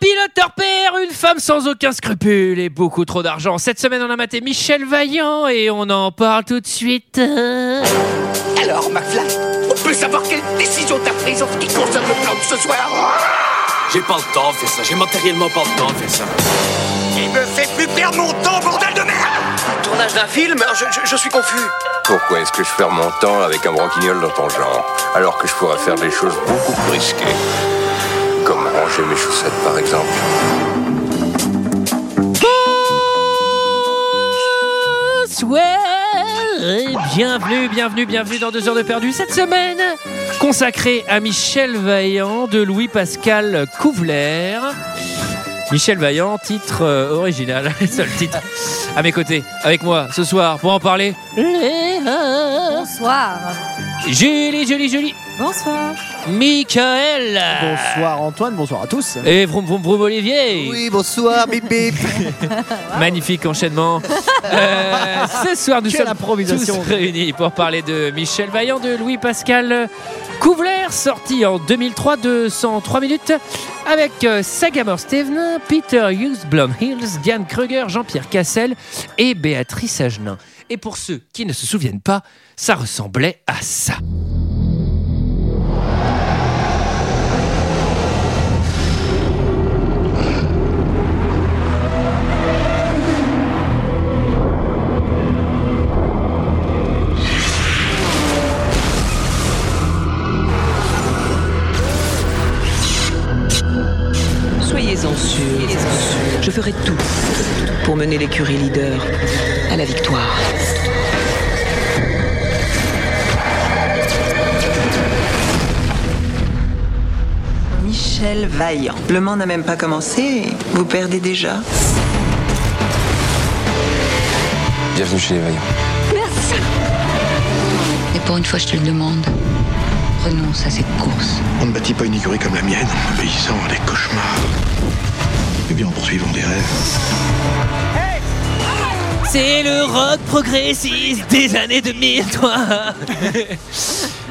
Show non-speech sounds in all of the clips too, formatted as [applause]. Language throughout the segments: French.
piloteur père, une femme sans aucun scrupule et beaucoup trop d'argent. Cette semaine, on a maté Michel Vaillant et on en parle tout de suite. Alors, McFly, on peut savoir quelle décision t'as prise en ce qui concerne le plan de ce soir J'ai pas le temps de faire ça, j'ai matériellement pas le temps de faire ça. Il me fait plus perdre mon temps, bordel de merde Tournage d'un film je, je- je suis confus. Pourquoi est-ce que je perds mon temps avec un branquignol dans ton genre, alors que je pourrais faire des choses beaucoup plus risquées Comme ranger mes chaussettes, par exemple. Bonsoir et bienvenue, bienvenue, bienvenue dans 2 heures de perdu. Cette semaine consacrée à Michel Vaillant de Louis-Pascal Couvler. Michel Vaillant, titre euh, original, [laughs] seul titre. À mes côtés, avec moi ce soir pour en parler. Léa. Bonsoir. Julie, Julie, Julie. Bonsoir. Michael. Bonsoir Antoine, bonsoir à tous. Et vroom vroom vroom Olivier. Oui, bonsoir, bip bip. [laughs] Magnifique enchaînement. [laughs] Euh, ce soir, nous Quelle sommes tous réunis pour parler de Michel Vaillant, de Louis-Pascal Couvler, sorti en 2003 de 103 minutes, avec euh, Sagamore Steven, Peter Hughes, Blumhills, Diane Kruger, Jean-Pierre Cassel et Béatrice Agenin. Et pour ceux qui ne se souviennent pas, ça ressemblait à ça. Soyez-en sûrs, je ferai tout pour mener l'écurie leader à la victoire. Michel Vaillant. Le Mans n'a même pas commencé vous perdez déjà. Bienvenue chez les Vaillants. Et pour une fois, je te le demande, renonce à cette course. On ne bâtit pas une écurie comme la mienne en obéissant à des cauchemars. Eh bien, en poursuivant des rêves. C'est le rock progressiste des années 2000, toi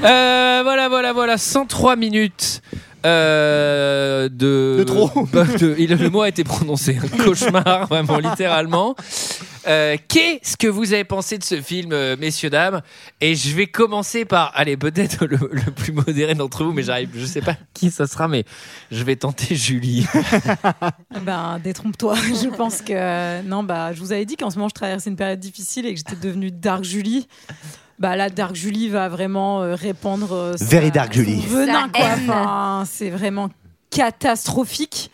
Euh, Voilà, voilà, voilà, 103 minutes. euh, de, De trop. [laughs] de- il- le mot a été prononcé un cauchemar vraiment littéralement Euh, qu'est-ce que vous avez pensé de ce film euh, messieurs dames? Et je vais commencer par allez peut-être le, le plus modéré d'entre vous mais j'arrive je sais pas qui ça sera mais je vais tenter Julie [laughs] Ben, détrompe-toi. [laughs] Je pense que. Non, bah, je vous avais dit qu'en ce moment, je traversais une période difficile et que j'étais devenue Dark Julie. Bah là, Dark Julie va vraiment euh, répandre. euh, sa- Very Dark Julie. Venin, quoi. Enfin, c'est vraiment catastrophique.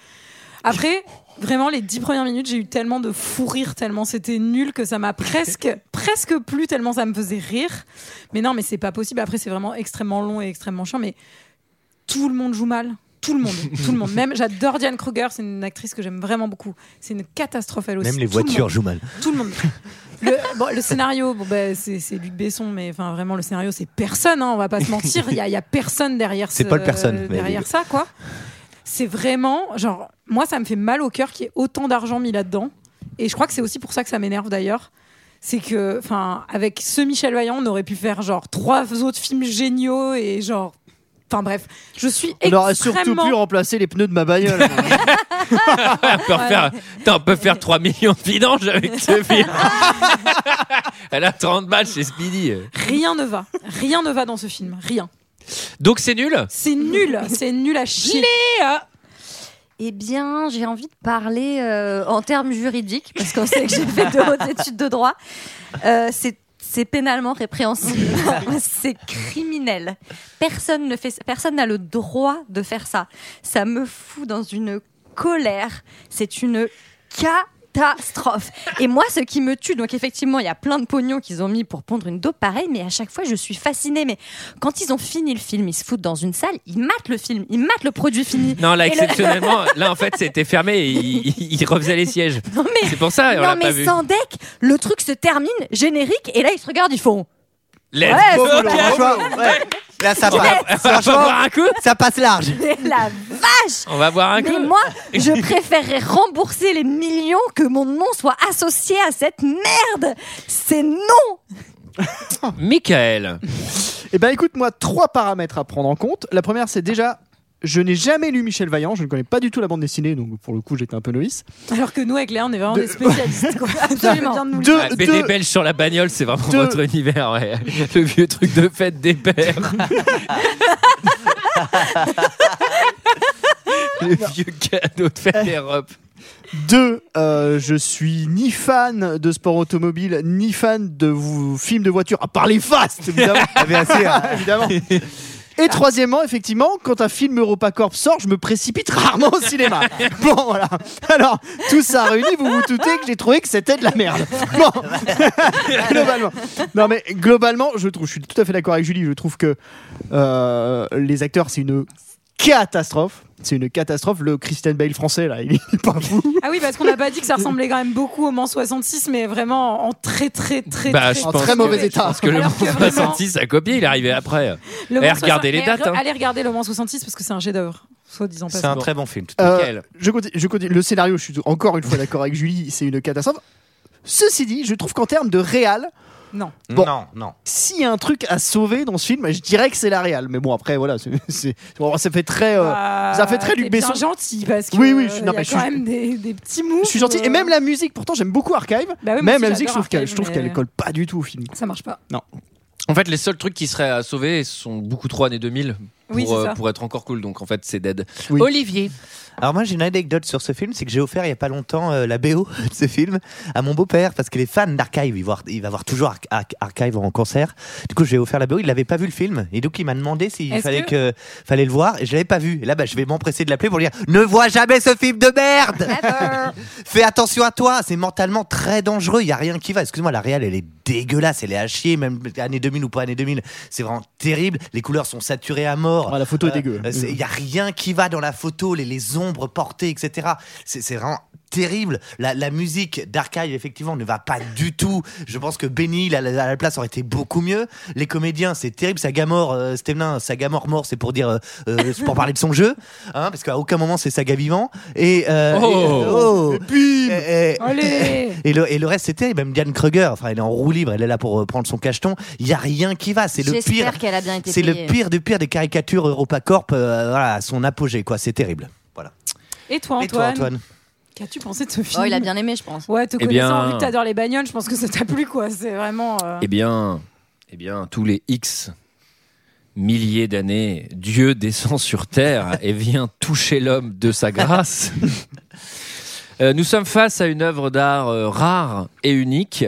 Après, vraiment, les dix premières minutes, j'ai eu tellement de fou rire, tellement c'était nul que ça m'a [laughs] presque, presque plu, tellement ça me faisait rire. Mais non, mais c'est pas possible. Après, c'est vraiment extrêmement long et extrêmement chiant. Mais tout le monde joue mal. Tout le monde, [laughs] tout le monde. Même j'adore Diane Kruger, c'est une actrice que j'aime vraiment beaucoup. C'est une catastrophe elle aussi. Même les Tout voitures jouent mal. Tout le monde. [laughs] Le, bon, le scénario, bon, bah, c'est Luc Besson, mais enfin vraiment le scénario, c'est personne. Hein, on va pas se mentir. Il y a, il y a personne derrière. C'est ce- pas le personne, mais- derrière ça, quoi. C'est vraiment genre moi, ça me fait mal au cœur qu'il y ait autant d'argent mis là-dedans. Et je crois que c'est aussi pour ça que ça m'énerve d'ailleurs. C'est que, enfin, avec ce Michel Vaillant, on aurait pu faire genre trois autres films géniaux et genre. Enfin bref, je suis On aurait surtout pu remplacer les pneus de ma bagnole. [laughs] on peut, Attends, on peut faire 3 millions de vidanges avec ce film [laughs] elle a 30 balles chez Speedy Rien ne va. Rien ne va dans ce film. Rien. donc c'est nul? C'est nul. C'est nul à chier. Eh bien, j'ai envie de parler euh, en termes juridiques, parce qu'on sait que j'ai fait de hautes études de droit. Euh, c'est c'est pénalement répréhensible. [laughs] c'est criminel. Personne ne fait, personne n'a le droit de faire ça. Ça me fout dans une colère. C'est une catastrophe. Et moi, ce qui me tue, donc effectivement, il y a plein de pognons qu'ils ont mis pour pondre une dope pareille, mais à chaque fois, je suis fascinée. Mais quand ils ont fini le film, ils se foutent dans une salle, ils matent le film, ils matent le produit fini. Non, là, Et le- exceptionnellement, là, en fait, c'était fermé et il, il- il refaisaient les sièges. Non mais, C'est pour ça, on non, l'a pas mais vu. sans deck, le truc se termine, générique, et là ils se regardent, ils font. Let's Ouais, go, ouais. Là, ça On va, passe. on va boire un coup ça passe large. [laughs] Mais la vache On va boire un Mais coup moi, [laughs] je préférerais rembourser les millions que mon nom soit associé à cette merde. C'est non. Michael. Eh ben, écoute, moi, trois paramètres à prendre en compte. La première, c'est déjà. Je n'ai jamais lu Michel Vaillant, je ne connais pas du tout la bande dessinée, donc pour le coup j'étais un peu novice. Alors que nous, avec Léa, on est vraiment De- des spécialistes. quoi. [laughs] Absolument. Bien de nous. Ah, sur la bagnole, c'est vraiment Deux. votre univers, ouais. Le vieux truc de fête des pères. [laughs] Le vieux cadeau de fête d'Europe. Deux, euh, je suis ni fan de sport automobile, ni fan de vous, films de voiture, à part les Fast, évidemment. [laughs] Sûr, évidemment. Et troisièmement, effectivement, quand un film EuropaCorp sort, je me précipite rarement au cinéma. [laughs] Bon, voilà. Alors, tout ça réuni, vous vous doutez que j'ai trouvé que c'était de la merde. Bon, [laughs] globalement. Non, mais globalement, je trouve, je suis tout à fait d'accord avec Julie. Je trouve que euh, les acteurs, c'est une catastrophe. C'est une catastrophe. Le Christian Bale français, là, il est [laughs] pas fou. Ah oui, parce qu'on n'a pas dit que ça ressemblait quand même beaucoup au Mans 66, mais vraiment en très, très, très, Bah, très, je En pense très que- mauvais état. Parce que le Mans que vraiment- 66 a copié, il est arrivé après. Le Mans regardez les 60 dates, hein. Allez regarder le Mans 66 parce que c'est un chef-d'œuvre, soit disant pas C'est un très bon film. tout Euh, Nickel. je, continue, je continue. Le scénario, je suis encore une fois d'accord avec Julie, c'est une catastrophe. Ceci dit, je trouve qu'en termes de réal, Non. Bon. Non, non. s'il y a un truc à sauver dans ce film, je dirais que c'est la réal. Mais bon, après, voilà, c'est, c'est- bon, ça fait très. euh, Bah, ça fait très Luc Besson. gentil parce que Oui, oui, je- euh, non, y a mais je quand suis- même des, des petits mots. je suis gentil. Et même la musique, pourtant, j'aime beaucoup Archive. Bah oui, même la musique, je trouve qu'elle, Archive, je trouve mais- qu'elle colle pas du tout au film. Ça marche pas. En fait, les seuls trucs qui seraient à sauver sont beaucoup trop années 2000 pour, Oui, c'est euh, pour être encore cool. Donc en fait, c'est dead. Oui. Olivier. Alors moi j'ai une anecdote sur ce film, c'est que j'ai offert il y a pas longtemps euh, la BO [laughs] de ce film à mon beau-père parce qu'il est fan d'Archive, il, va voir- il va voir toujours Ar- Ar- Archive en concert. Du coup j'ai offert la BO, il n'avait pas vu le film et donc il m'a demandé s'il fallait que- que... fallait le voir et je l'avais pas vu. Et là bah, je vais m'empresser de l'appeler pour lui dire ne vois jamais ce film de merde. [laughs] [laughs] Fais attention à toi, c'est mentalement très dangereux, il y a rien qui va. Excuse-moi, la réal elle est dégueulasse, elle est à chier même année 2000 ou pas année 2000, c'est vraiment terrible, les couleurs sont saturées à mort. La photo est dégueu. Il y a rien qui va dans la photo, les, les ombres portées, etc. C'est c'est vraiment terrible. La, la musique d'Archive, effectivement, ne va pas du tout. Je pense que Benny, à la, à la place, aurait été beaucoup mieux. Les comédiens, c'est terrible. Sagamore, euh, Stevenin, Sagamore mort, c'est pour dire, euh, euh, c'est pour parler de son jeu, hein, parce qu'à aucun moment c'est Saga vivant. Et, euh, Oh. et- oh. Et puis, Et- et- Allez [laughs] et le, et le reste, c'était même Diane Kruger. Enfin, elle est en roue libre, elle est là pour euh, prendre son cacheton. Il y a rien qui va. C'est le pire. J'espère qu'elle a bien été C'est le pire du pire des caricatures EuropaCorp. euh, voilà, à son apogée, quoi. C'est terrible. Voilà. Et toi, Et toi, Antoine, Antoine? Qu'as-tu pensé de ce film Oh, il a bien aimé, je pense. Ouais, te Eh connaissant, bien- vu que t'adores les bagnoles, je pense que ça t'a plu, quoi. C'est vraiment. euh, Eh bien, eh bien, tous les X milliers d'années, Dieu descend sur terre [laughs] et vient toucher l'homme de sa grâce. [laughs] Euh, nous sommes face à une œuvre d'art euh, rare et unique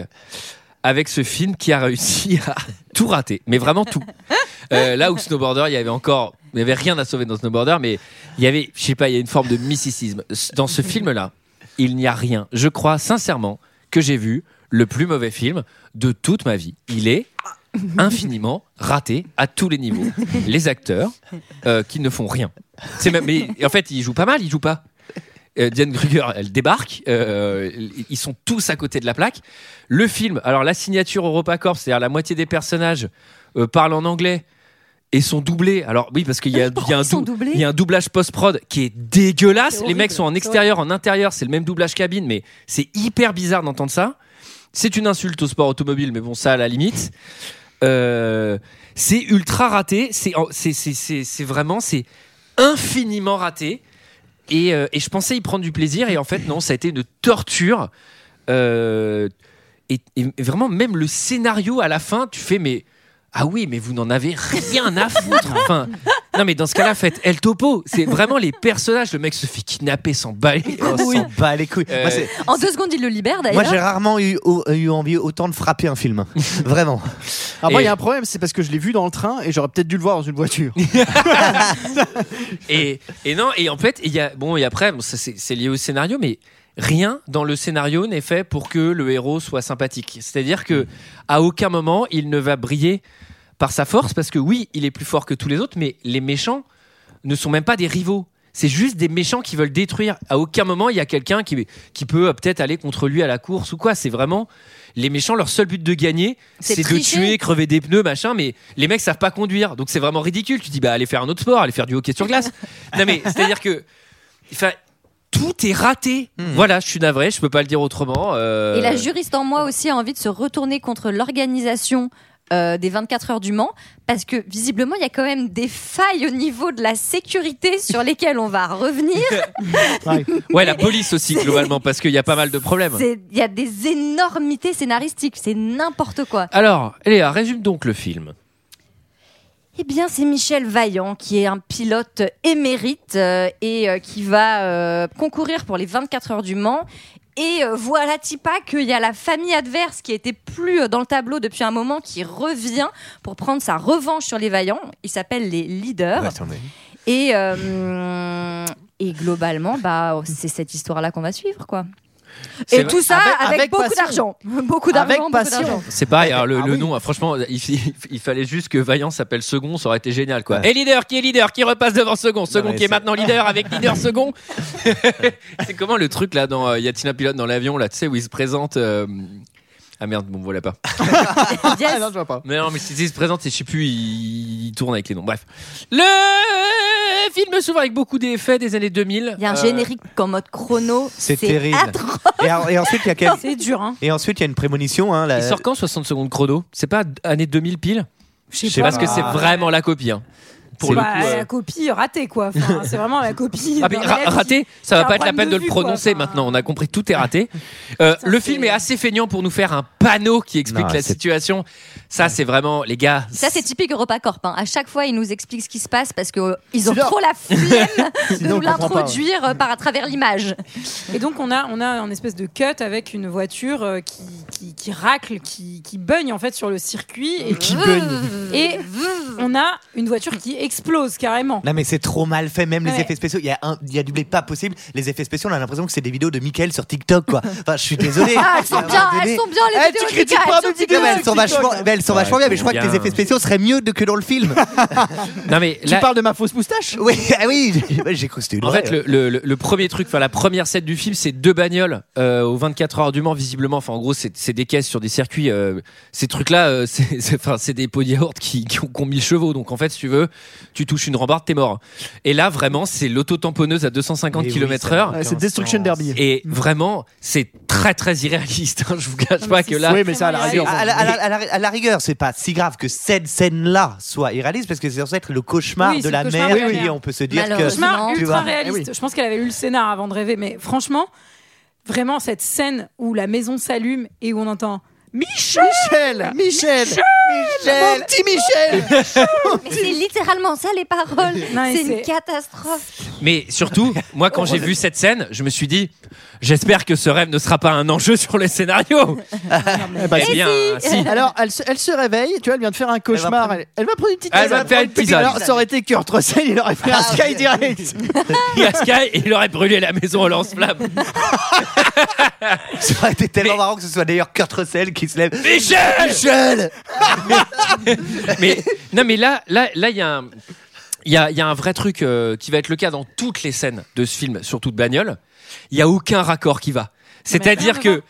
avec ce film qui a réussi à [laughs] tout rater, mais vraiment tout. Euh, là où Snowboarder, il y avait encore, il y avait rien à sauver dans Snowboarder, mais il y avait, je sais pas, il y a une forme de mysticisme dans ce film-là. Il n'y a rien. Je crois sincèrement que j'ai vu le plus mauvais film de toute ma vie. Il est infiniment raté à tous les niveaux. Les acteurs euh, qui ne font rien. Mais en fait, ils jouent pas mal, ils jouent pas. Euh, Diane Kruger, elle débarque. euh, ils sont tous à côté de la plaque. Le film, alors la signature EuropaCorp, c'est-à-dire la moitié des personnages parlent en anglais et sont doublés. Alors oui, parce qu'il y a, il y a un il y a doublage post-prod qui est dégueulasse. Les mecs sont en extérieur, en intérieur, c'est le même doublage cabine, mais c'est hyper bizarre d'entendre ça. C'est une insulte au sport automobile, mais bon, ça à la limite. Euh, c'est ultra raté. C'est vraiment c'est infiniment raté. Et, euh, et je pensais y prendre du plaisir et en fait non, ça a été une torture. Euh, et, et vraiment même le scénario à la fin, tu fais mais ah oui mais vous n'en avez rien à foutre. Enfin non mais dans ce cas-là faites El Topo. C'est vraiment les personnages. Le mec se fait kidnapper sans s'en [laughs] bat les couilles. Euh, Moi, c'est- En deux secondes, il le libère Moi, d'ailleurs. j'ai rarement eu, au- eu envie autant de frapper un film. [laughs] Vraiment. Alors moi, Et- il y a un problème, c'est parce que je l'ai vu dans le train et j'aurais peut-être dû le voir dans une voiture. [laughs] et, et non, et en fait, il y a, bon, et après, bon, ça, c'est c'est lié au scénario, mais rien dans le scénario n'est fait pour que le héros soit sympathique. C'est-à-dire que à aucun moment il ne va briller par sa force, parce que oui, il est plus fort que tous les autres, mais les méchants ne sont même pas des rivaux. C'est juste des méchants qui veulent détruire. À aucun moment il y a quelqu'un qui, qui peut euh, peut-être aller contre lui à la course ou quoi. C'est vraiment les méchants. Leur seul but de gagner, C'est de tuer, crever des pneus, machin. Mais les mecs savent pas conduire, donc c'est vraiment ridicule. Tu dis bah allez faire un autre sport, allez faire du hockey sur glace. [laughs] non mais c'est à dire que, enfin, tout est raté. Voilà, je suis navré, je peux pas le dire autrement. euh, Et la juriste en moi aussi a envie de se retourner contre l'organisation euh, des 24 heures du Mans parce que visiblement il y a quand même des failles au niveau de la sécurité sur [laughs] lesquelles on va revenir. [laughs] Ouais, la police aussi, globalement, parce qu'il y a pas mal de problèmes. C'est- Il y a des énormités scénaristiques, c'est n'importe quoi. Alors, Léa, résume donc le film. Eh bien, c'est Michel Vaillant qui est un pilote émérite euh, et euh, qui va euh, concourir pour les 24 heures du Mans. Et euh, voilà, Tipa, qu'il y a la famille adverse qui était plus euh, dans le tableau depuis un moment, qui revient pour prendre sa revanche sur les Vaillants. Il s'appelle les Leaders. Ouais. Et, euh, et globalement, bah, c'est cette histoire-là qu'on va suivre, quoi. Et tout ça Avec- avec, avec beaucoup d'argent. [laughs] Beaucoup d'argent, passion. d'argent. C'est pareil, alors, le, Ah le oui. nom, ah, franchement, [laughs] il, fallait juste que Vaillant s'appelle Second, ça aurait été génial, quoi. Et leader, qui est leader, qui repasse devant Second, Second qui est maintenant leader [laughs] avec leader Second. c'est comment le truc là dans euh, Yatina Pilote dans l'avion, là, tu sais, où il se présente. euh, Ah merde, bon, voilà pas. [laughs] [laughs] Yes. Ah non, je vois pas. Mais non, mais s'il se présente, je sais plus, il, il tourne avec les noms. Bref. Le film s'ouvre avec beaucoup d'effets des années 2000. Il y a un Euh, générique en mode chrono. C'est terrible. atroce. Et, en- et ensuite, il y a [laughs] quel- C'est dur, hein. et ensuite, il y a une prémonition. Hein, la- Il sort quand 60 secondes chrono? C'est pas année 2000 pile? Je Je sais Parce pas. que c'est vraiment la copie. hein. Pour le Bah, coup. euh, La copie ratée, quoi. Enfin, [laughs] c'est vraiment la copie. Ah, ra- raté, ça va a pas être la peine de, de le vue, prononcer maintenant. On a compris, tout est raté. Euh, le film est assez feignant pour nous faire un panneau qui explique Non, la situation. Ça, c'est vraiment, les gars. Ça, c'est typique EuropaCorp. Hein. À chaque fois, ils nous expliquent ce qui se passe parce qu'ils ont Sinon- trop la flemme [laughs] de Sinon, nous comprend pas, l'introduire euh, par à travers l'image. Et donc on a on a un espèce de cut avec une voiture euh, qui, qui, qui racle, qui, qui bugne en fait sur le circuit et Qui bugne. et on a une voiture qui explose carrément. Non mais c'est trop mal fait, même les Ouais. effets spéciaux. Il y a un, il y a du blé pas possible. Les effets spéciaux, on a l'impression que c'est des vidéos de Michael sur TikTok, quoi. Enfin, je suis désolé. Ah, elles sont bien, elles sont bien les Eh, vidéos tu critiques pas elles mes sont vidéos, elles sont vachement, mais elles sont Ouais, vachement bien. Mais je crois bien. que les effets spéciaux seraient mieux de- que dans le film. [laughs] Non, mais Tu là, parles de ma fausse moustache oui, [laughs] ah oui, j'ai- cru que c'était une en vraie. fait, le, le- premier truc, enfin la première scène du film, c'est deux bagnoles euh, aux 24 heures du Mans, visiblement. Enfin, en gros, c'est c'est des caisses sur des circuits. euh, ces trucs-là, euh, [laughs] c'est c'est- enfin, c'est des pots de yaourt qui, qui ont, qui ont 1000 chevaux. Donc, en fait, si tu veux, tu touches une rambarde, t'es mort. Et là, vraiment, c'est l'auto-tamponneuse à 250 Mais oui, km/h. C'est Destruction. Derby. Et vraiment, c'est très très irréaliste. hein. Je vous cache pas que là, Oui, mais ça, à la rigueur. À, la, à la- à la- à la rigueur, c'est pas si grave que cette scène-là soit irréaliste parce que c'est censé être le cauchemar Oui, de la le cauchemar mère. de la et mère. on peut se dire que. Cauchemar ultra vois. réaliste. Oui. Je pense qu'elle avait lu le scénar avant de rêver, mais franchement, vraiment cette scène où la maison s'allume et où on entend Michel, Michel Michel Michel Mon petit Michel [laughs] Mais c'est littéralement ça les paroles. C'est une c'est- catastrophe. Mais surtout, moi, quand j'ai vu cette scène, je me suis dit, j'espère que ce rêve ne sera pas un enjeu sur le scénario. [laughs] Eh ben, Eh bien, si. Alors, elle se, elle se réveille, tu vois, elle vient de faire un cauchemar. Elle, elle va prendre une petite Elle va faire une tisane. Alors, ça aurait été Kurt Russell, il aurait fait un Sky direct. [laughs] Il y a Sky et il aurait brûlé la maison au lance-flamme. ça aurait été tellement Mais- marrant que ce soit d'ailleurs Kurt Russell qui se lève. Michel Michel [laughs] mais non, mais là, là, là, il y a un, il y a, il y a un vrai truc euh, qui va être le cas dans toutes les scènes de ce film, surtout de bagnole. Il y a aucun raccord qui va. C'est-à-dire que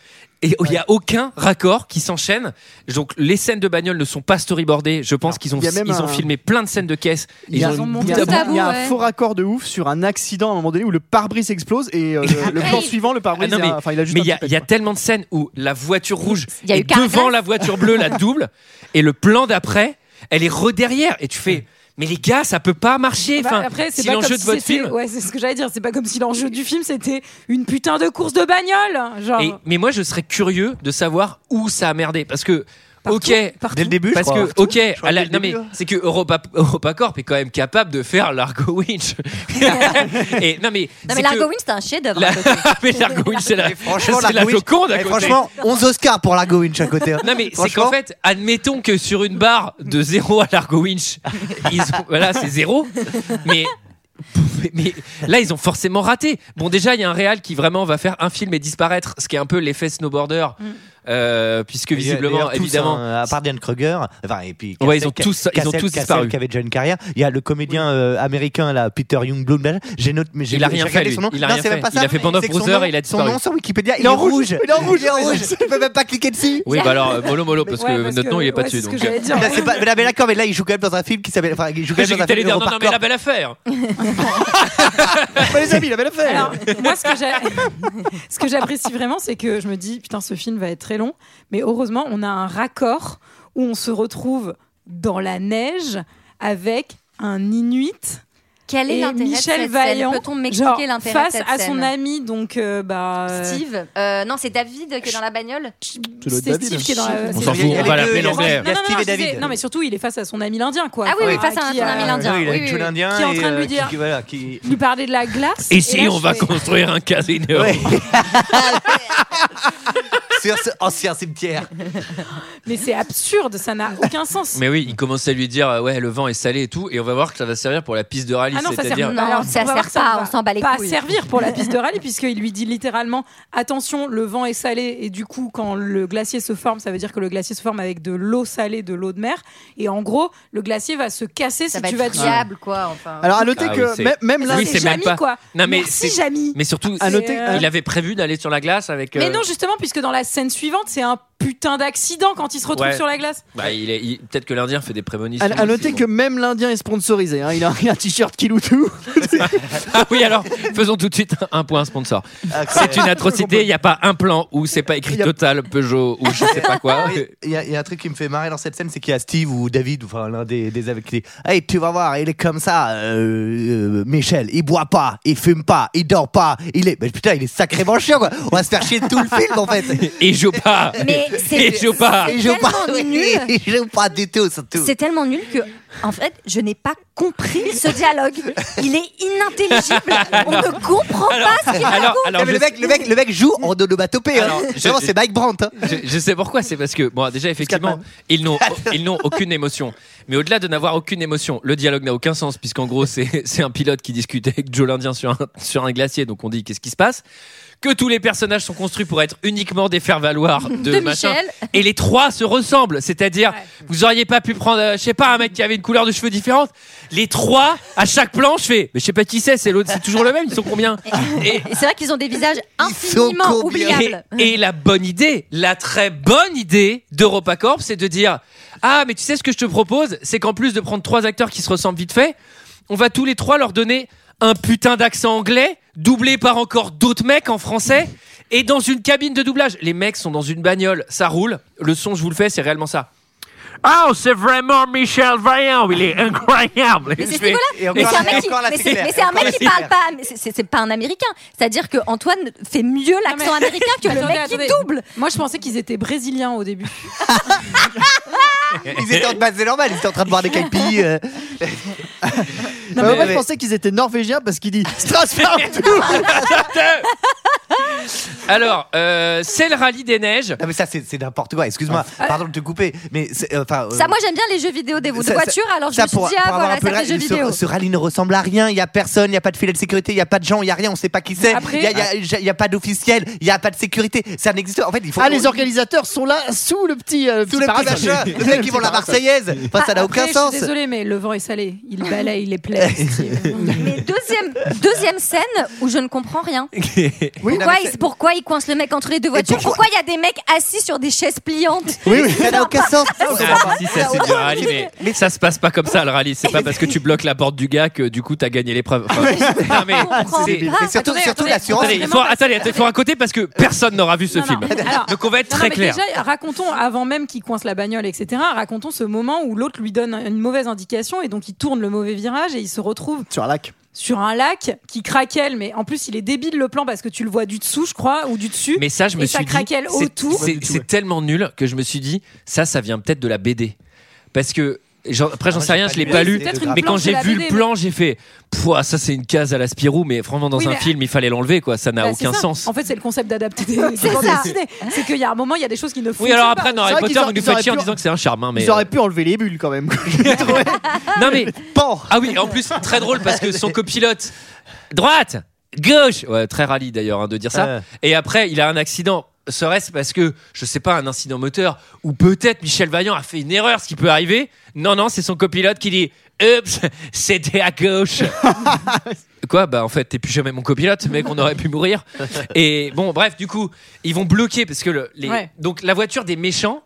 et il y a aucun raccord qui s'enchaîne. Donc les scènes de bagnole ne sont pas storyboardées. Je pense qu'ils ont ils ont un- filmé plein de scènes de caisse. Il y a, Ils ont il y a- bout à il y a bout, un ouais. faux raccord de ouf sur un accident à un moment donné où le pare-brise explose et euh, le, plan suivant, le Ah pare-brise, mais enfin, il a juste mais un il y a, y tellement de scènes où la voiture rouge y est devant la voiture bleue, la double, et le plan d'après, elle est re-derrière. Et tu fais, mais les gars, ça peut pas marcher. Bah, Enfin, après, c'est si pas l'enjeu comme de si votre film. Ouais, c'est ce que j'allais dire. C'est pas comme si l'enjeu du film c'était une putain de course de bagnole. Genre. Et- mais moi, je serais curieux de savoir où ça a merdé. Parce que, Partout, ok. partout. Dès le début, je Parce crois. que, ok, à la- non mais c'est que Europa, EuropaCorp est quand même capable de faire l'Argo Winch. [laughs] et non mais, Non c'est que Largo Winch, c'est un chef-d'œuvre. la- à côté. [laughs] mais l'Argo Winch, c'est la, Franchement, c'est la Winch- Joconde à Eh, côté. Franchement, 11 Oscars pour Largo Winch à côté. hein. Non mais c'est Franchement- qu'en fait, admettons que sur une barre de 0 à l'Argo Winch, ils ont- [laughs] voilà, c'est zéro. Mais, mais, mais là, ils ont forcément raté. Bon, déjà, il y a un réal qui vraiment va faire un film et disparaître, ce qui est un peu l'effet snowboarder, euh, puisque visiblement, évidemment. hein, à part Diane Kruger, enfin, et puis Ouais, ils ont Cassel- tous- ils ont tous Cassel disparu. qui avait déjà une carrière. Il y a le comédien euh, américain là, Peter J'ai noté, mais j'ai Il a j'ai rien fait, lui. son nom. Il a Non, rien fait. pas Il a fait son et il a Son disparu. nom sur Wikipédia, il, Il est en rouge. Il est en rouge. Il est en rouge. Tu peux même pas cliquer dessus. Oui, bah alors, euh, mollo mollo, [laughs] parce que notre nom, il est pas dessus. donc, pas- mais d'accord, mais là, il joue quand même dans un film qui s'appelle. Enfin, il joue quand même dans un film non, non, mais la belle affaire. [laughs] Bah, les amis, moi, ce que j'ai- [laughs] ce que j'apprécie vraiment, c'est que je me dis, putain, ce film va être très long, mais heureusement, on a un raccord où on se retrouve dans la neige avec un Inuit. Quel est l'intérêt de Michel cette scène Vaillant, Peut-on m'expliquer l'intérêt de face cette à son ami, donc euh, bah, Steve? Euh, Non, c'est David qui est dans la bagnole? c'est Steve qui est dans la. On s'en fout, on va l'appeler l'anglais. Non, non, Steve non, David. non, mais surtout, il est face à son ami l'Indien, quoi. Ah oui, oui, face à son ami l'Indien. Oui, Oui, oui, l'Indien Qui est en train de lui euh, dire- qui- voilà, qui- [laughs] lui parlait de la glace. Ici, et là, on va fais- construire un casino. [laughs] [laughs] Sur ce ancien cimetière. Mais c'est absurde, ça n'a aucun sens. Mais oui, il commence à lui dire euh, ouais le vent est salé et tout et on va voir que ça va servir pour la piste de rallye, Ah non, ça sert c'est-à-dire Non, alors, ça sert ça pas, va on s'en bat les pas couilles. servir pour la piste de rallye puisqu'il lui dit littéralement attention, le vent est salé et du coup quand le glacier se forme, ça veut dire que le glacier se forme avec de l'eau salée, de l'eau de mer et en gros, le glacier va se casser Ça si va tu être vas friable, quoi. Enfin. Alors à noter Ah que même, là, ça, Oui, c'est Jamy, pas- quoi. Non, mais Merci c'est- Jamy. mais surtout À noter- euh, il avait prévu d'aller sur la glace avec Mais euh, non, justement, puisque dans la scène suivante, c'est un putain d'accident quand il se retrouve Ouais. sur la glace. bah, il est il- peut-être que l'indien fait des prémonitions. à, à noter aussi, que bon. même l'Indien est sponsorisé. hein. Il a un t-shirt qui loue tout. [laughs] Ah oui, alors faisons tout de suite un point sponsor. C'est une [laughs] atrocité, il n'y a pas un plan où c'est pas écrit Il y a- Total, Peugeot ou je sais pas quoi. [laughs] Il y, a- il y a un truc qui me fait marrer dans cette scène, c'est qu'il y a Steve ou David, ou enfin l'un des, des avec qui dit Hey, tu vas voir, il est comme ça, euh, euh, Michel, il boit pas, il fume pas, il dort pas, il est. Mais putain, il est sacrément chiant quoi. On va se faire chier tout le film en fait. Et il joue pas. Mais c'est Et il joue pas. Il joue pas, nul. [laughs] il joue pas du tout surtout. C'est tellement nul que, en fait, je n'ai pas compris ce dialogue. Il est inintelligible. On ne comprend pas ce qu'il Alors, raconte. alors Non, mais je le, mec, le, mec, le mec joue en onomatopée. Hein. Alors, je- Vraiment, c'est Mike Brandt. hein. Je, je sais pourquoi, c'est parce que, bon, déjà, effectivement, ils n'ont, [laughs] ils n'ont aucune émotion. Mais au-delà de n'avoir aucune émotion, le dialogue n'a aucun sens, puisqu'en gros, c'est, c'est un pilote qui discute avec Joe l'Indien sur un, sur un glacier, donc on dit qu'est-ce qui se passe? Que tous les personnages sont construits pour être uniquement des faire-valoir [laughs] de, De machin. Michel. Et les trois se ressemblent, c'est-à-dire, vous auriez pas pu prendre, euh, je sais pas, un mec qui avait une couleur de cheveux différente. Les trois, à chaque plan, je fais, mais je sais pas qui c'est, c'est l'autre, c'est toujours le même, ils sont combien Et, Et c'est vrai qu'ils ont des visages infiniment oubliables. et, et la bonne idée, la très bonne idée d'EuropaCorp, c'est de dire Ah, mais tu sais ce que je te propose? C'est qu'en plus de prendre trois acteurs qui se ressemblent vite fait, on va tous les trois leur donner un putain d'accent anglais, doublé par encore d'autres mecs en français, et dans une cabine de doublage. Les mecs sont dans une bagnole, ça roule. Le son, je vous le fais, c'est réellement ça. Oh, c'est vraiment Michel Vaillant, il est incroyable. Mais c'est Mais encore c'est un mec qui, un mec qui parle pas. mais c'est- pas un américain. C'est-à-dire que Antoine fait mieux l'accent mais- américain que le mec qui double. Moi, je pensais qu'ils étaient brésiliens au début. [laughs] Ils étaient en base, c'est normal, ils étaient en train de boire des caipis. euh. Non, mais moi, je pensais qu'ils étaient norvégiens parce qu'il dit Strasbourg [laughs] [laughs] [laughs] Alors, euh, c'est le rallye des neiges. Non mais ça c'est c'est n'importe quoi. Excuse-moi, pardon de te couper, mais c'est, euh, enfin. Ça, euh, moi, j'aime bien les jeux vidéo des de ça- voitures. Alors, je ça, me suis pour- dit, pour ah avoir voilà, un peu ça le fait jeux rallye, ce- vidéo. Ce, rallye ne ressemble à rien. Il y a personne, il y a pas de filet de sécurité, il y a pas de gens, il y a rien. On sait pas qui c'est. Après- Il y a, il y a- il y a pas d'officiel, il y a pas de sécurité. Ça n'existe. En fait, il faut. Ah, les organisateurs sont là sous le petit. euh, parasol. machins, les mecs qui vont la [laughs] Marseillaise. Enfin, ça n'a Après, aucun je sens. suis désolée, mais le vent est salé. Il balaye les [laughs] plaies. Mais deuxième, deuxième scène où je ne comprends rien. Oui, Pourquoi, mais il, c'est- pourquoi il coince le mec entre les deux voitures? pourquoi- Pourquoi il y a des mecs assis sur des chaises pliantes? Oui, oui, [laughs] ça n'a aucun sens. Ah, si, ça c'est du rallye, mais, mais [laughs] ça se passe pas comme ça le rallye. C'est pas parce que tu bloques la porte du gars que du coup t'as gagné l'épreuve. Enfin, non, mais c'est- surtout, Attendez, surtout attendez, l'assurance. Attendez, il faut, attendez, faut raconter parce que personne n'aura vu ce film. Donc on va être très clair. Déjà, racontons, avant même qu'il coince la bagnole, etc., racontons ce moment où l'autre lui donne une mauvaise indication et donc il tourne le mauvais virage et il se retrouve Sur un lac. Sur un lac qui craquelle, mais en plus il est débile le plan parce que tu le vois du dessous, je crois, ou du dessus. Mais ça, je me et suis ça dit, craquelle c'est- autour. c'est- tellement nul que je me suis dit, ça, ça vient peut-être de la BD. Parce que, après, j'en sais rien, je l'ai pas lu. Mais quand j'ai vu le plan, j'ai fait, Pouah, ça c'est une case à la Spirou, mais franchement, dans Oui, un mais- film, il fallait l'enlever, quoi. Ça n'a Bah, aucun ça. sens. En fait, c'est le concept d'adapter des. [laughs] C'est qu'il y a un moment, il y a des choses qui ne Oui, alors après, pas. dans Harry Potter, auraient- nous auraient chier en disant que c'est un charme, hein, mais. Ils auraient pu enlever les bulles quand même. [laughs] Non, mais. Ah oui, en plus, très drôle parce que son [laughs] copilote, droite, gauche, ouais, très rallye d'ailleurs hein, de dire ça. Et après, il a un accident. Serait-ce parce que, je sais pas, un incident moteur, ou peut-être Michel Vaillant a fait une erreur, ce qui peut arriver. Non, non, c'est son copilote qui dit Oups, [laughs] c'était à gauche. [laughs] Quoi? Bah en fait, t'es plus jamais mon copilote, mec, on aurait pu mourir. [laughs] Et bon, bref, du coup, ils vont bloquer parce que le, les, Ouais. donc la voiture des méchants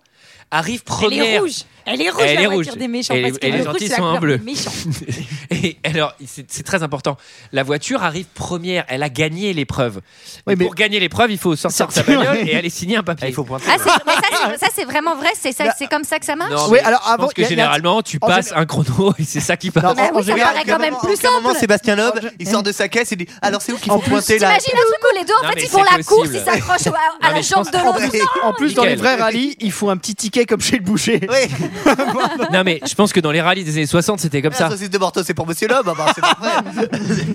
arrive Elle est première. rouge. Elle est rouge, Elle la est voiture rouge. des méchants. Et les- parce que et les le gentils sont en bleu. [laughs] Et alors, c'est très important. La voiture arrive première. Elle a gagné l'épreuve. Oui, Et mais- Pour gagner l'épreuve, il faut sortir de sa bagnole ouais. et aller signer un papier. Ah, il faut pointer. Ah, [laughs] ça, c'est- vraiment vrai, c'est ça- c'est comme ça que ça marche? Non, Oui, alors je avant, pense que a- a- généralement, tu passes un chrono et c'est ça qui passe. Non, Mais oui, ça paraît quand même plus À un moment, simple. Sébastien Loeb, il sort de sa caisse et dit Alors, c'est où qu'il faut pointer là? T'imagines un truc où les deux, en fait, ils font c'est la course, ils s'accrochent à, la jambe de l'autre. En plus, dans les vrais rallyes, ils font un petit ticket comme chez le boucher. [laughs] [laughs] Non, mais je pense que dans les rallyes des années 60, c'était comme la ça. saucisse de c'est pour Monsieur Loeb. Ah bah, c'est pas vrai.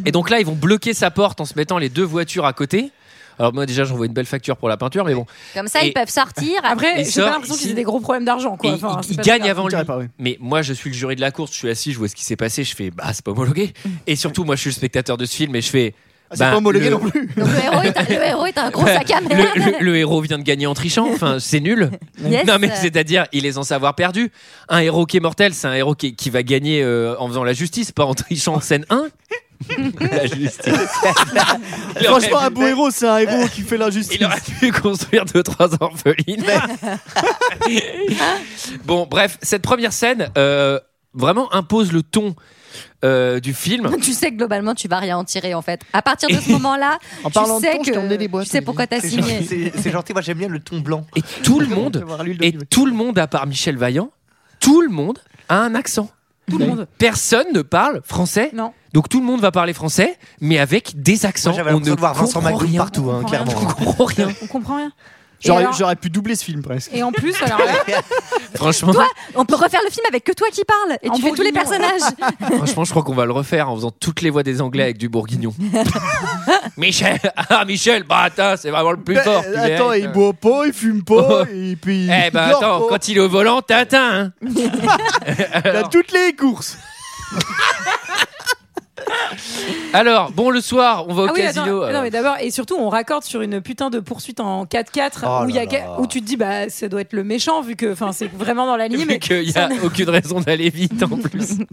Et donc là, ils vont bloquer sa porte en se mettant les deux voitures à côté. Alors moi déjà j'envoie une belle facture pour la peinture mais bon Comme ça, Et- ils peuvent sortir. [laughs] Après, j'ai pas l'impression qu'ils aient des gros problèmes d'argent. quoi. Et Enfin, il, c'est il pas gagne grave. avant lui. dirais pas, oui. Mais moi je suis le jury de la course, je suis assis, je vois ce qui s'est passé, je fais bah c'est pas homologué. Et surtout moi je suis le spectateur de ce film et je fais Ah, C'est bah, pas homologué le- non plus. Donc le héros, est un, le héros est un gros sac à main. le- le héros vient de gagner en trichant, enfin c'est nul. [laughs] Yes. Non mais c'est-à-dire il est en savoir perdu. Un héros qui est mortel, c'est un héros qui, qui va gagner euh, en faisant la justice, pas en trichant en scène 1. la justice. [laughs] Franchement, un beau héros, c'est un héros qui fait l'injustice. Il aurait pu construire deux trois orphelines. [laughs] bon, bref, cette première scène euh, vraiment impose le ton euh, du film. [laughs] Tu sais que globalement, tu vas rien en tirer en fait. À partir de ce moment-là, [laughs] En tu parlant de sais je emmené que des boîtes, tu sais pourquoi t'as signé. c'est- gentil, moi j'aime bien le ton blanc. Et tout le monde, et tout le monde à part Michel Vaillant, tout le monde a un accent. Tout le monde. Personne ne parle français. Non. Donc tout le monde va parler français, mais avec des accents. Moi j'avais On ne de voir Vincent comprend Magou rien. partout, hein, On comprend clairement. On comprend rien. On comprend rien. J'aurais alors- j'aurais pu doubler ce film presque. Et en plus, alors là, [laughs] Franchement, On peut refaire le film avec que toi qui parles et En tu fais tous les personnages. [laughs] franchement, je crois qu'on va le refaire en faisant toutes les voix des Anglais avec du bourguignon. [laughs] Michel, ah Michel, bah attends, c'est vraiment le plus fort. tu Ben, attends, il boit pas, il fume Oh. pas, et puis. Eh ben dort attends, pas. quand il est au volant, Tintin. Hein. A toutes les courses. Alors, bon, le soir, on va au Ah oui, casino. attends, euh, non, mais d'abord, et surtout, on raccorde sur une putain de poursuite en 4x4 Oh où, y a, tu te dis, bah, ça doit être le méchant, vu que enfin, c'est vraiment dans la ligne. [laughs] Mais, qu'il n'y a n'a- aucune raison d'aller vite en plus. [laughs]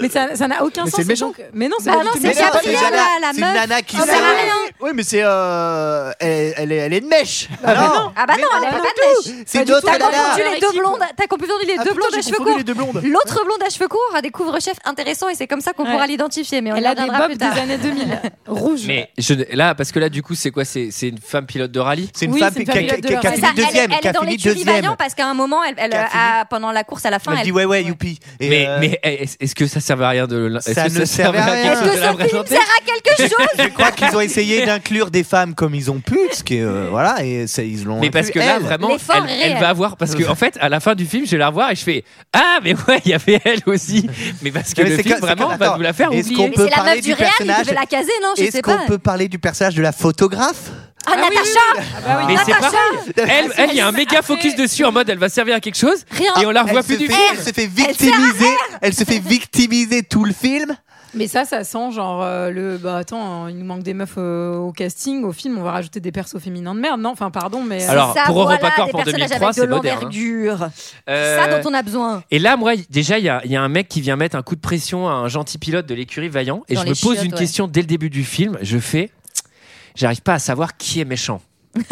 mais ça ça n'a aucun Mais sens. c'est le méchant. Mais non, c'est Bah Nana- la- meuf. nana qui Oh, va rien. Oui, mais c'est. Euh, elle, elle est, elle est de mèche. Ah non, Ah bah non, elle est non, pas de mèche. c'est d'autres tout, T'as confondu les deux blondes. Ah, à cheveux courts. L'autre blonde à cheveux courts a des couvre-chefs intéressants et c'est comme ça qu'on pourra l'identifier. Mais on y Elle a des bobs des années 2000. Rouge. Mais je, là, parce que là, du coup, c'est quoi? C'est une femme pilote de rallye? C'est une Oui, femme qui a- fini ça, elle, est- deuxième. elle est dans l'écurie deuxième. Parce qu'à un moment, pendant la course à la fin, Elle elle, dit ouais, ouais, youpi. Et, Mais, euh, mais est-ce que ça servait à rien de Ça ne servait à rien. Est-ce que de la ce film sert à quelque [laughs] chose? Je crois qu'ils ont essayé d'inclure des femmes comme ils ont pu, ce qui est, euh, voilà, et ils l'ont. Mais parce que là, vraiment, elle, va avoir. Parce que, en fait, à la fin du film, je vais la revoir et je fais Ah, mais ouais, il y avait elle aussi. Mais parce que le c'est film, vraiment, va nous la faire oublier. Peut c'est la parler meuf du du réel, il personnage devait la caser, non Je Est-ce sais qu'on pas. peut parler du personnage de la photographe Ah, Natacha bah Mais c'est Natacha pareil. Elle, elle, il y a un méga focus dessus en mode elle va servir à quelque chose Rien. et on la revoit elle plus se du fait, film. elle se fait victimiser, elle se fait victimiser tout le film. Mais ça, ça sent genre euh, le. Bah attends, il nous manque des meufs euh, au casting, au film, on va rajouter des persos féminins de merde. Non, enfin, pardon, mais. euh, Alors, ça, pour voilà, EuropaCorp des pour personnages 2003, avec de c'est moderne, hein. l'envergure. Euh, Ça dont on a besoin. Et là, moi, déjà, il y a, il y a un mec qui vient mettre un coup de pression à un gentil pilote de l'écurie Vaillant. Et Dans je les me pose chiottes, une ouais. question dès le début du film. Je fais J'arrive pas à savoir qui est méchant. [laughs]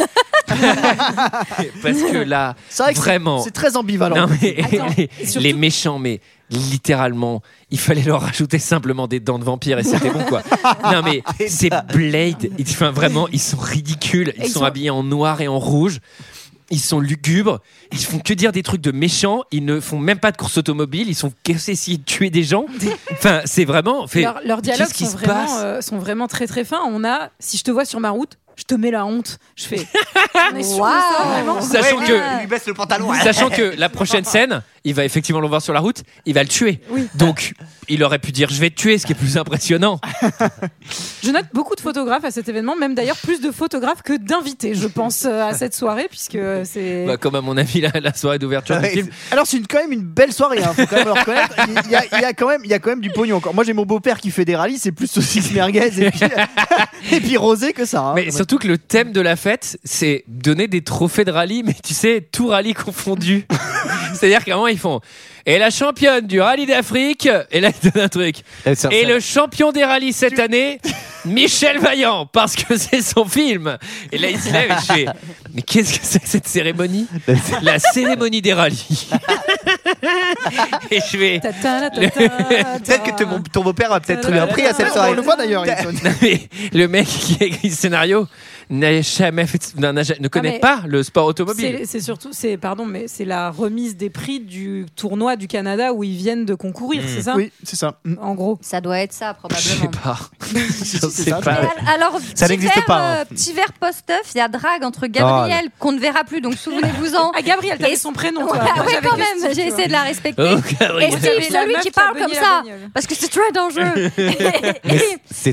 Parce que là, C'est vrai que c'est- vraiment. c'est très ambivalent. Non, mais Attends, [laughs] les, et surtout- les méchants, mais littéralement, il fallait leur rajouter simplement des dents de vampire et c'était bon quoi. [laughs] Non mais c'est Blade, ils- enfin vraiment, ils sont ridicules, ils, Ils sont, sont- habillés en noir et en rouge. Ils sont lugubres, ils font que dire des trucs de méchants, ils ne font même pas de course automobile, ils sont qu'à essayer de tuer des gens. Enfin, c'est vraiment. Fait, Leurs leurs dialogues sont se vraiment, passe euh, sont vraiment très très fins. On a, si je te vois sur ma route, je te mets la honte. Je fais. [laughs] On est sûr de ça, Waouh. vraiment Sachant Ouais, que- il lui baisse le pantalon. Sachant que la prochaine scène, il va effectivement le voir sur la route, il va le tuer. Oui. Donc, il aurait pu dire je vais te tuer, ce qui est plus impressionnant. [laughs] Je note beaucoup de photographes à cet événement, même d'ailleurs plus de photographes que d'invités, je pense, euh, à cette soirée, puisque c'est. Bah, comme à mon avis la, la soirée d'ouverture du Ouais, film. Alors c'est une- quand même une belle soirée, hein, faut quand même le reconnaître. Il y, a, il y a quand même, il y a quand même du pognon encore. Moi j'ai mon beau-père qui fait des rallyes, c'est plus saucisse merguez et puis, [laughs] et puis rosé que ça. hein. Mais surtout que le thème de la fête, c'est donner des trophées de rallye, mais tu sais, tout rallye confondu. [laughs] C'est-à-dire qu'à un moment, ils font. Et la championne du rallye d'Afrique, et là, [laughs] ils donnent un truc. Et le champion des rallyes cette année, [laughs] Michel Vaillant, parce que c'est son film. Et là, il se lève et je fais Mais qu'est-ce que c'est que cette cérémonie? La cérémonie des rallyes. [laughs] Et je vais. Peut-être que ton, ton beau-père a peut-être eu un prix à cette On soirée. le voit d'ailleurs. Mais le mec qui a écrit le scénario n'a jamais fait, ne connaît mais pas le sport automobile. C'est surtout, c'est pardon, mais c'est la remise des prix du tournoi du Canada où ils viennent de concourir, c'est ça? Oui, c'est ça. Mm. En gros. Ça doit être ça, Je sais probablement. pas. [laughs] Je c'est sais pas. Alors, Ça petit n'existe verre, pas, hein. euh, petit verre post-œuf, il y a drague entre Gabriel, qu'on ne verra plus, donc souvenez-vous-en. [laughs] Ah, Gabriel, t'avais Et- son prénom. Ouais, toi. Moi, ouais, j'avais quand même, j'ai essayé de la respecter. Oh, Et. Steve, celui qui parle comme ça, parce que c'est très dangereux. [laughs]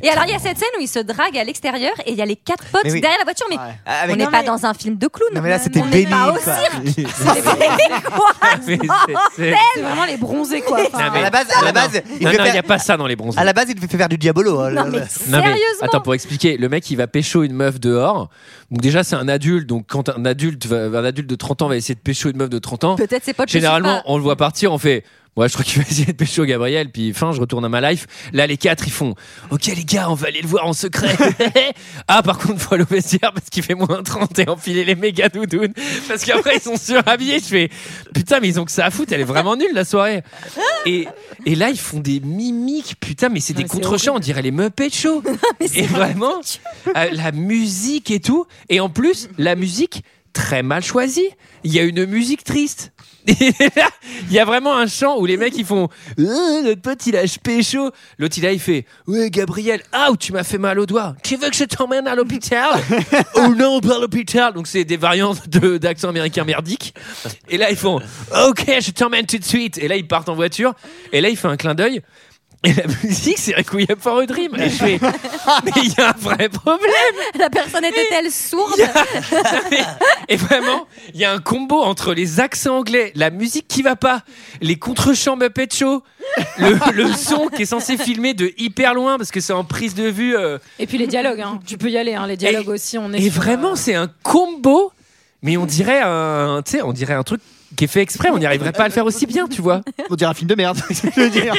et, alors, il y a cette scène où il se drague à l'extérieur et il y a les quatre potes. Derrière la voiture, mais Ouais. on Avec- n'est Non, pas mais- dans un film de clown. Non, mais là, c'était on béni. pas au quoi. cirque. C'est quoi Mais c'est- c'est- [laughs] C'est vraiment les bronzés, quoi. Enfin, Non, mais- À la base, à la base, il Non, devait non, il n'y a faire- pas ça dans les bronzés. à la base, il devait faire du diabolo. hein, Non, le- mais le- Non, mais, sérieusement. attends, pour expliquer, le mec il va pécho une meuf dehors. Donc déjà c'est un adulte, donc quand un adulte, va- un adulte de 30 ans va essayer de pécho une meuf de 30 ans, Peut-être c'est pas généralement on le voit partir, on fait Ouais, je crois qu'il va [laughs] essayer de pécho Gabriel, puis fin, je retourne à ma life. Là, les quatre, ils font Ok, les gars, on va aller le voir en secret. [laughs] ah, par contre, faut aller au vestiaire parce qu'il fait moins 30 et enfiler les méga doudounes. Parce qu'après, ils sont surhabillés. Je fais Putain, mais ils ont que ça à foutre, elle est vraiment nulle la soirée. Et, et là, ils font des mimiques, putain, mais c'est des contre-champs, on dirait les Muppet Show. [laughs] et vraiment, euh, la musique et tout. Et en plus, la musique très mal choisie. Il y a une musique triste. Il y a vraiment un chant où les mecs ils font notre pote il a pécho. L'autre il a il fait Ouais Gabriel, ah tu m'as fait mal au doigt. Tu veux que je t'emmène à l'hôpital? [laughs] Oh non pas l'hôpital. Donc c'est des variantes de d'accent américain merdique. Et là ils font Ok je t'emmène tout de suite. Et là ils partent en voiture. Et là il fait un clin d'œil. Et la musique, c'est Requiem for a Dream. Et je fais, mais il y a un vrai problème. La personne était-elle sourde? [laughs] Et vraiment, il y a un combo entre les accents anglais, la musique qui va pas, les contre-champs Muppet Show, le, le son qui est censé filmer de hyper loin parce que c'est en prise de vue. euh, Et puis les dialogues, hein. tu peux y aller, hein. les dialogues aussi. On est et sur, vraiment, euh, c'est un combo, mais on dirait un, on dirait un truc qui est fait exprès. On n'y arriverait pas à le faire aussi bien, tu vois. On dirait un film de merde. c'est ce que je veux dire.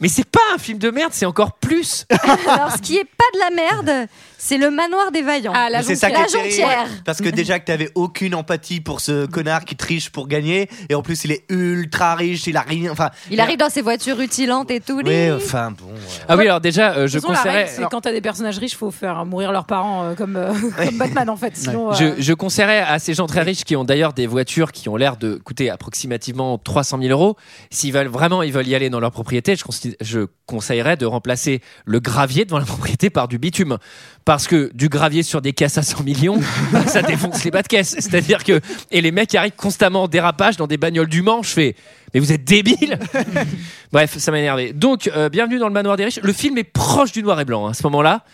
Mais c'est pas un film de merde, c'est encore plus. Alors, ce qui est pas de la merde, c'est le manoir des vaillants. Ah, la Mais c'est ça qui La jonquière. Parce que déjà que t'avais aucune empathie pour ce connard qui triche pour gagner, et en plus il est ultra riche, il a rien. Enfin, Il arrive dans ses voitures rutilantes et tout. Oui, enfin bon. ouais. Ah oui, alors déjà, euh, je conseillerais. règle, c'est quand t'as des personnages riches, faut faire mourir leurs parents euh, comme, euh, [laughs] comme Batman en fait. Sinon, euh, Je, je conseillerais à ces gens très riches qui ont d'ailleurs des voitures qui ont l'air de coûter approximativement 300 000 euros, s'ils veulent vraiment ils veulent y aller dans leur propriété, je conseillerais de remplacer le gravier devant la [laughs] propriété par du bitume. Parce que du gravier sur des caisses à 100 millions, [laughs] bah, ça défonce les bas de caisse. C'est-à-dire que. Et les mecs arrivent constamment en dérapage dans des bagnoles du Mans. Je fais. Mais vous êtes débiles [laughs] Bref, ça m'a énervé. Donc, euh, bienvenue dans le manoir des riches. Le film est proche du noir et blanc hein, à ce moment-là.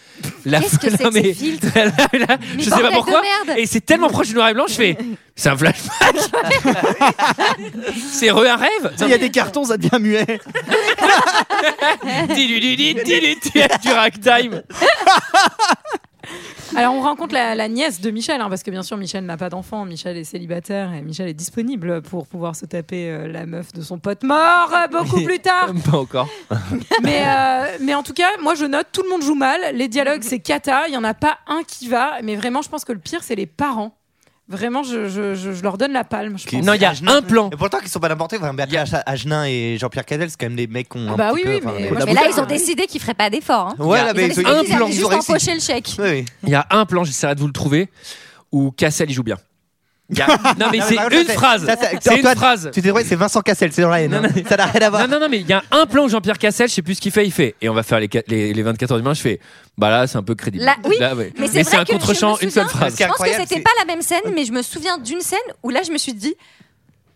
La- Qu'est-ce que [laughs] c'est que ces filtres [laughs] Je sais pas pourquoi. Et c'est tellement proche du noir et blanc, je fais. C'est un flashback C'est re un rêve Il y a des cartons, ça devient muet. Diludi, du ragtime Alors on rencontre la, la nièce de Michel, hein, parce que bien sûr Michel n'a pas d'enfant, Michel est célibataire et Michel est disponible pour pouvoir se taper euh, la meuf de son pote mort euh, beaucoup plus tard. Pas encore. [laughs] mais, euh, mais en tout cas, moi je note, tout le monde joue mal, les dialogues c'est cata, il y en a pas un qui va, mais vraiment je pense que le pire c'est les parents. Vraiment, je, je, je, je leur donne la palme. Je pense. Non, il y a Agenin. un plan. Et pourtant, qu'ils sont pas n'importe quoi. Enfin, Béatrice Agenin et Jean-Pierre Cadel, c'est quand même des mecs qui ont. un bah petit oui, peu- oui, enfin, mais Mais là, ils ont décidé qu'ils feraient pas d'efforts. hein. Ouais, là, Ils ont mais décidé un plan, juste ils ont réussi. empocher le chèque. Oui, oui. Il y a un plan, j'essaierai de vous le trouver, où Cassel il joue bien. Il y a- [laughs] Non, mais c'est une phrase. C'est une phrase. Tu t'es c'est Vincent Cassel, c'est dans la haine. Non, hein. Ça n'a rien à voir. Non, non, non, mais il y a un plan où Jean-Pierre Cassel, je sais plus ce qu'il fait, il fait. Et on va faire les, qua- les, les 24 heures du Mans, je fais. Bah là, c'est un peu crédible. Là, oui, Là, ouais. Mais c'est vrai un que je contre-champ, me une seule souviens- phrase. Je pense que c'était pas la même scène, mais je me souviens d'une scène où là, je me suis dit.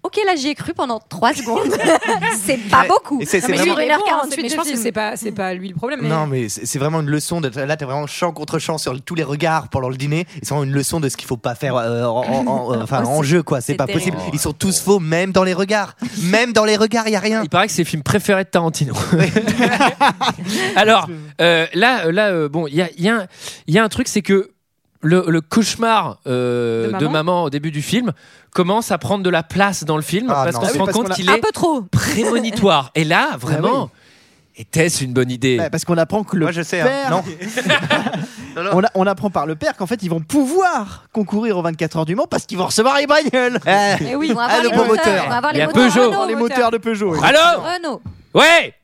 Ok, là j'y ai cru pendant 3 secondes. [laughs] c'est pas Ouais. beaucoup. C'est- vraiment- sur Mais 1h48 mais je de pense que film. c'est pas, c'est pas lui le problème. mais- Non, mais c'est vraiment une leçon. De, là, t'as vraiment chant contre chant sur tous les regards pendant le dîner. C'est vraiment une leçon de ce qu'il faut pas faire euh, en, en- en- enfin, [laughs] Oh, en jeu, quoi. C'est pas terrible. possible. Ils sont tous faux, même dans les regards. [laughs] Même dans les regards, il y a rien. Il paraît que c'est le film préféré de Tarantino. Alors, euh, là, euh, là euh, bon, il y a, a y a un truc, c'est que le, le cauchemar euh, De de, maman au début du film commence à prendre de la place dans le film Ah, parce qu'on Ah se rend compte qu'il Un est peu trop. prémonitoire. Et là, vraiment, Était-ce une bonne idée? Ouais, parce qu'on apprend que le Moi, je sais, hein. père, Non. [laughs] Non, non. on, a- on apprend par le père qu'en fait ils vont pouvoir concourir aux 24 heures du Mans parce qu'ils vont recevoir les bagnoles. Ah, Eh oui. On va Ah, avoir le les beau moteurs. moteur. On va avoir Il y les a moteurs. Peugeot. Renault, les moteurs de Peugeot. oui. Alors Renault. Ouais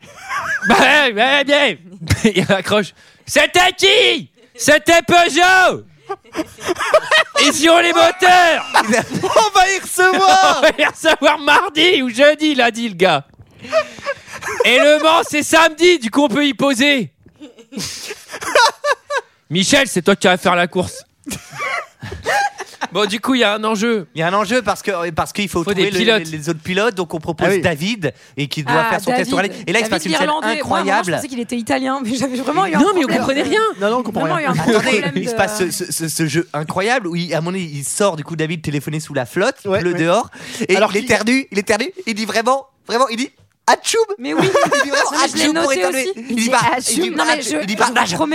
[laughs] Bah, bien [laughs] Il accroche. C'était qui? C'était Peugeot [laughs] Ils ont les moteurs [laughs] On va y [laughs] On recevoir va les recevoir mardi ou jeudi, il a dit le gars. Et le Mans, c'est samedi, du coup on peut y poser. Michel, c'est toi qui vas faire la course. Bon, du coup, il y a un enjeu. Il y a un enjeu parce que parce qu'il faut, Faut des trouver le- pilotes. les, les autres pilotes, donc on propose Ah oui. David et qui doit Ah, faire son test David. oral. Et là, il se passe une scène l'Irlandais. Moi, incroyable. je pensais qu'il était italien, mais j'avais vraiment eu un Non, mais vous problème. comprenez rien. Non, non, on eu rien. Attendez, il se passe ce, jeu incroyable où, à mon avis, il sort du coup David téléphoné sous la flotte, ouais. dehors, et Alors il qu'il- éternue, il éternue, il dit vraiment, vraiment, il dit Atchoum Mais oui. Il [laughs] je l'ai noté éternuer. aussi. Il Il dit Atchoum. il dit Non, mais je- il dit.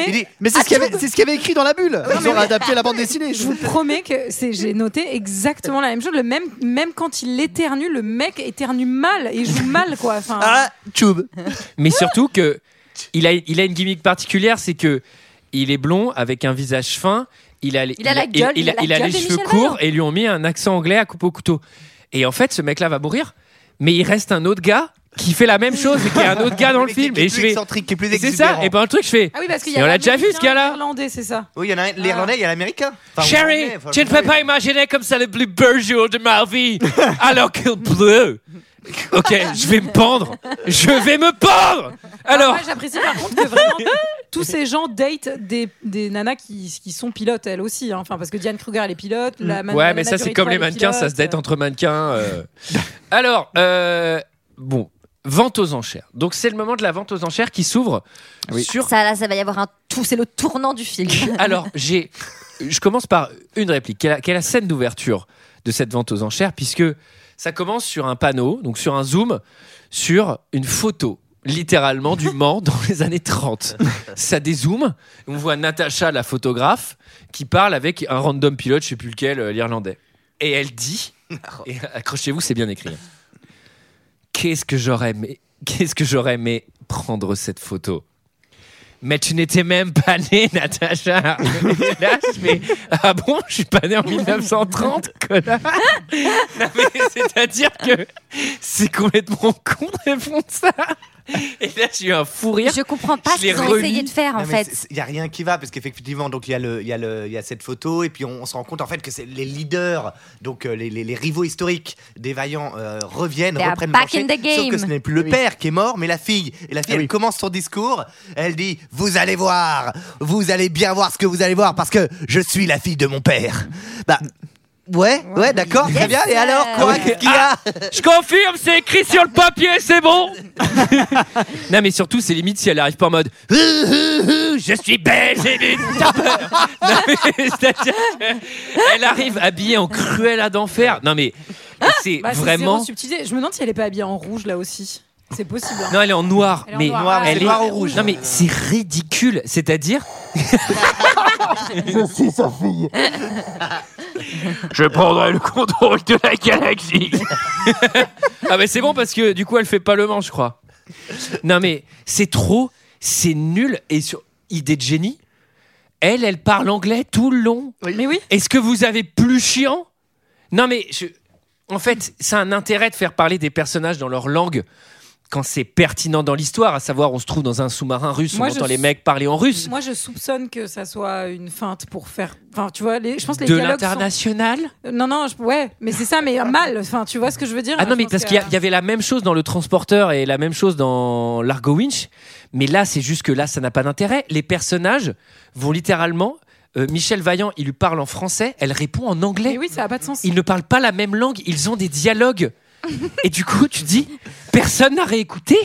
Il Mais c'est ce qu'il y avait, ce écrit dans la bulle. Ils ont adapté la bande dessinée. Je vous promets que c'est, j'ai noté exactement la même chose. Le même, même quand il éternue, le mec éternue mal et joue mal, quoi. Enfin, Ah, [laughs] Mais surtout que il a, il a une gimmick particulière, c'est que il est blond avec un visage fin. Il a, Il la gueule, il, a, il a la il a gueule les cheveux courts et ils lui ont mis un accent anglais à coupe au couteau. Et en fait, ce mec-là va mourir, mais il reste un autre gars qui fait la même chose et qui est un autre gars dans le [laughs] film. qui est Et je plus fais, excentrique, qui est plus c'est ça. Et ben le truc, je fais. Ah oui, parce qu'il y Et a on l'a déjà vu, ce gars-là Irlandais, c'est ça. Oui, il y en a un- l'Irlandais, il y a l'Américain. Enfin, tu ne peux pas imaginer comme ça le plus beau jour de ma vie [laughs] alors qu'il pleut. Ok, je vais me pendre. Je vais me pendre. Alors, Moi, j'apprécie par contre que vraiment [laughs] tous ces gens datent des, des nanas qui, qui sont pilotes elles aussi. hein. Enfin, parce que Diane Kruger elle est pilote. La, la ouais, mais ça c'est comme les mannequins, ça se date entre mannequins. euh. Alors, euh, bon, vente aux enchères. Donc c'est le moment de la vente aux enchères qui s'ouvre sur. Ça, là, ça va y avoir un tout. C'est le tournant du film. [laughs] Alors j'ai, je commence par une réplique. Quelle est la- scène d'ouverture de cette vente aux enchères puisque ça commence sur un panneau, donc sur un zoom, sur une photo littéralement du Mans dans les années 30. Ça dézoome, on voit Natacha, la photographe, qui parle avec un random pilote, je sais plus lequel, euh, l'Irlandais. Et elle dit, [laughs] et accrochez-vous, c'est bien écrit. Qu'est-ce que j'aurais aimé, qu'est-ce que j'aurais aimé prendre cette photo? Mais tu n'étais même pas né, [laughs] Natacha. Là, Ah bon, je suis pas né en 1930, [laughs] connard. C'est-à-dire que c'est complètement con de répondre ça. [laughs] Et là, j'ai eu un fou rire. Je comprends pas Je ce qu'ils ont essayé de faire en Non, fait. Il n'y a rien qui va parce qu'effectivement, donc il y, a le- il y, a le- il y a cette photo et puis on, on se rend compte en fait que c'est les leaders, donc euh, les, les- les rivaux historiques des vaillants euh, reviennent, They reprennent le back plancher. in the game. Sauf que ce n'est plus le père qui est mort, mais la fille. Et la fille, Ah elle oui. commence son discours. Elle dit Vous allez voir, vous allez bien voir ce que vous allez voir parce que je suis la fille de mon père. Bah. Ouais, ouais, d'accord, très bien. Et alors, quoi. Qu'est-ce qu'il y a Je confirme, c'est écrit sur le papier, c'est bon. [laughs] non, mais surtout, c'est limite si elle arrive pas en mode Je suis belle, j'ai du [laughs] peur. Non, mais c'est-à-dire qu'elle arrive habillée en cruelle d'enfer. Non, mais c'est Bah, c'est vraiment. Je me demande si elle est pas habillée en rouge là aussi. C'est possible. hein. Non, elle est en noir. Elle est en mais noir. Noir, Ah, elle est noir ou rouge Non, mais c'est ridicule. C'est-à-dire. [laughs] Je suis sa fille. Je prendrai le contrôle de la galaxie. ah mais c'est bon parce que du coup elle fait pas le Mans, je crois. Non mais c'est trop, c'est nul et sur idée de génie. Elle, elle parle anglais tout le long. Mais oui. Est-ce que vous avez plus chiant? Non mais je... en fait, c'est un intérêt de faire parler des personnages dans leur langue quand c'est pertinent dans l'histoire, à savoir on se trouve dans un sous-marin russe, Moi, on je entend les mecs parler en russe. Moi, je soupçonne que ça soit une feinte pour faire. Enfin, tu vois, les... je pense que les De dialogues. sont- l'international Non, non, je- ouais, mais c'est ça, mais mal. Enfin, tu vois ce que je veux dire? Ah non, Je mais pense parce que- qu'il y, a- il y avait la même chose dans le transporteur et la même chose dans l'Argo Winch. Mais là, c'est juste que là, ça n'a pas d'intérêt. Les personnages vont littéralement. euh, Michel Vaillant, il lui parle en français, elle répond en anglais. Mais oui, ça a pas de sens. Ils ne parlent pas la même langue, ils ont des dialogues. Et du coup, tu te dis, personne n'a réécouté.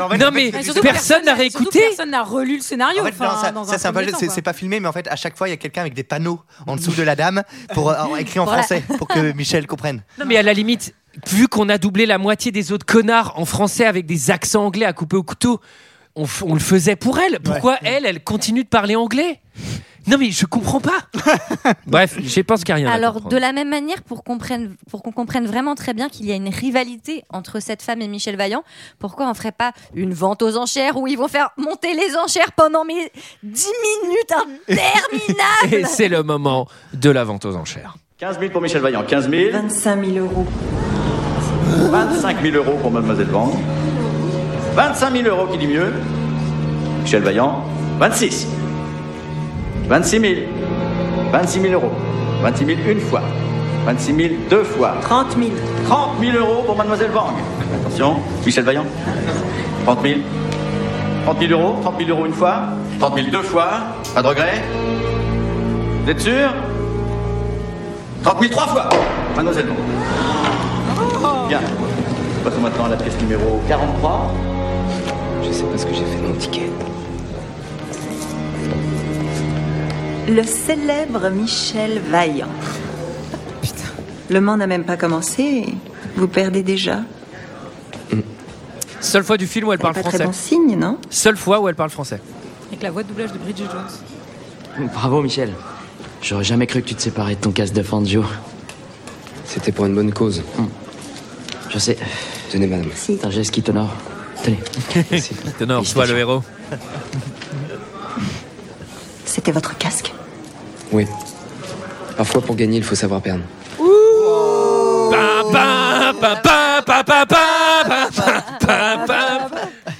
En fait, non, mais surtout, personne n'a surtout, réécouté. Personne n'a relu le scénario. En fait, non, enfin, ça, dans ça, un c'est pas filmé, mais en fait, à chaque fois, il y a quelqu'un avec des panneaux en dessous de la dame pour euh, écrit en Voilà. français pour que [laughs] Michel comprenne. Non, mais à la limite, vu qu'on a doublé la moitié des autres connards en français avec des accents anglais à couper au couteau, on, f- on le faisait pour elle. Pourquoi elle, elle continue de parler anglais? Non mais je comprends pas. [laughs] Bref, je pense qu'il n'y a rien. à Alors, comprendre. de la même manière, pour qu'on comprenne, pour qu'on comprenne vraiment très bien qu'il y a une rivalité entre cette femme et Michel Vaillant, pourquoi on ferait pas une vente aux enchères où ils vont faire monter les enchères pendant mes 10 minutes interminables [laughs] Et c'est le moment de la vente aux enchères. 15 000 pour Michel Vaillant, 15 000. 25 000 euros. 25 000 euros pour Mademoiselle Wang. 25 000 euros, qui dit mieux Michel Vaillant, 26. 26 000. 26 000 euros. 26 000 une fois. 26 000 deux fois. 30 000. 30 000 euros pour Mademoiselle Wang. Attention, Michel Vaillant. 30 000. 30 000 euros. 30 000 euros une fois. 30 000 deux fois. Pas de regret Vous êtes sûr? 30 000 trois fois. Mademoiselle Wang. Bien. Passons maintenant à la pièce numéro 43. Je sais pas ce que j'ai fait de mon ticket. Le célèbre Michel Vaillant. Le monde n'a même pas commencé. et Vous perdez déjà. Seule fois du film où elle parle Pas très français. bon signe, non? Seule fois où elle parle français. Avec la voix de doublage de Bridget Jones. Bravo, Michel. J'aurais jamais cru que tu te séparais de ton casse de Fangio. C'était pour une bonne cause. Je sais. Tenez, madame. C'est un geste qui t'honore. Tenez. [laughs] T'honore, toi le héros. C'était votre casque Oui. Parfois, pour gagner, il faut savoir perdre.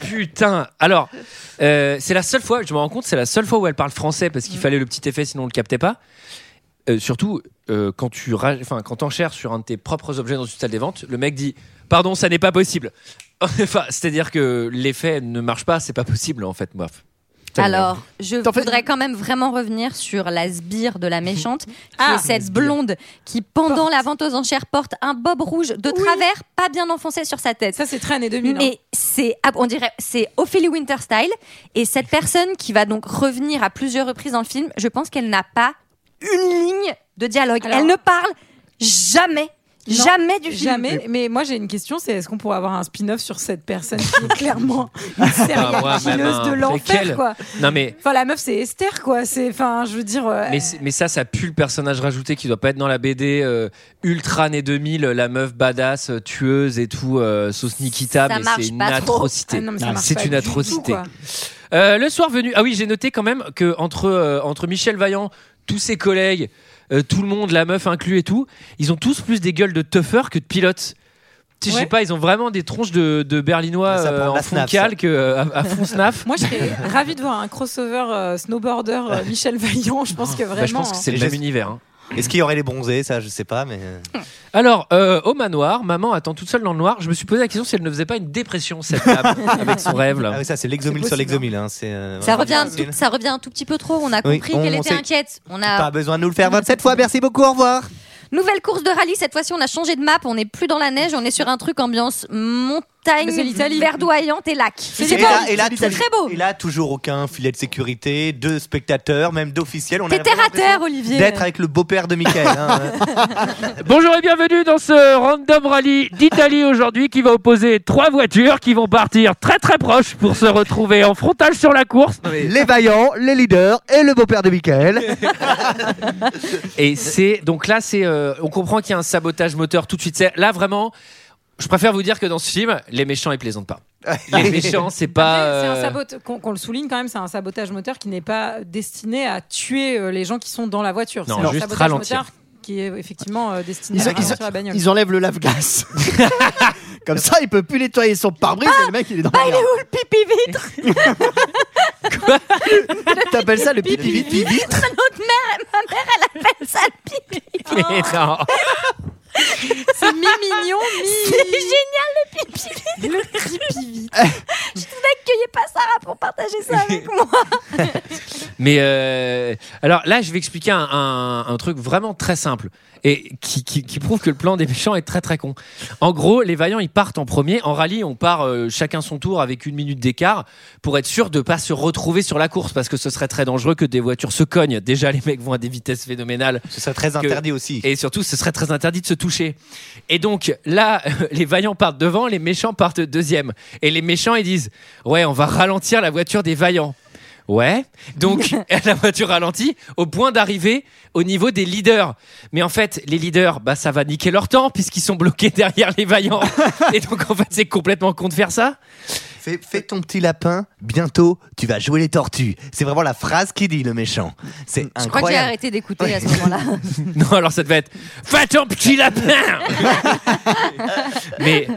Putain Alors, euh, c'est la seule fois, je me rends compte, c'est la seule fois où elle parle français parce qu'il fallait le petit effet sinon on le captait pas. Euh, surtout, euh, quand tu ra- quand sur un de tes propres objets dans une salle des ventes, le mec dit Pardon, ça n'est pas possible. [laughs] enfin, c'est-à-dire que l'effet ne marche pas, c'est pas possible en fait, meuf. Alors, je voudrais quand même vraiment revenir sur la sbire de la méchante, qui Ah, est cette blonde qui, pendant la vente aux enchères, porte un bob rouge de travers, pas bien enfoncé sur sa tête. Ça, c'est très années 2000. Mais c'est, ah, on dirait, c'est Ophélie Winterstyle. Et cette personne qui va donc revenir à plusieurs reprises dans le film, je pense qu'elle n'a pas une ligne de dialogue. Alors- Elle ne parle jamais. Non, jamais du film. Jamais. Mais moi, j'ai une question c'est est-ce qu'on pourrait avoir un spin-off sur cette personne qui est [laughs] clairement une serial Ah, un de l'enfer, quoi Non mais Enfin, la meuf, c'est Esther, quoi. C'est, enfin, je veux dire. euh, Mais, ça, ça pue le personnage rajouté qui doit pas être dans la BD euh, ultra année 2000, la meuf badass, euh, tueuse et tout, euh, sauce Nikita, Ça mais c'est une atrocité. Ah mais ça marche c'est une atrocité. Euh, le soir venu, ah oui, j'ai noté quand même que entre euh, entre Michel Vaillant, tous ses collègues, euh, tout le monde, la meuf inclus et tout, ils ont tous plus des gueules de tougher que de pilotes. Tu sais, Je sais pas, ils ont vraiment des tronches de, de berlinois Ça prend de euh, en fond snaf, calque euh, à, à fond snaf. Moi, je serais ravie de voir un crossover euh, snowboarder euh, Michel Vaillant. Je pense que vraiment. Bah, je pense que c'est le Et même univers. hein. Est-ce qu'il y aurait les bronzés Ça, je sais pas, mais. euh, Alors, euh, au manoir, maman attend toute seule dans le noir. Je me suis posé la question si elle ne faisait pas une dépression, cette dame, [laughs] avec son rêve là. Ah oui, ça, c'est l'exomile sur l'exomile. Hein. c'est, euh, Ça revient, un tout, ça revient un tout petit peu trop. On a Oui, compris on- qu'elle était inquiète. On a Pas besoin de nous le faire 27 fois. Merci beaucoup. Au revoir. Nouvelle course de rallye, cette fois-ci on a changé de map, on n'est plus dans la neige, on est sur un truc ambiance montagne, Mais c'est l'Italie. verdoyante et lac. C'est Et beau, là, et là, c'est tout- très beau. Et là, toujours aucun filet de sécurité, deux spectateurs, même d'officiels. On a T'es terre à terre, Olivier. D'être avec le beau-père de Michael. hein. [laughs] Bonjour et bienvenue dans ce random rallye d'Italie aujourd'hui qui va opposer trois voitures qui vont partir très très proches pour se retrouver en frontal sur la course. Les vaillants, les leaders et le beau-père de Michael. [laughs] Et c'est donc là c'est euh, on comprend qu'il y a un sabotage moteur tout de suite. C'est- Là vraiment, je préfère vous dire que dans ce film, les méchants ils plaisantent pas. [laughs] Les méchants c'est pas. C'est un euh, qu'on le souligne quand même, c'est un sabotage moteur qui n'est pas destiné à tuer euh, les gens qui sont dans la voiture. Non, c'est un juste sabotage ralentir. moteur qui est effectivement euh, destiné Ils, à ils- ralentir la bagnole. ils enlèvent le lave-glace. [laughs] Comme ça, il peut plus nettoyer son pare-brise et le mec, il est dans Ah, la il est où le pipi vitre [laughs] T'appelles ça le pipi vite Notre mère, ma mère, elle appelle ça le pipi vitre. mais non. [laughs] C'est mi-mignon, mi... C'est génial le pipi vitre. Le pipi vite. [laughs] Je suis pas Sarah pour partager ça avec moi. [laughs] Mais euh, alors là, je vais expliquer un, un- un truc vraiment très simple et qui, qui- qui prouve que le plan des méchants est très très con. En gros, les vaillants ils partent en premier. En rallye, on part euh, chacun son tour avec une minute d'écart pour être sûr de pas se retrouver sur la course parce que ce serait très dangereux que des voitures se cognent. Déjà, les mecs vont à des vitesses phénoménales. Ce serait très Que- interdit aussi. Et surtout, ce serait très interdit de se toucher. Et donc là, [laughs] les vaillants partent devant, les méchants partent deuxième. Et les méchants, ils disent Ouais, on va ralentir la voiture des vaillants. Ouais. Donc [laughs] [laughs] la voiture ralentit au point d'arriver au niveau des leaders. Mais en fait, les leaders, bah ça va niquer leur temps puisqu'ils sont bloqués [laughs] derrière les vaillants. Et donc en fait, c'est complètement con de faire ça. Fais, fais ton petit lapin, bientôt tu vas jouer les tortues. C'est vraiment la phrase qu'il dit, le méchant. C'est Je crois que j'ai incroyable. arrêté d'écouter à ce moment-là. [laughs] Non, alors ça devait être Fais ton petit lapin [laughs] Mais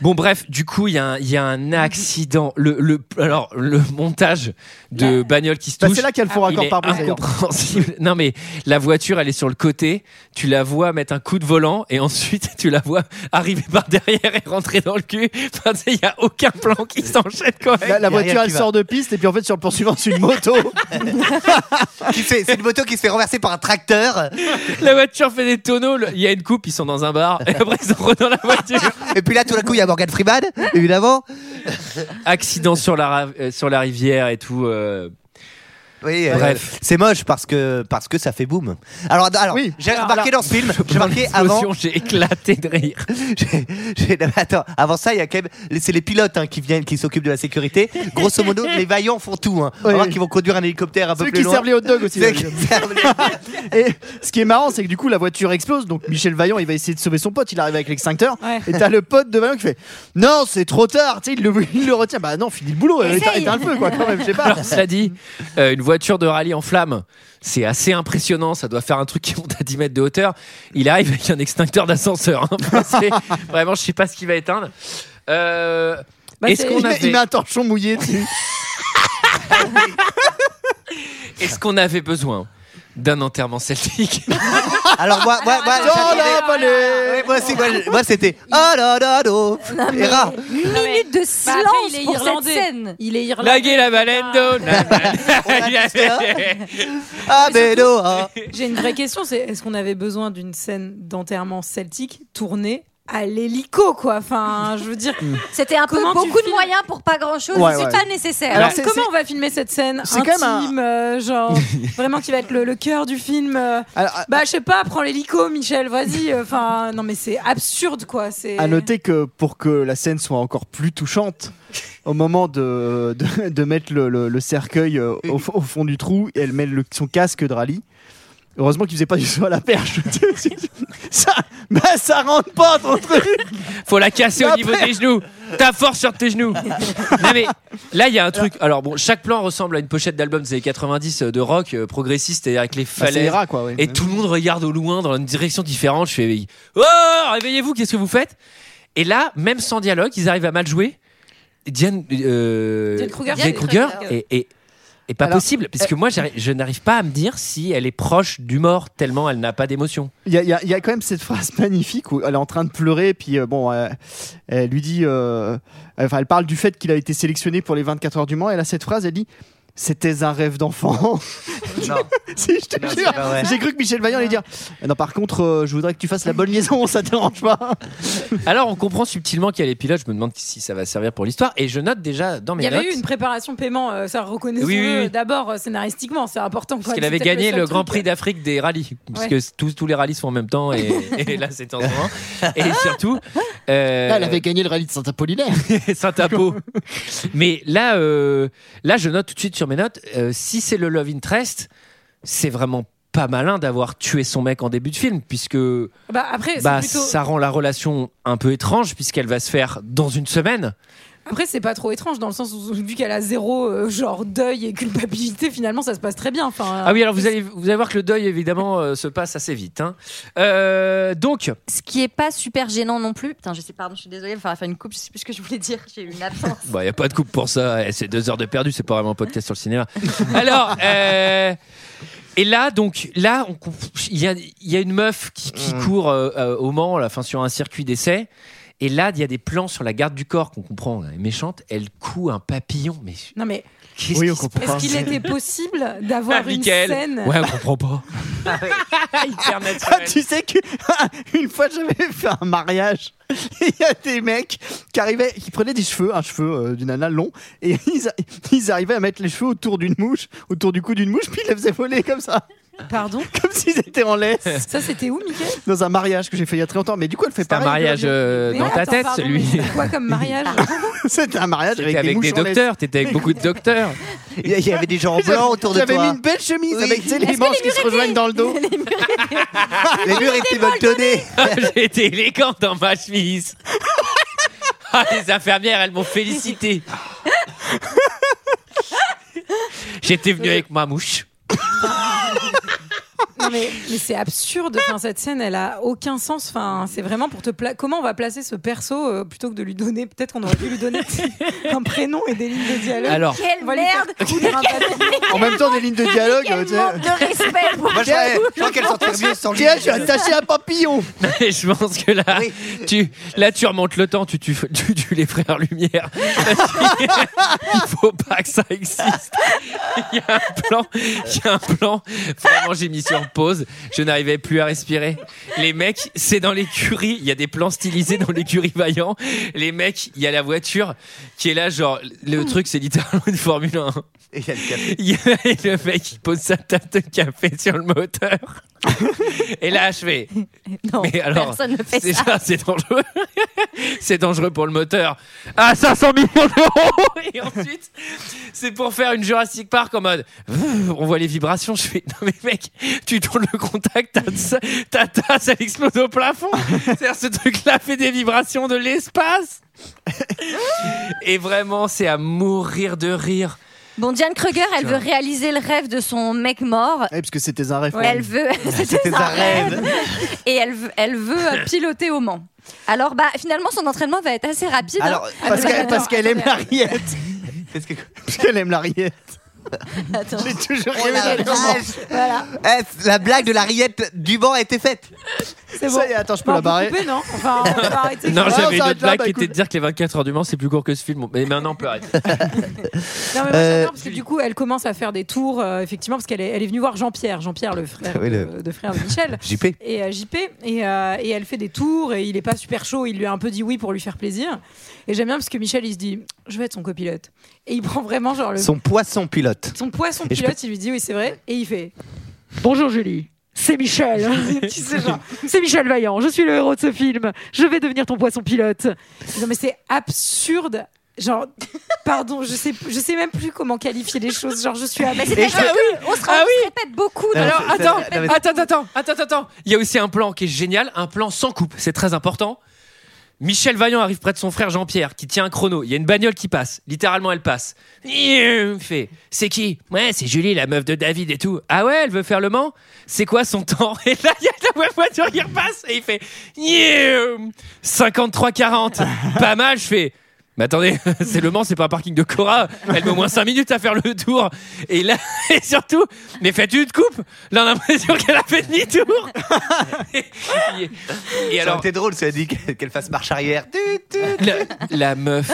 bon, bref, du coup, il y, a un- il y a un accident. Le, le, alors, le montage de bagnole qui se Bah, touche. c'est là qu'il y a le faux raccord d'ailleurs. incompréhensible. Non, mais la voiture, elle est sur le côté. Tu la vois mettre un coup de volant et ensuite tu la vois arriver par derrière et rentrer dans le cul. Enfin, il n'y a aucun plan qui [laughs] s'enchaîne quand même. La, voiture, elle sort de piste et puis en fait, sur le poursuivant, c'est une moto. [laughs] Qui fait- C'est une moto qui se fait renverser par un tracteur. La voiture fait des tonneaux. le- Il y a une coupe, ils sont dans un bar. Et après, ils sont dans la voiture. Et puis là, tout d'un coup, il y a Morgan Freeman, évidemment. accident sur la, ra- euh, sur la rivière et tout. euh, Oui, euh, Bref. c'est moche parce que, parce que ça fait boum. Alors, alors Oui. j'ai Alors, remarqué dans ce film, j'ai remarqué avant. j'ai éclaté de rire. [laughs] attends, avant ça, il y a quand même. C'est les pilotes hein, qui viennent, qui s'occupent de la sécurité. Grosso modo, [laughs] les vaillants font tout. Hein. Oui, oui. qu'ils vont conduire un hélicoptère un peu Ceux plus qui loin. servent les hot dogs aussi. Ceux là. qui servent les- Et ce qui est marrant, c'est que du coup, la voiture explose. Donc, Michel Vaillant, il va essayer de sauver son pote. Il arrive avec l'extincteur. Ouais. Et t'as le pote de Vaillant qui fait Non, c'est trop tard. Tu sais, il le, il le retient. Bah non, finis le boulot. Essaye. Éteins le feu, quoi, quand même. Je sais pas. Alors, cela dit, euh, une voiture de rallye en flamme, c'est assez impressionnant. Ça doit faire un truc qui monte à 10 mètres de hauteur. Il arrive avec un extincteur d'ascenseur. hein. [laughs] Enfin, Vraiment, je sais pas ce qu'il va éteindre. Euh, Bah, Est-ce qu'on avait, il met un torchon mouillé dessus. [laughs] est-ce qu'on avait besoin d'un enterrement celtique [laughs] Alors, moi, moi, moi, j'attendais- la. Ouais, moi, moi, je- moi, c'était. Ah là là là. Et rare. Une minute de silence Bah, après, il est pour cette scène. Il est irlandais. La gueule, la. [laughs] [laughs] Ah, mais non. hein. J'ai une vraie question, c'est est-ce qu'on avait besoin d'une scène d'enterrement celtique tournée à l'hélico, quoi Enfin, je veux dire, C'était un peu beaucoup de filmes moyens pour pas grand chose. Ouais, c'est ouais. pas nécessaire. alors comment on va filmer cette scène c'est quand même un- intime, euh, genre [laughs] vraiment qui va être le, le cœur du film euh, Alors, à- Bah, je sais pas, prends l'hélico, Michel, vas-y. euh, Enfin, non, mais c'est absurde, quoi. C'est. À noter que pour que la scène soit encore plus touchante, au moment de, de, de mettre le, le- le cercueil euh, au, au fond du trou, elle met le- son casque de rallye. Heureusement qu'il faisait pas du saut à la perche. [laughs] ça, bah, ça rentre pas ton truc. Faut la casser au niveau des genoux. Ta force sur tes genoux. non mais là il y a un truc. Alors bon, chaque plan ressemble à une pochette d'album des années 90 de rock euh, progressiste et avec les c'est falaises. rats, quoi. ouais. et tout le monde regarde au loin dans une direction différente. Je fais Oh, réveillez-vous, qu'est-ce que vous faites? Et là, même sans dialogue, ils arrivent à mal jouer. Diane, euh, Diane Kruger. Diane Kruger est- est pas Alors, possible, parce que moi je n'arrive pas à me dire si elle est proche du mort tellement elle n'a pas d'émotion. Il y, a- y y quand même cette phrase [laughs] magnifique où elle est en train de pleurer, puis euh, bon, euh, elle lui dit, euh, enfin, elle parle du fait qu'il a été sélectionné pour les 24 heures du Mans. Elle a cette phrase, elle dit. C'était un rêve d'enfant. Non. [laughs] si, je te Non, jure. J'ai cru que Michel Vaillant allait dire Non, par contre, euh, je voudrais que tu fasses la bonne liaison, ça te dérange pas [laughs] Alors on comprend subtilement qu'il y a les pilotes. Je me demande si ça va servir pour l'histoire. Et je note déjà dans Il mes y avait notes. eu une préparation paiement, euh, ça reconnaissons Oui, oui, oui. d'abord euh, scénaristiquement, c'est important. Parce qu'elle avait gagné le, Grand Prix d'Afrique des rallyes. Parce que tous, tous les rallyes se font en même temps. Et, [laughs] et là, c'est en ce moment. Et surtout. euh, Là, elle avait gagné le rallye de Saint-Apollinaire. Saint-Apo. Mais là, euh, là, je note tout de suite sur mes notes, euh, si c'est le love interest, c'est vraiment pas malin d'avoir tué son mec en début de film, puisque Bah, après, bah, plutôt... ça rend la relation un peu étrange, puisqu'elle va se faire dans une semaine. Après, c'est pas trop étrange dans le sens où, vu qu'elle a zéro euh, genre deuil et culpabilité, finalement, ça se passe très bien. Enfin, Ah oui, alors vous allez, vous allez voir que le deuil, évidemment, euh, se passe assez vite. hein. Euh, donc, Ce qui est pas super gênant non plus. Putain, je sais, pardon, je suis désolée, il va falloir faire une coupe, je sais plus ce que je voulais dire, j'ai eu une absence. il n'y a pas de coupe pour ça. Eh, C'est deux heures de perdu, c'est pas vraiment un podcast sur le cinéma. Alors, euh, et là, donc, là, il y a, il y a une meuf qui, qui Mm. court euh, euh, au Mans, là, enfin, sur un circuit d'essai. Et là, il y a des plans sur la garde du corps qu'on comprend, elle est méchante. Elle coud un papillon, mais Non mais qu'est-ce Oui, est-ce qu'il était possible d'avoir Ah, une scène Ouais, on comprend pas. Hyper Ah, naturel. tu sais que [laughs] une fois j'avais fait un mariage [laughs] il y a des mecs qui arrivaient qui prenaient des cheveux un cheveu euh, d'une nana long et [laughs] ils, a- ils arrivaient à mettre les cheveux autour d'une mouche autour du cou d'une mouche puis ils les faisaient voler comme ça Pardon [laughs] Comme s'ils étaient en laisse. Ça, c'était où, Mickaël Dans un mariage que j'ai fait il y a très longtemps. Mais du coup, elle fait C'est un mariage euh, dans ta attends, tête, pardon, celui. mais quoi comme mariage [laughs] C'était un mariage avec, T'étais avec mouches des en laisse. docteurs, t'étais avec beaucoup de docteurs. Il y a- il y avait des gens blancs autour de J'avais toi. mis une belle chemise Oui. avec tu sais, les Est-ce que manches les qui se rejoignent dans le dos. [laughs] Les murs étaient molletonnés. J'ai été élégant dans ma chemise. Ah, les infirmières, elles m'ont félicité. J'étais venu avec ma mouche. [laughs] Non mais, mais c'est absurde. Enfin, cette scène, elle a aucun sens. Enfin, c'est vraiment pour te pla- comment on va placer ce perso euh, plutôt que de lui donner. Peut-être qu'on aurait dû lui donner [laughs] un prénom et des lignes de dialogue. Alors. Quelle merde [laughs] En même temps, des lignes de dialogue. tu sais. de respect pour Moi, je crois- je crois qu'elle sortirait mieux sans lui. Tiens, je suis attaché à un papillon. Et je pense que là, tu, là, tu remontes le temps, tu tues tu, tues les frères Lumière. Il faut pas que ça existe. Il y a un plan, il y a un plan. Vraiment, j'ai mis sur pause. Je n'arrivais plus à respirer. Les mecs, c'est dans l'écurie. Il y a des plans stylisés dans l'écurie Vaillant. Les mecs, il y a la voiture qui est là, genre, le truc, c'est littéralement une Formule 1. Et il y a le café. [laughs] Il y a- et le mec il pose sa tasse de café sur le moteur. [laughs] Et là, je fais. Non, mais alors, personne ne fait c'est ça. c'est dangereux. [laughs] c'est dangereux pour le moteur. À 500 millions d'euros. Et ensuite, c'est pour faire une Jurassic Park en mode. On voit les vibrations. Je fais. Non mais mec, tu tournes le contact, ta, ta tasse elle explose au plafond. C'est-à-dire ce truc-là fait des vibrations de l'espace. Et vraiment, c'est à mourir de rire. Bon, Diane Kruger, elle veut réaliser le rêve de son mec mort. Ouais, parce que c'était un rêve. Elle veut. [laughs] C'était un rêve. Et elle veut, elle veut euh, piloter au Mans. Alors, bah, finalement, son entraînement va être assez rapide. hein. Alors, Parce qu'elle qu'elle aime la rillette. [laughs] Qu'est-ce que- Parce qu'elle aime la rillette. [laughs] Attends. J'ai toujours Oh la aimé la vache. Voilà. Eh, La blague de la rillette du banc a été faite. C'est bon. Ça y est, attends, je peux Bah, la on peut barrer. couper, non Enfin, on peut arrêter. Non, Ah, j'avais une s'arrête autre là, blague bah, qui était de dire que les 24 heures du Mans c'est plus court que ce film. Mais maintenant on peut arrêter. [laughs] Non, mais moi, Euh, j'adore parce que du coup, elle commence à faire des tours, euh, effectivement, parce qu'elle est, elle est venue voir Jean-Pierre, Jean-Pierre, le frère Oui, le- de, de frère de Michel. [laughs] JP. Et euh, JP, et, euh, et elle fait des tours, et il est pas super chaud, il lui a un peu dit oui pour lui faire plaisir. Et j'aime bien parce que Michel, il se dit, je vais être son copilote. Et il prend vraiment genre le, Son poisson pilote. Son poisson pilote, il lui dit oui, c'est vrai, et il fait Bonjour Julie. C'est Michel. [laughs] Tu sais, genre, [laughs] c'est Michel Vaillant. Je suis le héros de ce film. Je vais devenir ton poisson pilote. Non mais c'est absurde. Genre, pardon, je sais, je sais même plus comment qualifier les choses. Genre, je suis à Mais c'est Et parce je- que on se, Ah on se oui. répète beaucoup. Alors non, mais- attends, attends, attends, attends, attends. Il y a aussi un plan qui est génial, un plan sans coupe. C'est très important. Michel Vaillant arrive près de son frère Jean-Pierre qui tient un chrono. Il y a une bagnole qui passe. Littéralement, elle passe. Il fait C'est qui? Ouais, c'est Julie, la meuf de David et tout. Ah ouais, elle veut faire le Mans? C'est quoi son temps? Et là, il y a la voiture qui repasse et il fait 53-40. Pas mal, je fais. Mais attendez, [laughs] c'est le Mans, c'est pas un parking de Cora. Elle met au moins 5 minutes à faire le tour. Et là, [laughs] et surtout, mais faites une coupe. Là, on a l'impression qu'elle a fait demi-tour. [laughs] et, et- et Alors, alors, c'était drôle, ça a dit qu'elle fasse marche arrière. La, la meuf,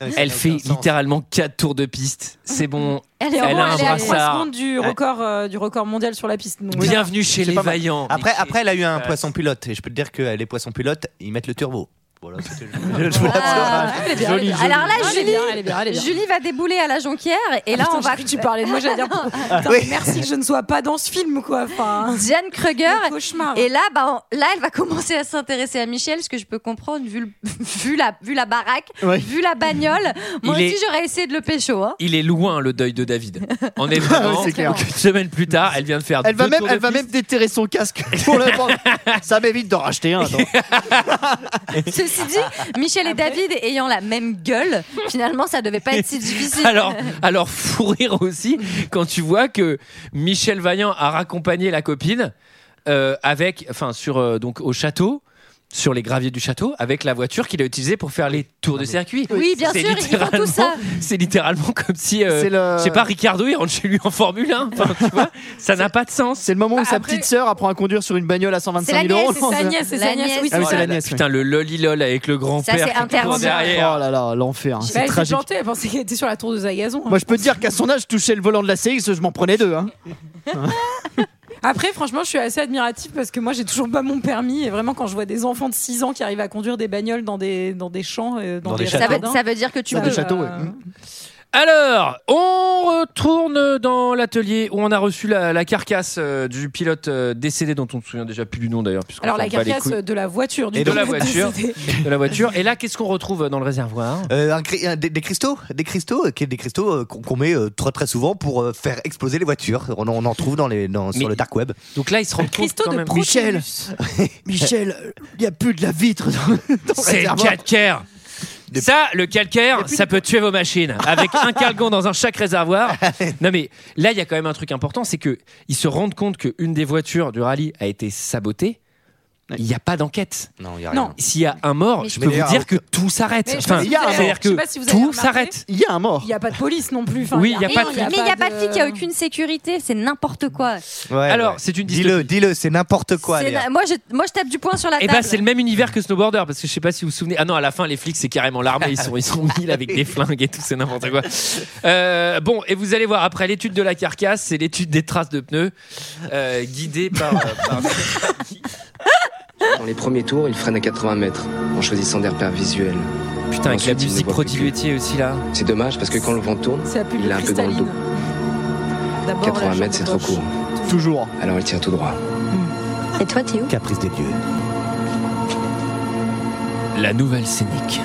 Non, elle fait littéralement 4 tours de piste. C'est bon. Elle est Elle en a un elle est à 3 brassard. secondes du record, euh, du record mondial sur la piste. Donc, Bienvenue chez les vaillants. Après, après, elle a eu un poisson pilote. Et je peux te dire que les poissons pilotes, ils mettent le turbo. Voilà, [laughs] c'était- je- je Ah. Elle est bien, elle est bien. joli. Alors là, Elle est Julie, bien, elle est bien, elle est bien. Julie va débouler à la jonquière et là, Ah, putain, on va. que tu parlais de moi, j'allais dire. [laughs] Putain, Oui. Merci que je ne sois pas dans ce film, quoi. Enfin, Diane Kruger. le cauchemar. Et là, bah, on- là, elle va commencer à s'intéresser à Michel, ce que je peux comprendre vu, le- [laughs] vu, la, vu la baraque, Ouais. vu la bagnole. Moi Il aussi, est- j'aurais essayé de le pécho. Hein. Il est loin le deuil de David. On est vraiment. Ouais, c'est clair. Une semaine plus tard, elle vient de faire. Elle va même, tours elle va même déterrer son casque pour le prendre. Ça m'évite d'en racheter un. Dit, Michel et David ayant la même gueule, finalement, ça devait pas être si difficile. Alors, alors fou rire aussi quand tu vois que Michel Vaillant a raccompagné la copine euh, avec, enfin sur euh, donc au château. Sur les graviers du château, avec la voiture qu'il a utilisée pour faire les tours de circuit. Oui, bien sûr, ils font tout ça. C'est littéralement comme si, euh, le- je sais pas, Ricardo il rentre chez lui en Formule 1. Enfin, tu vois, ça n'a pas de sens. C'est le moment où sa Après- petite sœur apprend à conduire sur une bagnole à 125 C'est 000 la euros. C'est sa [laughs] nièce, c'est La sa nièce. nièce. Oui, Ah oui, c'est la nièce. Putain, le lolilol avec le grand-père Ça, c'est interdit. derrière. Oh là là, l'enfer. Bah, C'est elle s'est tragique. plantée, elle pensait qu'elle était sur la tour de Zagazon. hein. Moi, je peux te dire qu'à son âge, je touchais le volant de la CX, je m'en prenais deux. Hein. [laughs] Après, franchement, je suis assez admirative parce que moi, j'ai toujours pas mon permis. Et vraiment, quand je vois des enfants de 6 ans qui arrivent à conduire des bagnoles dans des, dans des champs, euh, dans, Dans des, des ça, veut, jardins, ça veut dire que tu Dans peux. des châteaux, ouais. Alors, on retourne dans l'atelier où on a reçu la, la carcasse euh, du pilote euh, décédé dont on ne se souvient déjà plus du nom d'ailleurs. puisqu'on Alors la s'en bat les carcasse couilles. de la voiture du Et de la [laughs] pilote voiture. décédé. de la voiture. Et là, qu'est-ce qu'on retrouve dans le réservoir? Euh, un cri- un- des, des cristaux, des cristaux, euh, qui- des cristaux euh, qu'on qu'on met euh, très très souvent pour euh, faire exploser les voitures. On, en- on en trouve dans les, dans- sur Mais- le dark web. Donc là, ils se rendent compte quand même. Michel, [laughs] Michel, il n'y a plus de la vitre dans, dans le C'est le réservoir. Ça, le calcaire, ça peut tuer vos machines. [laughs] Avec un calgon dans un chaque réservoir. [laughs] Non mais là, il y a quand même un truc important, c'est que ils se rendent compte qu'une des voitures du rallye a été sabotée. Il n'y a pas d'enquête. Non, il y a Non. rien. S'il y a un mort, Mais je peux vous dire que tout s'arrête. Mais je Enfin, sais pas si c'est-à-dire je sais que pas si vous avez tout remarqué. s'arrête. Il y a un mort. Il n'y a pas de police non plus. Enfin, Oui, il y a pas de Mais il n'y a pas de flic, il n'y a aucune sécurité, c'est n'importe quoi. Ouais, Alors, ouais. c'est une Dis-le, dis-le, c'est n'importe quoi. C'est Léa. na- moi, je, moi, je tape du poing sur la Et table. bah c'est le même univers que Snowboarder parce que je sais pas si vous vous souvenez. Ah non, à la fin les flics c'est carrément l'armée, ils sont ils sont mille avec des flingues et tout, c'est n'importe quoi. Euh, bon, et vous allez voir après l'étude de la carcasse, c'est l'étude des traces de pneus euh, guidée par, euh, par- Dans les premiers tours, il freine à 80 mètres en choisissant des repères visuels. Putain avec la musique prodiluetier aussi là. C'est dommage parce que quand le vent tourne, il est un peu dans le dos. cristalline. D'abord, 80 la mètres, c'est trop court. Toujours. Alors il tire tout droit. Et toi, Théo? Caprice des dieux. La nouvelle scénique.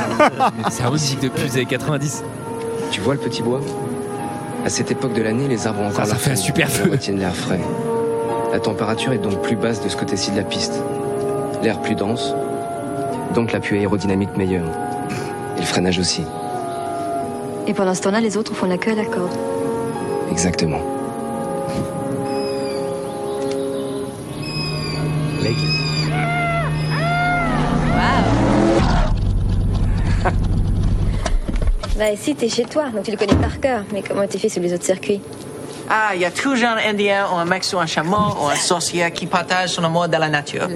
[laughs] c'est un musique de plus des années 90. Tu vois le petit bois? À cette époque de l'année, les arbres ont encore ça leur fait un super et feu. retiennent l'air frais. La température est donc plus basse de ce côté-ci de la piste. L'air plus dense, donc l'appui aérodynamique meilleur. Et le freinage aussi. Et pendant ce temps-là, les autres font la queue à la corde. Exactement. [laughs] Bah ici, t'es chez toi, donc tu le connais par cœur. Mais comment t'es fait sur les autres circuits? Ah, il y a toujours un Indien ou un mec sur un chameau ou un sorcier qui partage son amour de la nature.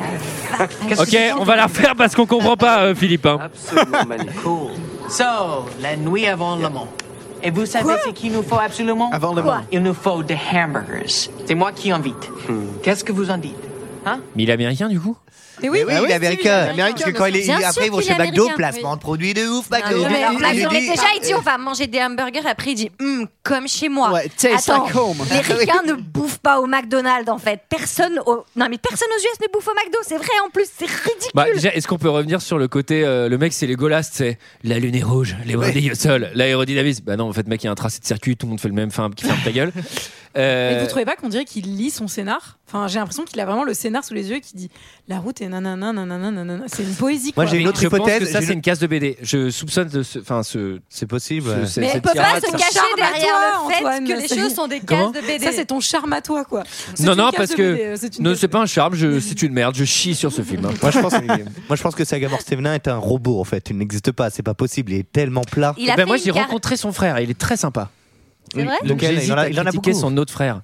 Ok, on va la refaire parce qu'on comprend pas euh, Philippe. hein. Absolument magnifique. Cool. [laughs] So, la nuit avant Le Mans. Et vous savez ce qu'il nous faut absolument? Avant Le Mans. Il nous faut des hamburgers. C'est moi qui invite. Qu'est-ce que vous en dites? Hein? Mais il est américain du coup? Mais oui, Mais oui, Ah il oui, est américain. américain, Parce que quand il est, Bien après, ils vont qu'il chez est McDo, américain, placement de produits de ouf, Non, McDo. mais alors là, Il dit- déjà on va manger des hamburgers. Après, il dit Hum, comme chez moi. Ouais, taste Attends, like home. les [laughs] ricains ne bouffent pas au McDonald's en fait. Personne au... Non, mais personne aux US ne bouffe au McDo. C'est vrai en plus, c'est ridicule. Bah déjà, est-ce qu'on peut revenir sur le côté euh, le mec c'est les Golas, c'est la lune est rouge, les au sol, l'aérodynamisme. Bah non, en fait mec, il y a un tracé de circuit, tout le monde fait le même, fin, qui ferme ta gueule. [laughs] Euh, Mais vous trouvez pas qu'on dirait qu'il lit son scénar? Enfin, j'ai l'impression qu'il a vraiment le scénar sous les yeux et qu'il dit la route est nanana nanana nanana. C'est une poésie. Moi, j'ai une autre je pense hypothèse. que ça c'est une- case de BD. Je soupçonne de ce, enfin ce, C'est possible. ce- Mais on peut pas se cacher derrière toi, le fait Antoine, que les choses sont des Comment cases de BD. Ça, c'est ton charme à toi, quoi. C'est Non une non parce que euh, c'est une non c'est pas un charme, je- [laughs] c'est une merde. Je chie sur ce film. hein. Moi je, pense, moi, je pense que Sagamore Stevenin est un robot en fait. Il n'existe pas, c'est pas possible. Il est tellement plat. Eh ben, moi j'ai rencontré son frère, il est très sympa. C'est vrai Donc Lequel j'hésite Il en a- à il en a critiquer beaucoup. son autre frère.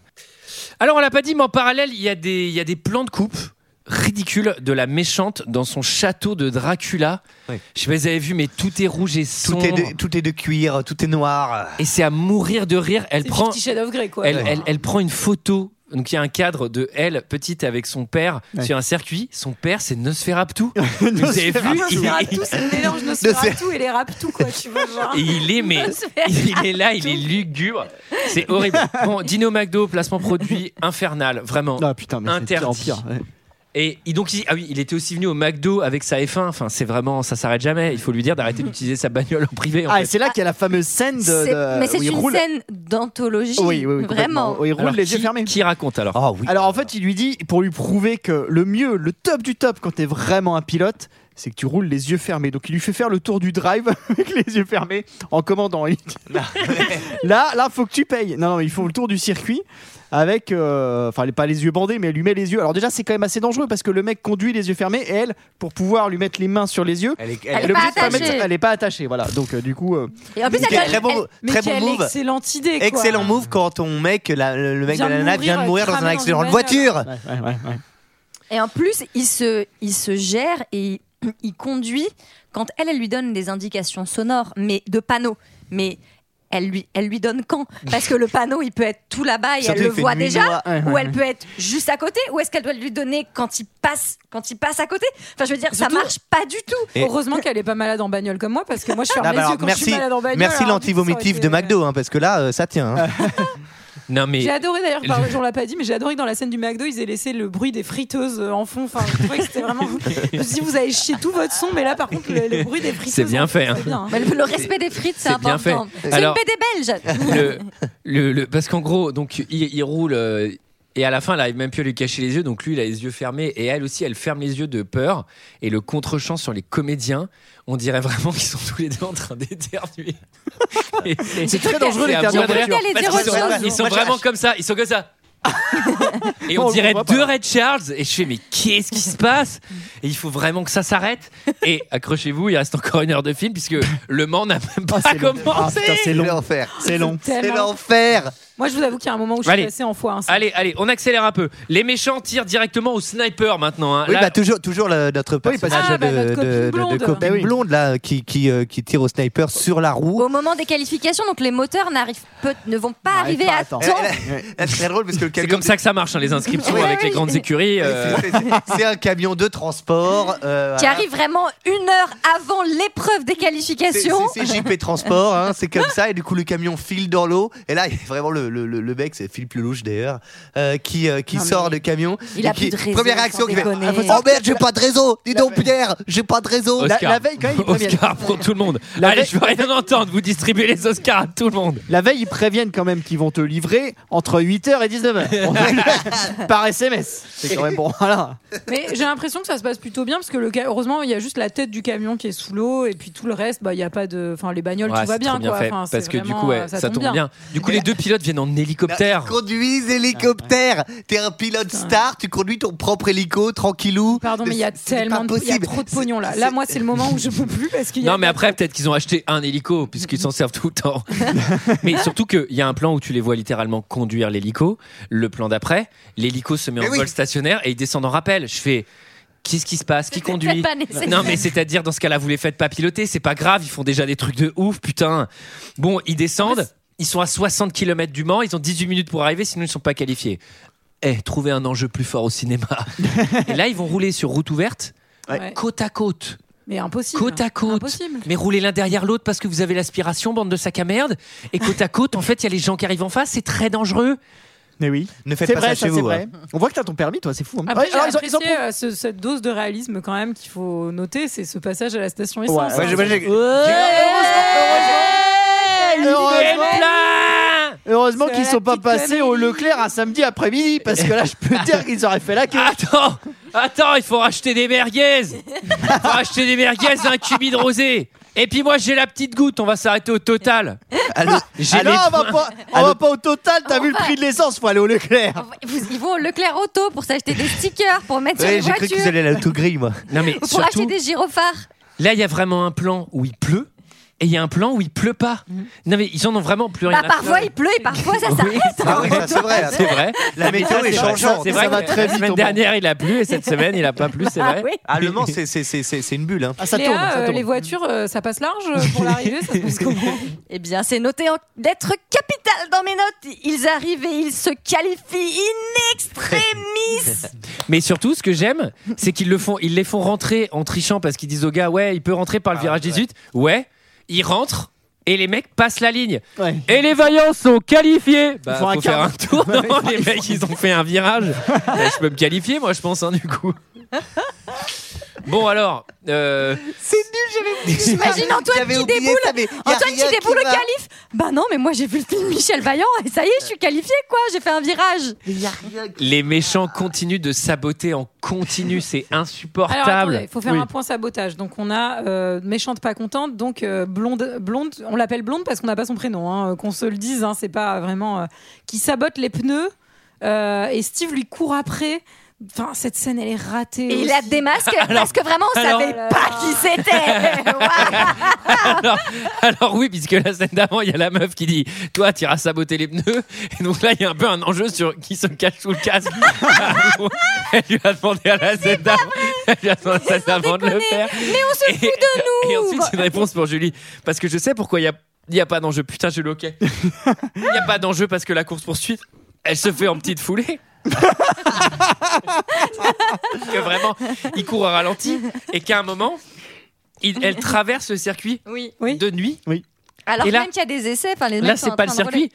Alors on l'a pas dit, mais en parallèle il y a des il y a des plans de coupe ridicules de la méchante dans son château de Dracula. Oui. Je sais pas si vous avez vu, mais tout est rouge et Tout sombre. est, de, tout est de cuir, tout est noir. Et c'est à mourir de rire. Elle prend, of Grey, quoi. elle, Ouais. elle, elle prend une photo. Donc il y a un cadre de elle petite avec son père Ouais. sur un circuit. Son père c'est Nosferatu. [laughs] vous avez vu il, Nosferatu, est- c'est le mélange Nosferatu et les Raptou, quoi, tu vois, genre. et il est mais il est là, il est lugubre. C'est horrible. Bon, Dino McDo, placement produit infernal, vraiment. Ah putain, mais c'est pire en Interdit. pire. ouais. Et il- donc il, ah oui, il était aussi venu au McDo avec sa F1. Enfin, c'est vraiment, ça s'arrête jamais. Il faut lui dire d'arrêter d'utiliser sa bagnole en privé. en Ah, fait. et c'est là qu'il y a la fameuse scène de. Mais c'est une roule. scène d'anthologie. Oui, oui, oui. Vraiment. Où il roule Alors, les qui, yeux fermés. Qui raconte alors Ah oui. Alors en fait, il lui dit, pour lui prouver que le mieux, le top du top quand t'es vraiment un pilote, c'est que tu roules les yeux fermés. Donc il lui fait faire le tour du drive [laughs] avec les yeux fermés en commandant. [laughs] Il dit, là, là, faut que tu payes. Non, non, ils font le tour du circuit avec, euh, enfin, pas les yeux bandés, mais elle lui met les yeux. Alors déjà, c'est quand même assez dangereux parce que le mec conduit les yeux fermés et elle, pour pouvoir lui mettre les mains sur les yeux, Elle est, Elle est pas attachée. mettre- elle est pas attachée. Voilà. Donc euh, du coup, euh, Et en plus, Très, elle, très bon, très bon move. excellente idée, quoi. Excellent move quand ton mec, la- le mec Vient de la nana, vient de mourir, dans un accident de voiture. ouais, ouais, ouais, ouais. Et en plus, il se, il se gère et il, il conduit quand elle, elle lui donne des indications sonores, mais de panneaux. Mais elle lui, elle lui donne quand? Parce que le panneau, il peut être tout là-bas et Surtout, elle il le voit déjà. Ouais, ou elle ouais. peut être juste à côté, ou est-ce qu'elle doit lui donner quand il passe, quand il passe à côté? Enfin, je veux dire, ça Surtout- marche pas du tout. Et- Heureusement qu'elle est pas malade en bagnole comme moi, parce que moi je ferme Ah les bah yeux alors, quand je merci, suis malade en bagnole. merci ça aurait l'antivomitif été- de McDo, hein, parce que là, euh, ça tient. hein. [laughs] Non mais J'ai adoré d'ailleurs, par- on l'a pas dit, mais j'ai adoré que dans la scène du McDo, ils aient laissé le bruit des friteuses euh, en fond. Enfin, je trouvais que c'était vraiment. [laughs] Je me suis dit, vous avez chié tout votre son, mais là par contre, le, le bruit des friteuses. C'est bien fait, hein. bien, hein. Mais le, le respect des frites, c'est important. C'est une BD belge. le, le- le- parce qu'en gros, donc il, il roule euh, et à la fin, elle arrive même plus à lui cacher les yeux. Donc lui, il a les yeux fermés et elle aussi, elle ferme les yeux de peur. Et le contre-champ sur les comédiens, on dirait vraiment qu'ils sont tous les deux en train d'éternuer. [laughs] C'est très dangereux, les ils sont vraiment comme ça. Ils sont comme ça. [laughs] Et on On dirait pas. deux Red Charles. Et je fais, mais qu'est-ce qui se passe? Et il faut vraiment que ça s'arrête. Et accrochez-vous, il reste encore une heure de film puisque Le Mans n'a même pas c'est long. Ah, commencé. c'est C'est long. l'enfer. C'est long. C'est l'enfer. Moi, je vous avoue qu'il y a un moment où je suis Allez. passée en fois. Allez, allez, on accélère un peu. Les méchants tirent directement au sniper maintenant. hein. Oui, Là- bah, toujours, toujours notre personnage Ah, bah, de, notre de- copine de- de blonde. copine Bah oui. blonde là, qui, qui, euh, qui tire au sniper sur la roue. Au moment des qualifications, donc les moteurs n'arrivent peut- ne vont pas arriver pas, à temps. C'est très drôle parce que le C'est camion. comme ça que ça marche, hein, les inscriptions avec les grandes écuries. euh, C'est- un camion de transport. euh, Qui arrive vraiment une heure avant l'épreuve des qualifications. C'est c'est JP Transport, hein, c'est comme ça, et du coup le camion file dans l'eau. Et là, il y a vraiment le, le, le, le mec, c'est Philippe Lelouch d'ailleurs, euh, qui, euh, qui Non, mais sort du camion. il et a qui, plus de réseau, Première réaction sans qui fait déconner. Oh merde, j'ai pas de réseau Dis donc, Pierre, j'ai pas de réseau La- Oscar. la veille, quand même, ils [laughs] préviennent. Oscar pour tout le monde. La Allez, veille- je veux rien entendre. Vous distribuez les Oscars à tout le monde. La veille, ils préviennent quand même qu'ils vont te livrer entre 8h et 19h. [laughs] [laughs] Par SMS. C'est quand même bon. Voilà. Mais j'ai l'impression que ça se passe plutôt bien parce que le ca- heureusement il y a juste la tête du camion qui est sous l'eau et puis tout le reste bah il y a pas de enfin les bagnoles Ouais, tout va c'est bien trop quoi fait. Enfin, c'est parce que du vraiment, coup, ouais, euh, ça, tombe bien. Du coup, les deux pilotes viennent en hélicoptère. Ils conduisent hélicoptère T'es un pilote star, tu conduis ton propre hélico, tranquillou. Pardon mais il y a C'est tellement de, il y a trop de pognon là. Là moi c'est le moment où je peux plus parce qu'il y a Non, mais après, peut-être qu'ils ont acheté un hélico, puisqu'ils s'en servent tout le temps. [laughs] mais surtout qu'il y a un plan où tu les vois littéralement conduire l'hélico. Le plan d'après, l'hélico se met Mais en oui. vol stationnaire et ils descendent en rappel. Je fais. Qu'est-ce qui se passe? Qui conduit? pas nécessaire. Non, mais c'est-à-dire, dans ce cas-là, vous les faites pas piloter, c'est pas grave, ils font déjà des trucs de ouf, putain. Bon, ils descendent, ils sont à 60 km du Mans, ils ont 18 minutes pour arriver, sinon ils sont pas qualifiés. Eh, trouver un enjeu plus fort au cinéma. [laughs] et là, ils vont rouler sur route ouverte, Ouais. côte à côte. mais impossible. Côte à côte. Impossible. Mais rouler l'un derrière l'autre parce que vous avez l'aspiration, bande de sacs à merde. Et côte à côte, en fait, il y a les gens qui arrivent en face, c'est très dangereux. Mais oui. Ne faites pas vrai, ça chez c'est vous. vrai. hein. On voit que t'as ton permis, toi, c'est fou. hein. Après, Ouais, j'ai alors, ils ont- ils ont euh, ce- cette dose de réalisme quand même qu'il faut noter, c'est ce passage à la station Ouais, essence. Ouais, hein. je- Heureusement, qu'ils la sont pas passés au. Leclerc un samedi après-midi parce que là, je peux dire qu'ils auraient fait la queue. Attends, attends, il faut racheter des merguez. Il faut racheter des merguez et un cubi de rosé. Et puis moi, j'ai la petite goutte, on va s'arrêter au total. Allô J'ai Ah non, on va pas, on va pas au total, t'as vu le prix de l'essence, faut aller au Leclerc. Vous- Ils vont au Leclerc Auto pour s'acheter des stickers pour mettre sur les j'ai cru voitures. qu'ils allaient à l'autogrill, moi. Non, mais Ou pour acheter des gyrophares. là, il y a vraiment un plan où il pleut. Et il y a un plan où il pleut pas. Non mais ils en ont vraiment plus rien Bah, à parfois faire. il pleut et parfois ça s'arrête. [laughs] Ah oui, ça, c'est vrai. c'est vrai. La Mais météo est c'est vrai. changeante. C'est Ça vrai va que très la semaine dernière il a plu et cette semaine il a pas plu, c'est Ah vrai. oui. Ah, Le Mans, c'est- c'est c'est- c'est- c'est une bulle. Hein. Ah, ça Léa, tourne, ça euh, tourne. les voitures, euh, ça passe large pour l'arrivée, ça se passe [laughs] comment Eh bien, c'est noté en- d'être capital dans mes notes. Ils arrivent et ils se qualifient in extremis. [laughs] Mais surtout, ce que j'aime, c'est qu'ils le font, ils les font rentrer en trichant parce qu'ils disent au gars, ouais, il peut rentrer par le virage 18. Ouais, ils rentrent et les mecs passent la ligne. Ouais. Et les vaillants sont qualifiés. Bah, faut un faire un tour. [laughs] Non, les mecs, ils ont fait un virage. Bah, [laughs] je peux me qualifier, moi, je pense, hein, du coup. Bon alors, euh, C'est nul, j'avais J'imagine [laughs] Antoine J'avais qui oublié déboule. ça, mais y a Antoine rien qui déboule qui au va. qualif. Bah non, mais moi j'ai vu le film Michel Vaillant et ça y est, je suis qualifié quoi. J'ai fait un virage. les méchants continuent de saboter en continu, c'est [laughs] Alors insupportable. attendez, il faut faire Oui. un point sabotage. Donc on a euh, méchante pas contente, donc euh, blonde, blonde. On l'appelle blonde parce qu'on n'a pas son prénom. hein, euh, qu'on se le dise, hein, c'est pas vraiment euh, qui sabote les pneus. euh, et Steve lui court après. Enfin, cette scène, elle est ratée. Et il la démasque [laughs] parce que vraiment on alors- savait pas qui c'était. [laughs] alors, alors oui, puisque la scène d'avant, il y a la meuf qui dit Toi, tu iras saboter les pneus. Et donc là, il y a un peu un enjeu sur qui se cache sous le casque. [laughs] Elle lui a demandé à la scène d'avant Elle lui a demandé à la scène d'avant de le faire. Mais on se Et, fout de nous. et ensuite, une réponse pour Julie. Parce que je sais pourquoi il y a Il n'y a pas d'enjeu. Putain, j'ai le. Il n'y a pas d'enjeu parce que la course-poursuite, elle se fait en petite foulée. Que vraiment, il court à ralenti et qu'à un moment, il- elle traverse le circuit Oui. de nuit. Alors Et là- même qu'il y a des essais, enfin les Là, mecs sont c'est pas le train de rouler. circuit.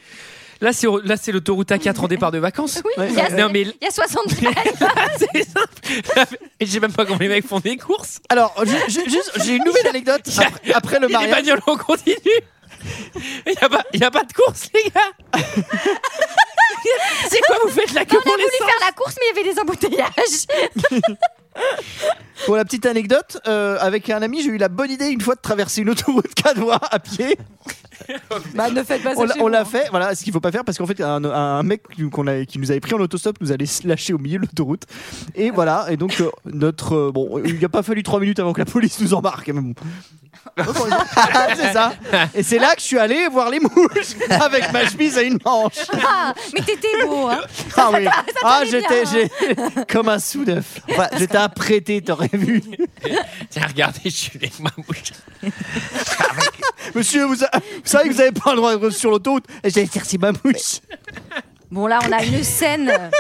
Là, c'est là, c'est l'autoroute A4 en départ de vacances. Oui, il y a, Non, mais il y a 70 [laughs] c'est simple. Et je sais même pas comment les mecs font des courses. Alors, ju- ju- juste, j'ai une nouvelle anecdote [laughs] après, après le Les mariage. bagnoles en continu. Il n'y a, pas- il y a pas de course, les gars. [laughs] c'est quoi, vous faites la queue On a pour voulu l'essence faire la course, mais il y avait des embouteillages. [laughs] Pour la petite anecdote, euh, avec un ami, j'ai eu la bonne idée une fois de traverser une autoroute [laughs] 4 voies à pied. Bah, ne faites pas ça On l'a- chez on vous, l'a hein. fait, voilà, ce qu'il faut pas faire parce qu'en fait, un, un mec qu'on a- qui nous avait pris en autostop nous allait se lâcher au milieu de l'autoroute. Et voilà, et donc euh, notre. euh, bon, il n'a pas fallu 3 minutes avant que la police nous embarque, mais bon. [laughs] c'est ça. Et c'est là que je suis allé voir les mouches [laughs] avec ma chemise à une manche. Ah, mais t'étais beau, hein. Ah oui. Ça Ah, j'étais hein. j'ai- [laughs] comme un sous neuf. Enfin, j'étais apprêté, t'aurais vu. Tiens, regardez, je suis avec ma mouche. Monsieur, vous, a- vous savez que vous avez pas le droit de sur l'autoroute. Et j'ai cherché ma mouche. Bon là, on a une scène.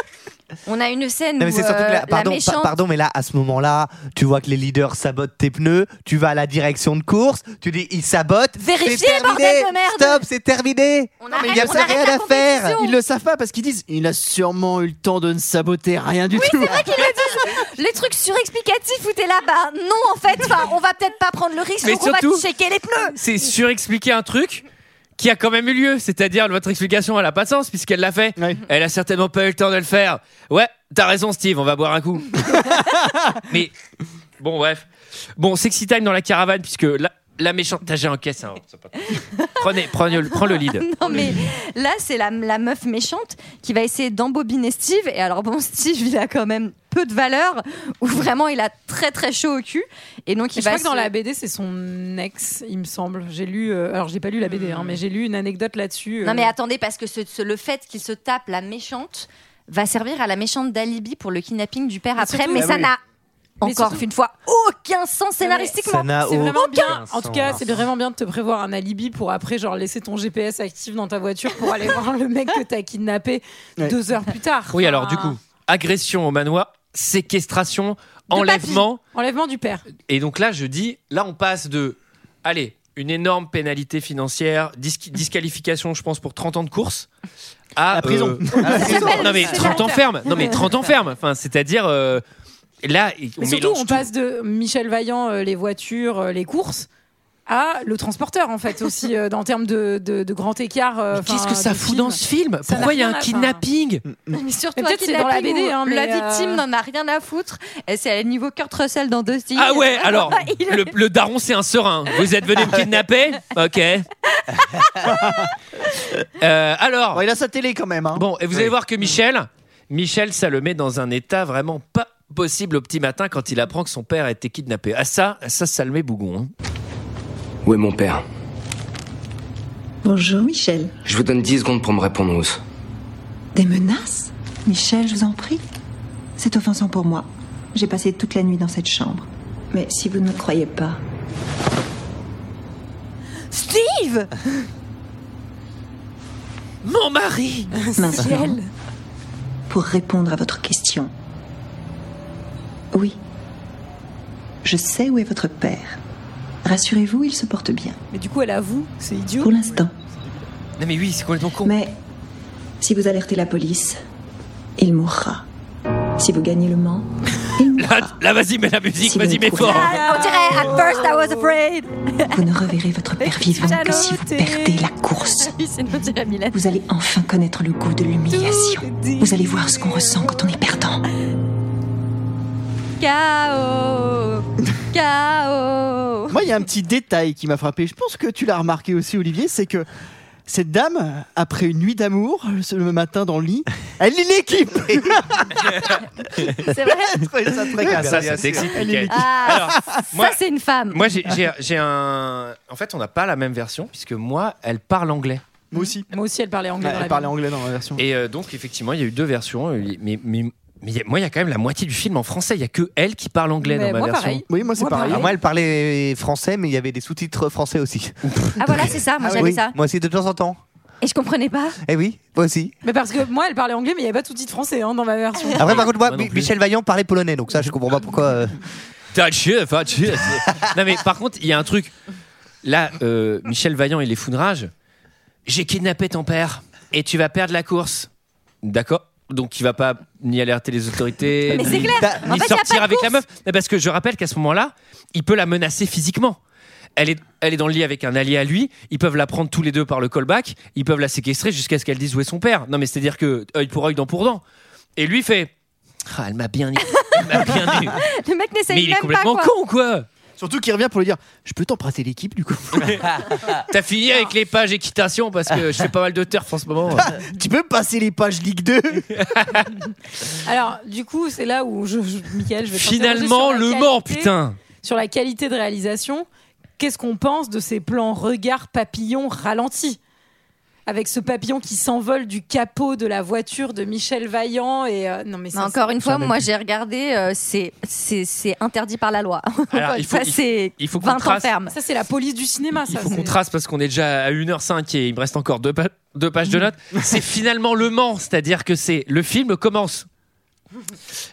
On a une scène Non, mais où c'est surtout que euh, là, pardon, la méchante. pa- pardon, mais là, à ce moment-là, tu vois que les leaders sabotent tes pneus, tu vas à la direction de course, tu dis ils sabotent. Vérifiez, bordel de merde Stop, c'est terminé. On arrête- il y a on rien à faire. Ils le savent pas parce qu'ils disent il a sûrement eu le temps de ne saboter rien du tout. C'est vrai qu'ils le disent. Les trucs surexplicatifs où t'es là, bah non en fait, enfin, on va peut-être pas prendre le risque, Mais donc on va surtout- checker les pneus. C'est surexpliquer un truc qui a quand même eu lieu. C'est-à-dire, votre explication, elle a pas de sens puisqu'elle l'a fait. Elle a certainement pas eu le temps de le faire. Ouais, t'as raison, Steve, on va boire un coup. [laughs] Mais, bon, bref. Bon, sexy time dans la caravane puisque la, la méchante. T'as j'ai en caisse. hein, Prenez, prends le lead. [laughs] Non mais là c'est la, la meuf méchante qui va essayer d'embobiner Steve et alors bon Steve il a quand même peu de valeur ou vraiment il a très très chaud au cul et donc il je va crois que dans la BD, c'est son ex, il me semble. J'ai lu, euh, alors j'ai pas lu la BD, hein, mais j'ai lu une anecdote là-dessus. Non euh, mais attendez parce que ce- ce- le fait qu'il se tape la méchante va servir à la méchante d'alibi pour le kidnapping du père Mais après surtout- mais Ah ça oui. n'a encore surtout- une fois aucun sens scénaristiquement. C'est vraiment bien. En tout cas, c'est vraiment bien de te prévoir un alibi pour après, genre laisser ton GPS actif dans ta voiture pour aller [laughs] voir le mec que t'as kidnappé Ouais. deux heures plus tard. Oui, alors, du coup, agression au manoir, séquestration, enlèvement. Enlèvement du père. Et donc là, je dis, là, on passe de, allez, une énorme pénalité financière, dis- disqualification, je pense, pour 30 ans de course, à La prison. euh, [laughs] La prison. non mais C'est 30 ans ferme. Non mais 30 ans ferme. Enfin, c'est-à-dire euh, là, on Mais surtout, on tout. passe de Michel Vaillant, euh, les voitures, euh, les courses, à le transporteur, en fait, aussi, euh, en termes de, de, de grand écart. euh, Qu'est-ce que ça fout film. dans ce film Pourquoi il y a un à- kidnapping Mais surtout Mais peut-être c'est dans la BD, hein, mais, la euh, victime n'en a rien à foutre. Et c'est à niveau Kurt Russell dans Dusty. Ah ouais, alors [laughs] est- le, le daron c'est un serein. Vous êtes venu me kidnapper Ok. [laughs] Euh, alors. Bon, il a sa télé quand même. hein. Bon, et vous allez voir que Michel, Michel, ça le met dans un état vraiment pas possible au petit matin quand il apprend que son père a été kidnappé. Ah ça, ça, ça le met bougon. hein. Où est mon père? Bonjour Michel. Je vous donne 10 secondes pour me répondre. Des menaces? Michel, je vous en prie. C'est offensant pour moi. J'ai passé toute la nuit dans cette chambre. Mais si vous ne me croyez pas, Steve Mon mari maintenant, pour répondre à votre question. Oui, je sais où est votre père. Rassurez-vous, il se porte bien. Mais du coup, elle avoue, c'est idiot. Pour l'instant. Non mais oui, c'est complètement con. Mais si vous alertez la police, il mourra. Si vous gagnez le Mans, [laughs] Là, là, vas-y, mets la musique, Si vas-y, mets fort. Ah, On dirait At first I was afraid. [laughs] vous ne reverrez votre père vivant que si vous perdez la course. [laughs] Vous allez enfin connaître le goût de l'humiliation. Vous allez voir ce qu'on ressent quand on est perdant. K.O. K.O. Moi, il y a un petit détail qui m'a frappé. Je pense que tu l'as remarqué aussi, Olivier, c'est que cette dame, après une nuit d'amour, ce matin dans le lit, elle lit l'équipe. [laughs] C'est vrai ça très Ah, classe. ça, ça t'excite, Mickaël. Ah, Alors, moi- ça c'est une femme. Moi, j'ai- j'ai j'ai un. En fait, on n'a pas la même version puisque moi, elle parle anglais. Moi aussi. Moi aussi, elle parlait anglais. Dans elle la parlait anglais dans la version. Et euh, donc, effectivement, il y a eu deux versions. euh, Mais, mais Mais il y a- moi, il y a quand même la moitié du film en français. Il y a que elle qui parle anglais Mais dans ma moi, version. pareil. Oui, moi c'est pareil. Moi, elle parlait français, mais il y avait des sous-titres français aussi. [laughs] Ah voilà, c'est ça, moi j'avais Oui, ça. Moi aussi, de temps en temps. Et je comprenais pas. Eh oui, moi aussi. Mais parce que moi, elle parlait anglais, mais il n'y avait pas tout de titre français hein, dans ma version. Après, par contre, moi. Michel Vaillant parlait polonais, donc ça, je comprends pas pourquoi. euh, [laughs] [laughs] non, mais par contre, il y a un truc. Là, euh, Michel Vaillant et les foudrages. J'ai kidnappé ton père et tu vas perdre la course. D'accord? Donc il va pas ni alerter les autorités, Mais c'est ni, clair. ni En fait, y a sortir pas de avec la meuf. Mais parce que je rappelle qu'à ce moment-là, il peut la menacer physiquement. Elle est, elle est dans le lit avec un allié à lui. Ils peuvent la prendre tous les deux par le callback. Ils peuvent la séquestrer jusqu'à ce qu'elle dise où est son père. Non, mais c'est-à-dire que œil pour œil, dent pour dent. Et lui fait. Ah, elle m'a bien eu. Elle m'a bien eu. [laughs] Le mec Mais n'essaye il est même pas complètement quoi. con, quoi. Surtout qu'il revient pour lui dire Je peux t'emprunter l'équipe du coup [laughs] T'as fini avec les pages équitation parce que je fais pas mal de turf en ce moment. [laughs] Tu peux me passer les pages Ligue 2 [laughs] Alors, du coup, c'est là où, je, je, Michael, je vais Finalement, le sur la Mans, qualité- putain. Sur la qualité de réalisation, qu'est-ce qu'on pense de ces plans regard papillon ralentis? Avec ce papillon qui s'envole du capot de la voiture de Michel Vaillant et euh, non mais ça, encore une fois, moi j'ai regardé, euh, c'est interdit par la loi. [laughs] Alors, il faut- ça c'est il faut qu'on 20 ans trace- ferme. ça c'est la police du cinéma Il ça faut qu'on trace parce qu'on est déjà à 1h05 et il me reste encore deux, pa- deux pages de notes. C'est finalement Le Mans, c'est-à-dire que c'est le film commence. Vous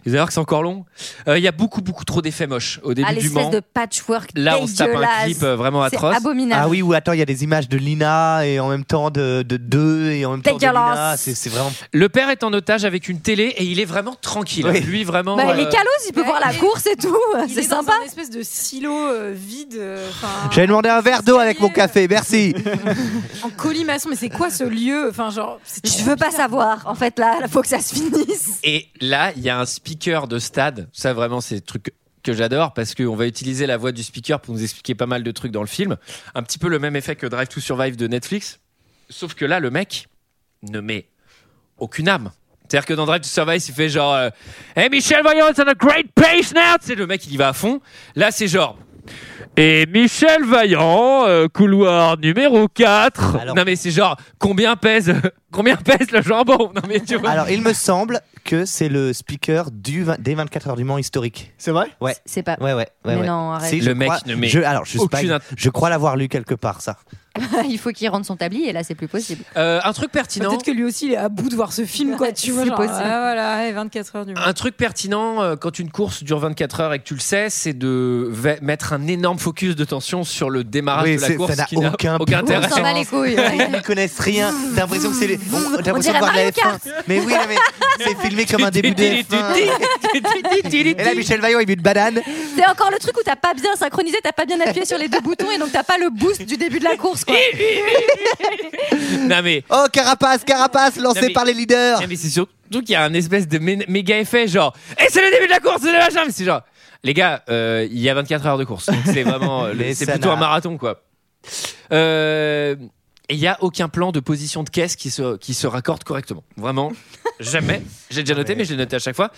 allez voir que c'est encore long. Euh, Il y a beaucoup, beaucoup trop d'effets moches au début Ah, du Mans. de patchwork Là, on se tape un clip euh, vraiment atroce. abominable. Ah oui, ou attends, il y a des images de Lina et en même temps de, de deux et en même temps de Lina. C'est c'est vraiment. Le père est en otage avec une télé et il est vraiment tranquille. Oui. Lui, vraiment. Bah, euh, Les calos, il peut Ouais, voir la il est- course et tout. il C'est est dans sympa. un espèce de silo euh, vide euh, J'avais demandé un verre d'eau avec mon café, merci. [laughs] en colimaçon mais c'est quoi ce lieu? Enfin genre trop veux pas savoir. En fait, là, il faut que ça se finisse. Et là, il y a un speaker de stade. Ça, vraiment, c'est le truc que j'adore parce qu'on va utiliser la voix du speaker pour nous expliquer pas mal de trucs dans le film. Un petit peu le même effet que Drive to Survive de Netflix. Sauf que là, le mec ne met aucune âme. C'est-à-dire que dans Drive to Survive, il fait genre euh, Hey Michel Vaillant, it's on a great pace now! Sais, le mec, il y va à fond. Là, c'est genre. Et Michel Vaillant, euh, couloir numéro 4. Alors- Non, mais c'est genre, combien pèse, combien pèse le jambon? Non, mais tu vois. Alors, il me semble que c'est le speaker du, vingt- des 24 heures du Mans historique. C'est vrai Ouais. C'est pas. Ouais, ouais, ouais. Mais ouais. non, arrête. Si, je Le mec crois- ne met je, alors, je, sais pas, aucune int- je crois l'avoir lu quelque part, ça. [laughs] il faut qu'il rentre son tablier et là, c'est plus possible. Euh, un truc pertinent. peut-être que lui aussi il est à bout de voir ce film quoi tu vois C'est genre, possible. ah, voilà et 24 heures du Un truc pertinent euh, quand une course dure 24 heures et que tu le sais, c'est de ve- mettre un énorme focus de tension sur le démarrage Oui, de la c'est- course ça n'a qui n'a aucun aucun but. intérêt. On s'en bat les couilles. ouais. [laughs] Ils connaissent rien. T'as l'impression que c'est les. On- de dirait voir de la Mario F1. Mais oui, non, mais c'est filmé comme un début de F1. Et là, Michel Vaillant, il met une banane. C'est encore le truc où t'as pas bien synchronisé, t'as pas bien appuyé sur les deux boutons et donc t'as pas le boost du début de la course. Quoi. [laughs] Non mais, Oh, Carapace, Carapace, lancé Non, mais- par les leaders. non, mais c'est surtout qu'il y a un espèce de mé- méga effet genre Et c'est le début de la course, c'est le machin Mais c'est genre Les gars, euh, il y a 24 heures de course. Donc c'est vraiment. [laughs] c'est plutôt un marathon quoi. Euh, Et il n'y a aucun plan de position de caisse qui se, qui se raccorde correctement. Vraiment, [laughs] jamais. J'ai déjà noté, mais je l'ai noté à chaque fois.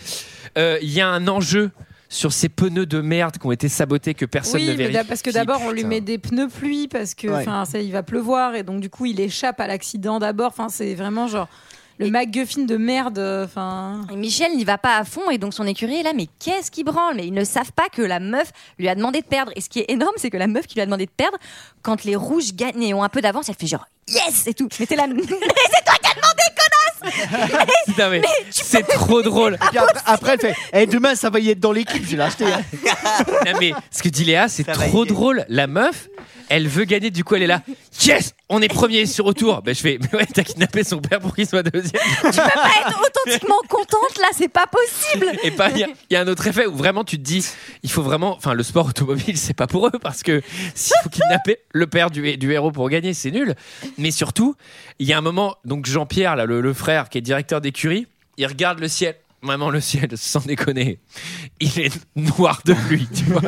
Euh, Il y a un enjeu sur ces pneus de merde qui ont été sabotés que personne oui, ne vérifie. parce que d'abord on lui met des pneus pluie parce que Ouais. enfin ça il va pleuvoir et donc du coup il échappe à l'accident d'abord. Enfin c'est vraiment genre le MacGuffin de merde. Enfin Et Michel n'y va pas à fond et donc son écurie est là, mais qu'est-ce qui branle? Mais ils ne savent pas que la meuf lui a demandé de perdre. Et ce qui est énorme, c'est que la meuf qui lui a demandé de perdre, quand les rouges gagnent et ont un peu d'avance, elle fait genre yes et tout. Mais t'es là, [laughs] mais c'est toi qui as demandé, connasse [laughs] Putain, mais c'est trop drôle. Et puis après, après, elle fait Eh, Demain, ça va y être dans l'équipe, je vais l'acheter. hein. [laughs] Non, mais ce que dit Léa, c'est Ça va trop drôle. La meuf, elle veut gagner, du coup, elle est là. Yes, on est premier sur retour. Ben, je fais, mais ouais, t'as kidnappé son père pour qu'il soit deuxième. Tu peux pas être authentiquement contente là, c'est pas possible Et pas, il y a- il y, a un autre effet où vraiment tu te dis, il faut vraiment, enfin, le sport automobile, c'est pas pour eux parce que s'il faut kidnapper le père du, du héros pour gagner, c'est nul. Mais surtout, il y a un moment, donc Jean-Pierre, là, le, le frère qui est directeur d'écurie, il regarde le ciel. Vraiment le ciel, sans déconner. Il est noir de pluie, tu vois.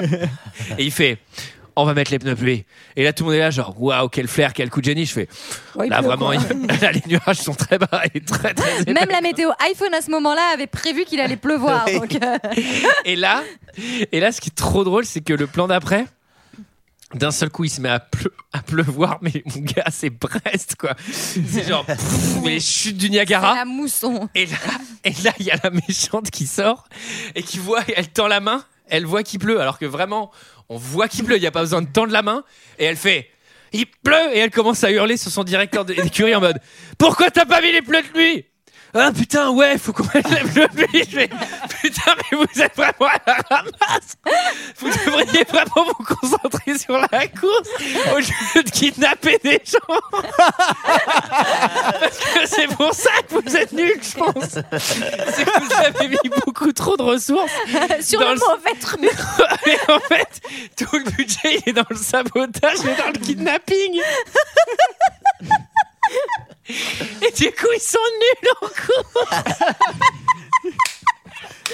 Et il fait, on va mettre les pneus pluie. Et là, tout le monde est là, genre, waouh, quel flair, quel coup de génie. Je fais, Ouais, là, vraiment, quoi. il- [laughs] là, les nuages sont très bas et très, très. Même la météo iPhone à ce moment-là avait prévu qu'il allait pleuvoir. [laughs] Donc, euh, Et là, et là, ce qui est trop drôle, c'est que le plan d'après, D'un seul coup, il se met à, pleu- à pleuvoir, mais mon gars, c'est Brest, quoi. C'est genre, [laughs] pff, mais les chutes du Niagara. La mousson. Et là, et là, il y a la méchante qui sort et qui voit, elle tend la main, elle voit qu'il pleut, alors que vraiment, on voit qu'il pleut, il n'y a pas besoin de tendre la main, et elle fait. Il pleut et elle commence à hurler sur son directeur de- d'écurie en mode Pourquoi t'as pas mis les pneus de nuit? Ah putain ouais faut qu'on pneus de nuit Je fais, Putain mais vous êtes vraiment à la ramasse Vous devriez vraiment vous concentrer sur la course au lieu de kidnapper des gens Parce que c'est pour ça que vous êtes nuls je pense C'est que vous avez mis beaucoup trop de ressources Sur dans le mauvais truc. [laughs] Mais en fait, tout le budget il est dans le sabotage et dans le kidnapping. [laughs] Et du coup, ils sont nuls en cours.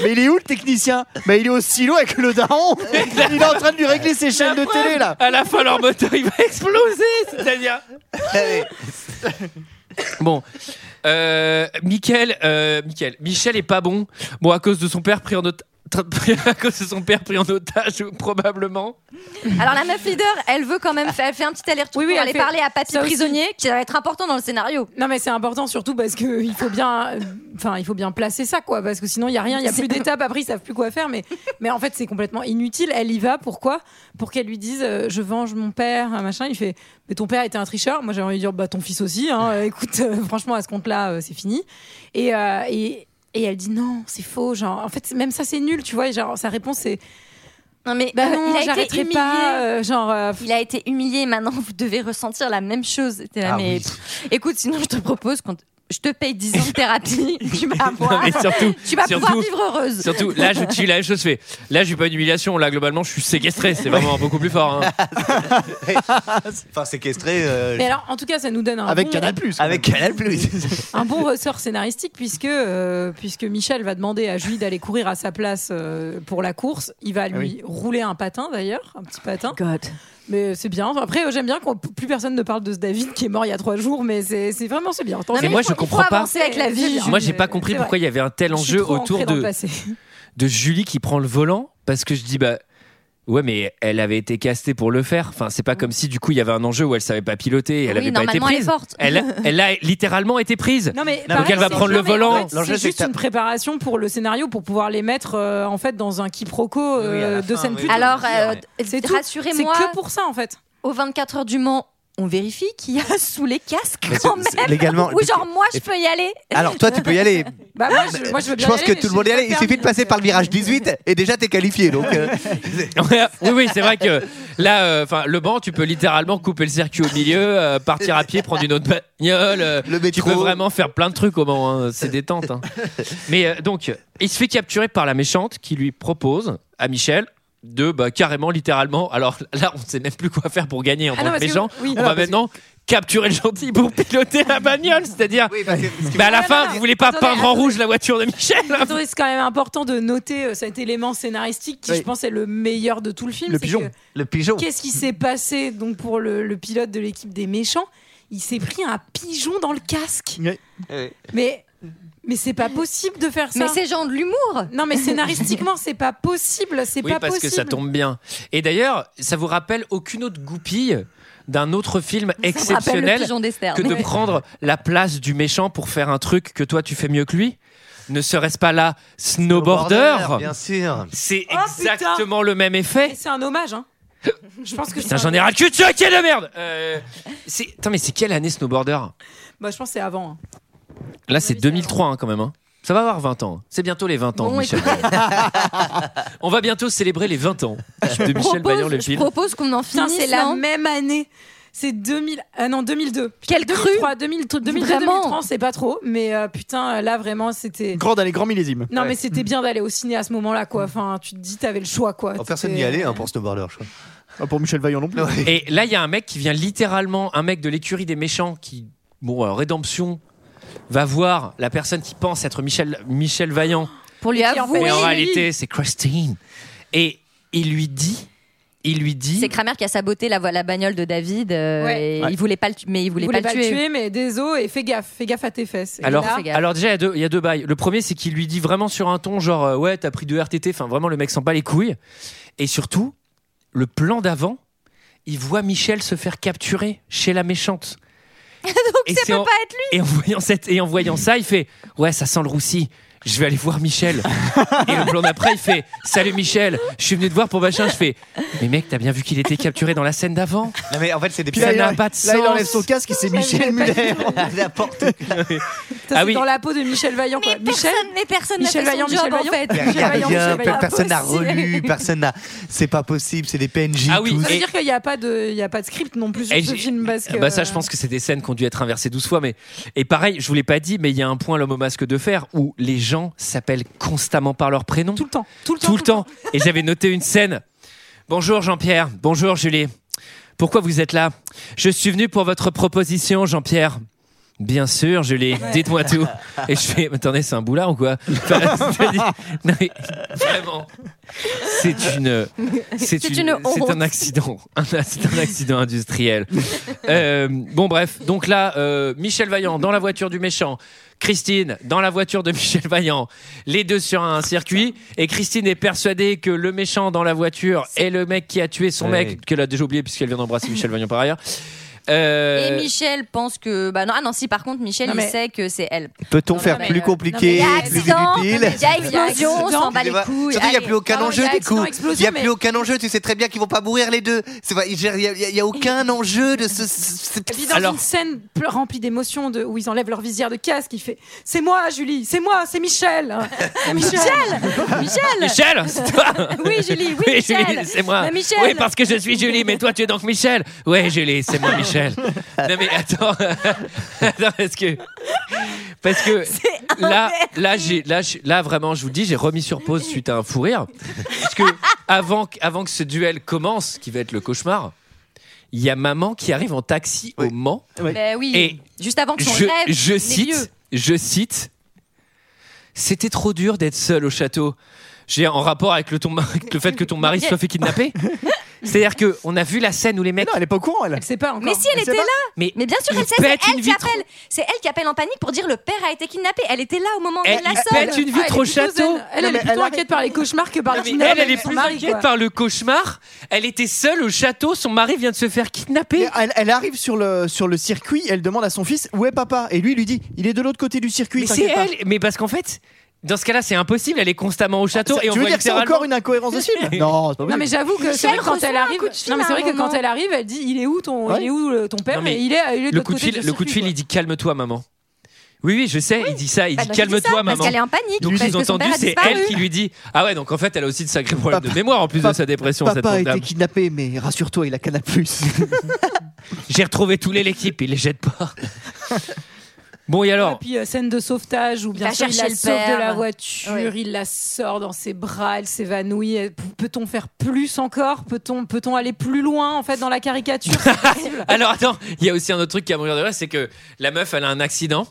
Mais il est où le technicien? Bah il est au silo avec le daron. Il est en train de lui régler ses chaînes de télé là. À la fin, leur moteur il va exploser. C'est-à-dire. [laughs] Bon. Euh, euh, Mickaël, Michel est pas bon. Bon, à cause de son père pris en otage. [laughs] À cause de son père pris en otage, [laughs] probablement. Alors la meuf leader, elle veut quand même, elle fait un petit aller-retour Oui, oui, pour elle aller fait parler à Papy ça aussi. Prisonnier, qui va être important dans le scénario. Non mais c'est important surtout parce que il faut bien, euh, enfin il faut bien placer ça quoi, parce que sinon il y a rien, il y a plus d'étapes. Après ils savent plus quoi faire, mais mais en fait c'est complètement inutile. Elle y va, pourquoi? Pour qu'elle lui dise euh, je venge mon père, un machin. Il fait mais ton père était un tricheur. Moi j'ai envie de dire bah ton fils aussi. Hein. Euh, Écoute, euh, franchement à ce compte-là euh, c'est fini. Et, euh, et et elle dit non c'est faux. Genre en fait même ça c'est nul, tu vois. Et genre sa réponse c'est Non mais bah euh, non il a été j'arrêterai humilié. pas. euh, genre euh, Il a été humilié, maintenant vous devez ressentir la même chose. Là, Ah mais oui. pff, écoute, sinon je te propose qu'on je te paye 10 ans de thérapie, [laughs] tu vas Non, voir. mais surtout, tu vas pouvoir vivre heureuse. Surtout, là, je tue la même chose. je fais. Là, j'ai pas une humiliation. Là, globalement, je suis séquestré. C'est vraiment [laughs] beaucoup plus fort. hein. [laughs] Enfin, séquestré. euh, Mais alors, en tout cas, ça nous donne un Avec bon, Canal Plus. Avec Canal Plus. un bon ressort scénaristique puisque euh, puisque Michel va demander à Julie d'aller courir à sa place euh, pour la course. Il va lui rouler un patin d'ailleurs, un petit patin. Mais c'est bien. Après, j'aime bien qu'on plus personne ne parle de ce David qui est mort il y a trois jours, mais c'est vraiment c'est bien. Mais moi, je faut comprends pas. avec la vie. Moi, j'ai pas compris pourquoi il y avait un tel Je enjeu autour de, de Julie qui prend le volant. Parce que je dis, bah. Ouais, mais elle avait été castée pour le faire. Enfin, c'est pas comme si du coup il y avait un enjeu où elle savait pas piloter et elle Oui, avait pas été normalement, elle est prise. forte. Elle, [laughs] elle a littéralement été prise. Non mais Donc pareil, elle va prendre le volant. en fait, C'est juste une préparation pour le scénario pour pouvoir les mettre euh, en fait dans un quiproquo euh, de scène plus. Alors, euh, rassurez-moi. C'est que pour ça en fait. Aux 24 heures du Mans, on vérifie qu'il y a [laughs] sous les casques Mais quand c'est même. légalement- Ou genre moi je peux y aller. Alors, toi, tu peux y aller. [laughs] Bah moi je, moi, je veux bien Je pense y que aller, tout le monde y j'ai aller. pas Il permis, suffit de passer par le virage 18 et déjà t'es qualifié. Donc, euh, [laughs] oui, oui, c'est vrai que là, euh, enfin, le banc, tu peux littéralement couper le circuit au milieu, euh, partir à pied, prendre une autre bagnole. euh, tu peux vraiment faire plein de trucs au Mans. hein, C'est détente. hein. Mais euh, donc, il se fait capturer par la méchante qui lui propose à Michel de bah, carrément, littéralement. Alors là, on sait même plus quoi faire pour gagner en Ah tant non, que méchant. oui. On non, va maintenant capturer le gentil pour piloter la bagnole. C'est-à-dire, bah, à la fin, non, vous voulez pas attendez, peindre en rouge la voiture de Michel hein Attendez, c'est quand même important de noter euh, cet élément scénaristique qui, Oui. je pense, est le meilleur de tout le film. Le pigeon. que Le pigeon. Qu'est-ce qui s'est passé donc pour le, le pilote de l'équipe des méchants? Il s'est pris un pigeon dans le casque. Mais mais c'est pas possible de faire ça. Mais c'est genre de l'humour. Non, mais scénaristiquement, c'est pas possible. C'est Oui, pas parce possible. que ça tombe bien. Et d'ailleurs, ça vous rappelle aucune autre goupille d'un autre film exceptionnel que de prendre la place du méchant pour faire un truc que toi tu fais mieux que lui? Ne serait-ce pas là Snowboarder? Bien sûr. C'est Oh, exactement le même effet. C'est un hommage, hein. Je pense que Putain, c'est j'en un- ai ras le cul, es quelle de merde Euh, c'est- Attends, mais c'est quelle année Snowboarder? Bah, je pense que c'est avant. hein. Là, c'est 2003 hein, quand même. hein. Ça va avoir 20 ans. C'est bientôt les 20 ans, Bon, Michel. [laughs] On va bientôt célébrer les 20 ans de Michel Vaillant, le je propose qu'on en finisse c'est la même année. C'est 2000. Ah non, 2002. Quel cru 2003, 2000, 2002, Vraiment 2003, c'est pas trop. Mais euh, putain, là, vraiment, c'était. Grande année, grand millésime. Non, mais c'était bien d'aller au ciné à ce moment-là, quoi. Enfin, tu te dis, t'avais le choix, quoi. Oh, personne n'y allait hein, pour Snowboarder, je crois. Ah, pour Michel Vaillant non plus. Et là, il y a un mec qui vient littéralement, un mec de l'écurie des méchants qui, bon, euh, rédemption, va voir la personne qui pense être Michel, Michel Vaillant. Pour lui avouer. Mais en réalité, c'est Christine. Et il lui dit, il lui dit, C'est Kramer qui a saboté la, la bagnole de David. euh, Ouais. et Ouais. Il voulait pas le, mais il Il voulait, pas, le tuer. mais désolé, et fais gaffe, fais gaffe à tes fesses. Et alors, alors déjà, il y, a deux, il y a deux bails. Le premier, c'est qu'il lui dit vraiment sur un ton genre, euh, ouais, t'as pris deux RTT. Enfin, vraiment, le mec s'en bat les couilles. Et surtout, le plan d'avant, il voit Michel se faire capturer chez la méchante. [laughs] Donc Et ça peut en- pas être lui. Et en voyant cette, et en voyant ça, il fait ouais, ça sent le roussi. Je vais aller voir Michel. et le plan d'après, il fait Salut Michel, je suis venu te voir pour machin. Je fais Mais mec, t'as bien vu qu'il était capturé dans la scène d'avant Non mais en fait c'est des Puis Ça il, n'a a- pas de là, il sens. enlève son casque et c'est Michel Muller. [laughs] N'importe Ça, Ah c'est oui. dans la peau de Michel Vaillant. Quoi. Mais Michel, personne, mais personne n'a Michel fait son Vaillant, job Michel en Vaillant. fait. Michel Michel personne n'a Impossible. relu, personne n'a. C'est pas possible, c'est des PNJ. Ah oui, tous. Ça veut Et- dire qu'il n'y a, pas de- il y a pas de script non plus sur Et ce j'ai- film. Parce que... Bah ça, je pense que c'est des scènes qui ont dû être inversées 12 fois. Mais et pareil, je vous l'ai pas dit, mais il y a un point l'homme au masque de fer où les gens s'appellent constamment par leur prénom. Tout le temps. Tout le temps. Tout le temps. Et j'avais noté une scène. Bonjour Jean-Pierre. Bonjour Julie. Pourquoi vous êtes là? Je suis venu pour votre proposition, Jean-Pierre. Bien sûr, Julie. Dites-moi tout. Et je fais, attendez, c'est un boulard ou quoi? Enfin, [laughs] Non mais vraiment, c'est une, c'est C'est une, une c'est un accident, Un- c'est un accident industriel. Euh, bon bref, donc là, euh, Michel Vaillant dans la voiture du méchant. Christine dans la voiture de Michel Vaillant, les deux sur un circuit, et Christine est persuadée que le méchant dans la voiture est le mec qui a tué son Ouais. mec, qu'elle a déjà oublié puisqu'elle vient d'embrasser Michel Vaillant par ailleurs. Euh, Et Michel pense que. Bah non, ah non, si par contre, Michel, Non, il mais- sait que c'est elle. Peut-on Non, faire mais, plus euh, compliqué, Il y a plus accident, il y a explosion, on s'en bat les Surtout, couilles. il n'y a plus aucun Ah enjeu il y a du coup. Il n'y a mais- plus aucun enjeu. Tu sais très bien qu'ils vont pas mourir les deux. Il n'y a, aucun enjeu de ce. ce- ce- Et puis dans Alors- une scène remplie d'émotions de, où ils enlèvent leur visière de casque, il fait C'est moi, Julie, c'est moi, c'est Michel. [laughs] Michel. Michel Michel, c'est toi Oui, Julie, oui, [laughs] Michel. C'est moi. Mais Michel. Oui, parce que je suis Julie, mais toi, tu es donc Michel. Oui, Julie, c'est moi, Michel. [laughs] Non, mais attends. [laughs] attends, parce que. Parce que là, là, j'ai, là, là, vraiment, je vous le dis, j'ai remis sur pause suite à un fou rire. Parce que avant, que- avant que ce duel commence, qui va être le cauchemar, il y a maman qui arrive en taxi au Mans. Bah oui. Et Juste avant que son je, rêve. cite, je cite, c'était trop dur d'être seul au château. J'ai en rapport avec le, ton, avec le fait que ton mari se soit fait kidnapper. [laughs] C'est-à-dire que on a vu la scène où les mecs. Non, elle est pas au courant, elle. Elle sait pas encore. Mais si elle était là Mais, Mais bien sûr, il elle sait, c'est pète une elle qui vitre. appelle. C'est elle qui appelle en panique pour dire le père a été kidnappé. Elle était là au moment où Elle- elle la il pète une Ah, vitre au château. Elle, est plutôt inquiète par les cauchemars que par le Mais kidnapping elle, elle est de plus inquiète par le cauchemar. Elle était seule au château. Son mari vient de se faire kidnapper. Elle, elle arrive sur le, sur le circuit, elle demande à son fils où est papa? Et lui, il lui dit il est de l'autre côté du circuit. Mais c'est t'inquiète pas. elle. Mais parce qu'en fait, dans ce cas-là, c'est impossible. Elle est constamment au château. Ça- et on tu veux voit dire que c'est littéralement- encore une incohérence de film [laughs] Non, c'est pas Non mais j'avoue que c'est vrai que quand reçoit elle un arrive, coup de fil non mais c'est à vrai un que quand elle arrive, elle dit il est où ton, Ouais. il est où le- ton père Non, mais Et il est, il est de le l'autre coup de côté fil, du le coup de circuit, fil, il dit calme-toi, maman. Oui, oui, je sais. Il dit ça. Il Bah, dit calme-toi, maman. Parce qu'elle est en panique. Donc parce que son sous-entendu, père a c'est disparu. elle qui lui dit Ah ouais, donc en fait, elle a aussi de sacrés problèmes Papa- de mémoire en plus de Papa- sa dépression. cette Papa a été dame. kidnappé, mais rassure-toi, il a Canal Plus. [laughs] J'ai retrouvé tous les l'équipe, il les jette pas. [laughs] Bon, et Et alors puis euh, scène de sauvetage où bien va sûr il la le sauve de père. la voiture, Ouais. il la sort dans ses bras, elle s'évanouit. Peut-on faire plus encore? Peut-on peut-on aller plus loin en fait dans la caricature? C'est [laughs] possible Alors attends, il y a aussi un autre truc qui a mourir de rire, c'est que la meuf, elle a un accident,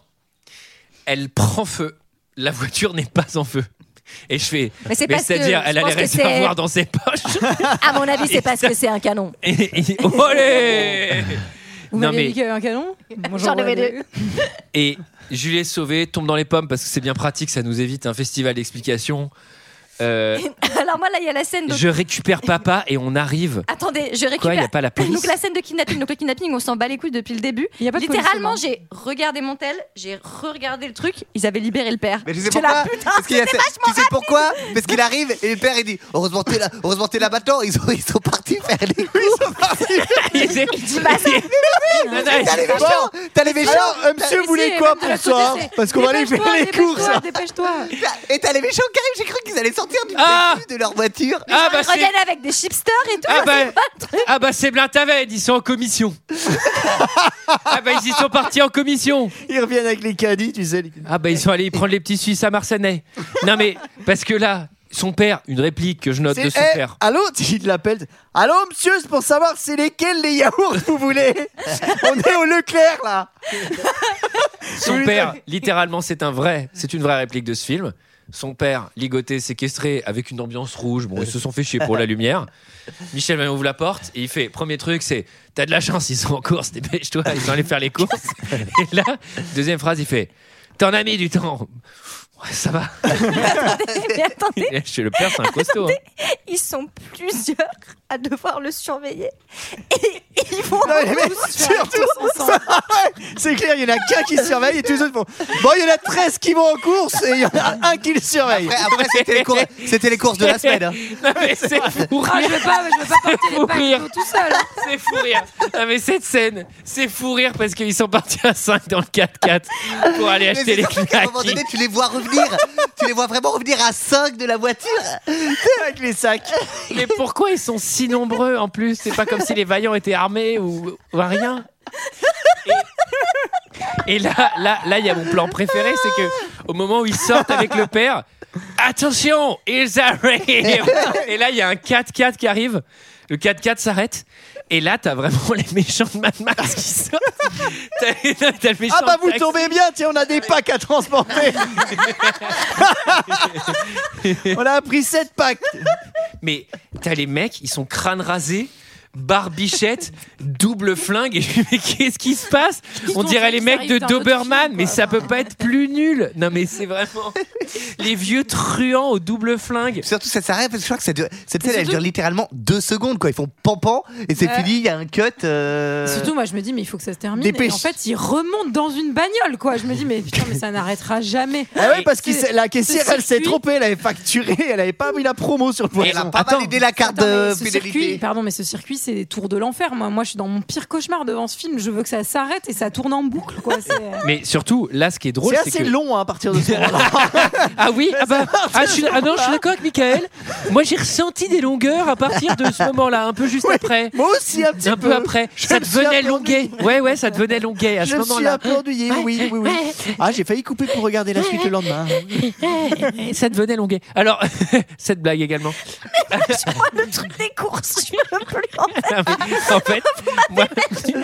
elle prend feu, la voiture n'est pas en feu. Et je fais, Mais c'est parce que c'est-à-dire, elle a les réservoirs dans ses poches. [laughs] À mon avis, c'est parce que c'est un canon. Et, et- Olé [laughs] Vous Non, mais- un canon J'en avais deux. Et Julie est sauvée, tombe dans les pommes parce que c'est bien pratique, ça nous évite un festival d'explications. Euh, [laughs] Alors moi là, il y a la scène. donc- je récupère [laughs] papa et on arrive. Attendez, je récupère. Quoi, il y a pas la police Donc la scène de kidnapping, donc le kidnapping, on s'en bat les couilles depuis le début. Il y a pas de Littéralement, police, j'ai regardé mon tel, j'ai re-regardé le truc, ils avaient libéré le père. Mais tu sais [laughs] pourquoi là, putain, Parce qu'il y a Tu sais pourquoi Parce qu'il arrive et le père il dit heureusement t'es là, heureusement t'es là maintenant. Ils sont ils sont partis faire les courses. Il dit- Il dit, bah, ça- Non, non, T'as les méchants, t'as les méchants. Alors, euh, monsieur voulait quoi pour c'est- Parce qu'on va aller faire les courses. Dépêche-toi, dépêche-toi. Et t'as les méchants qui arrivent. J'ai cru qu'ils allaient sortir du Ah de leur voiture. Ah bah ils c'est reviennent avec des chipsters et tout. ah bah, ah bah c'est Blintaved, ils sont en commission. [laughs] ah bah ils y sont partis en commission. Ils reviennent avec les caddies, tu sais. les- Ah bah ils sont allés prendre les petits Suisses à Marseille. Non mais parce que là, son père, une réplique que je note de son eh, père. Allô [laughs] Il l'appelle. Allô, monsieur, c'est pour savoir c'est lesquels les yaourts vous voulez [laughs] On est au Leclerc là. Son père, littéralement, c'est un vrai, c'est une vraie réplique de ce film. Son père, ligoté, séquestré, avec une ambiance rouge. Bon, ils se sont fait chier pour la [laughs] lumière. Michel Vaillant ouvre la porte et il fait premier truc, c'est t'as de la chance, ils sont en course, dépêche-toi, ils sont allés faire les courses. [laughs] Et là, deuxième phrase, il fait t'en as mis du temps. Ouais, ça va. Mais attendez, [laughs] Chez le père, c'est un costaud. hein. ils sont plusieurs à devoir le surveiller. Et ils vont c'est clair, il y en a qu'un qui surveille et tous les autres font. Bon, il y en a 13 qui vont en course et il y en a un qui le surveille. Après, après, c'était les, cours- c'était les courses de la semaine. hein. [laughs] Non, mais c'est fou Ah, je rire. veux pas, je veux pas porter C'est les rire. tout seul. hein. C'est fou rire. Non, mais cette scène, c'est fou rire parce qu'ils sont partis à 5 dans le 4x4 pour aller Mais acheter c'est les surtout qu'à un moment knackis. donné, tu les vois revenir. tu les vois vraiment revenir à 5 de la voiture. Avec les sacs. [laughs] Mais pourquoi ils sont si nombreux en plus C'est pas comme si les vaillants étaient armés ou, ou rien. Et, là, là, là, il y a mon plan préféré, c'est que au moment où ils sortent avec le père, attention, ils arrivent. Et là, il y a un 4x4 qui arrive. Le 4x4 s'arrête. Et là, t'as vraiment les méchants de Mad Max qui sortent. [laughs] T'as t'as le méchant Ah bah vous taxi. tombez bien, tiens, on a des packs à transporter. [laughs] on a pris 7 packs. Mais t'as les mecs, ils sont crâne rasé, barbichette, double flingue. Et je me dis, mais qu'est-ce qui se passe On dirait les mecs de Doberman, mais ça peut pas être plus nul. Non, mais c'est vraiment [laughs] les vieux truands au double flingue. Surtout, ça s'arrête parce que je crois que ça dure- cette scène, elle surtout- dure littéralement 2 secondes. Quoi. Ils font pampan et c'est Ouais. fini, il y a un cut. euh, Surtout, moi, je me dis, mais il faut que ça se termine. Dépêche. Et en fait, ils remontent dans une bagnole, quoi. Je me dis, mais [laughs] putain, mais ça n'arrêtera jamais. Ah ouais, parce que C'est- la caissière, ce elle s'est circuit- trompée, elle avait facturé, elle avait pas mis la promo sur le Elle poisson. a pas Attends. validé la carte Attends, de mais ce fidélité. circuit, pardon, mais ce circuit, c'est des tours de l'enfer. Moi, moi, je suis dans mon pire cauchemar devant ce film. Je veux que ça s'arrête et ça tourne en boucle, quoi. C'est- Mais surtout, là, ce qui est drôle, C'est c'est assez que long hein, à partir de ce [laughs] moment-là. ah oui, ah bah, ah, je suis, ah non, je suis d'accord avec Michael. Moi, j'ai ressenti des longueurs à partir de ce moment-là, un peu juste après. Moi aussi un petit Un peu après, Je ça suis devenait longuet. Ouais, ouais, ça devenait longuet à Je ce me suis moment-là. un peu ennuyé, oui, oui, oui. Ah, j'ai failli couper pour regarder la suite le lendemain. [laughs] Ça devenait longuet. Alors, [laughs] cette blague également. Je crois le truc des courses, je peux plus en en fait, [laughs] moi, Je suis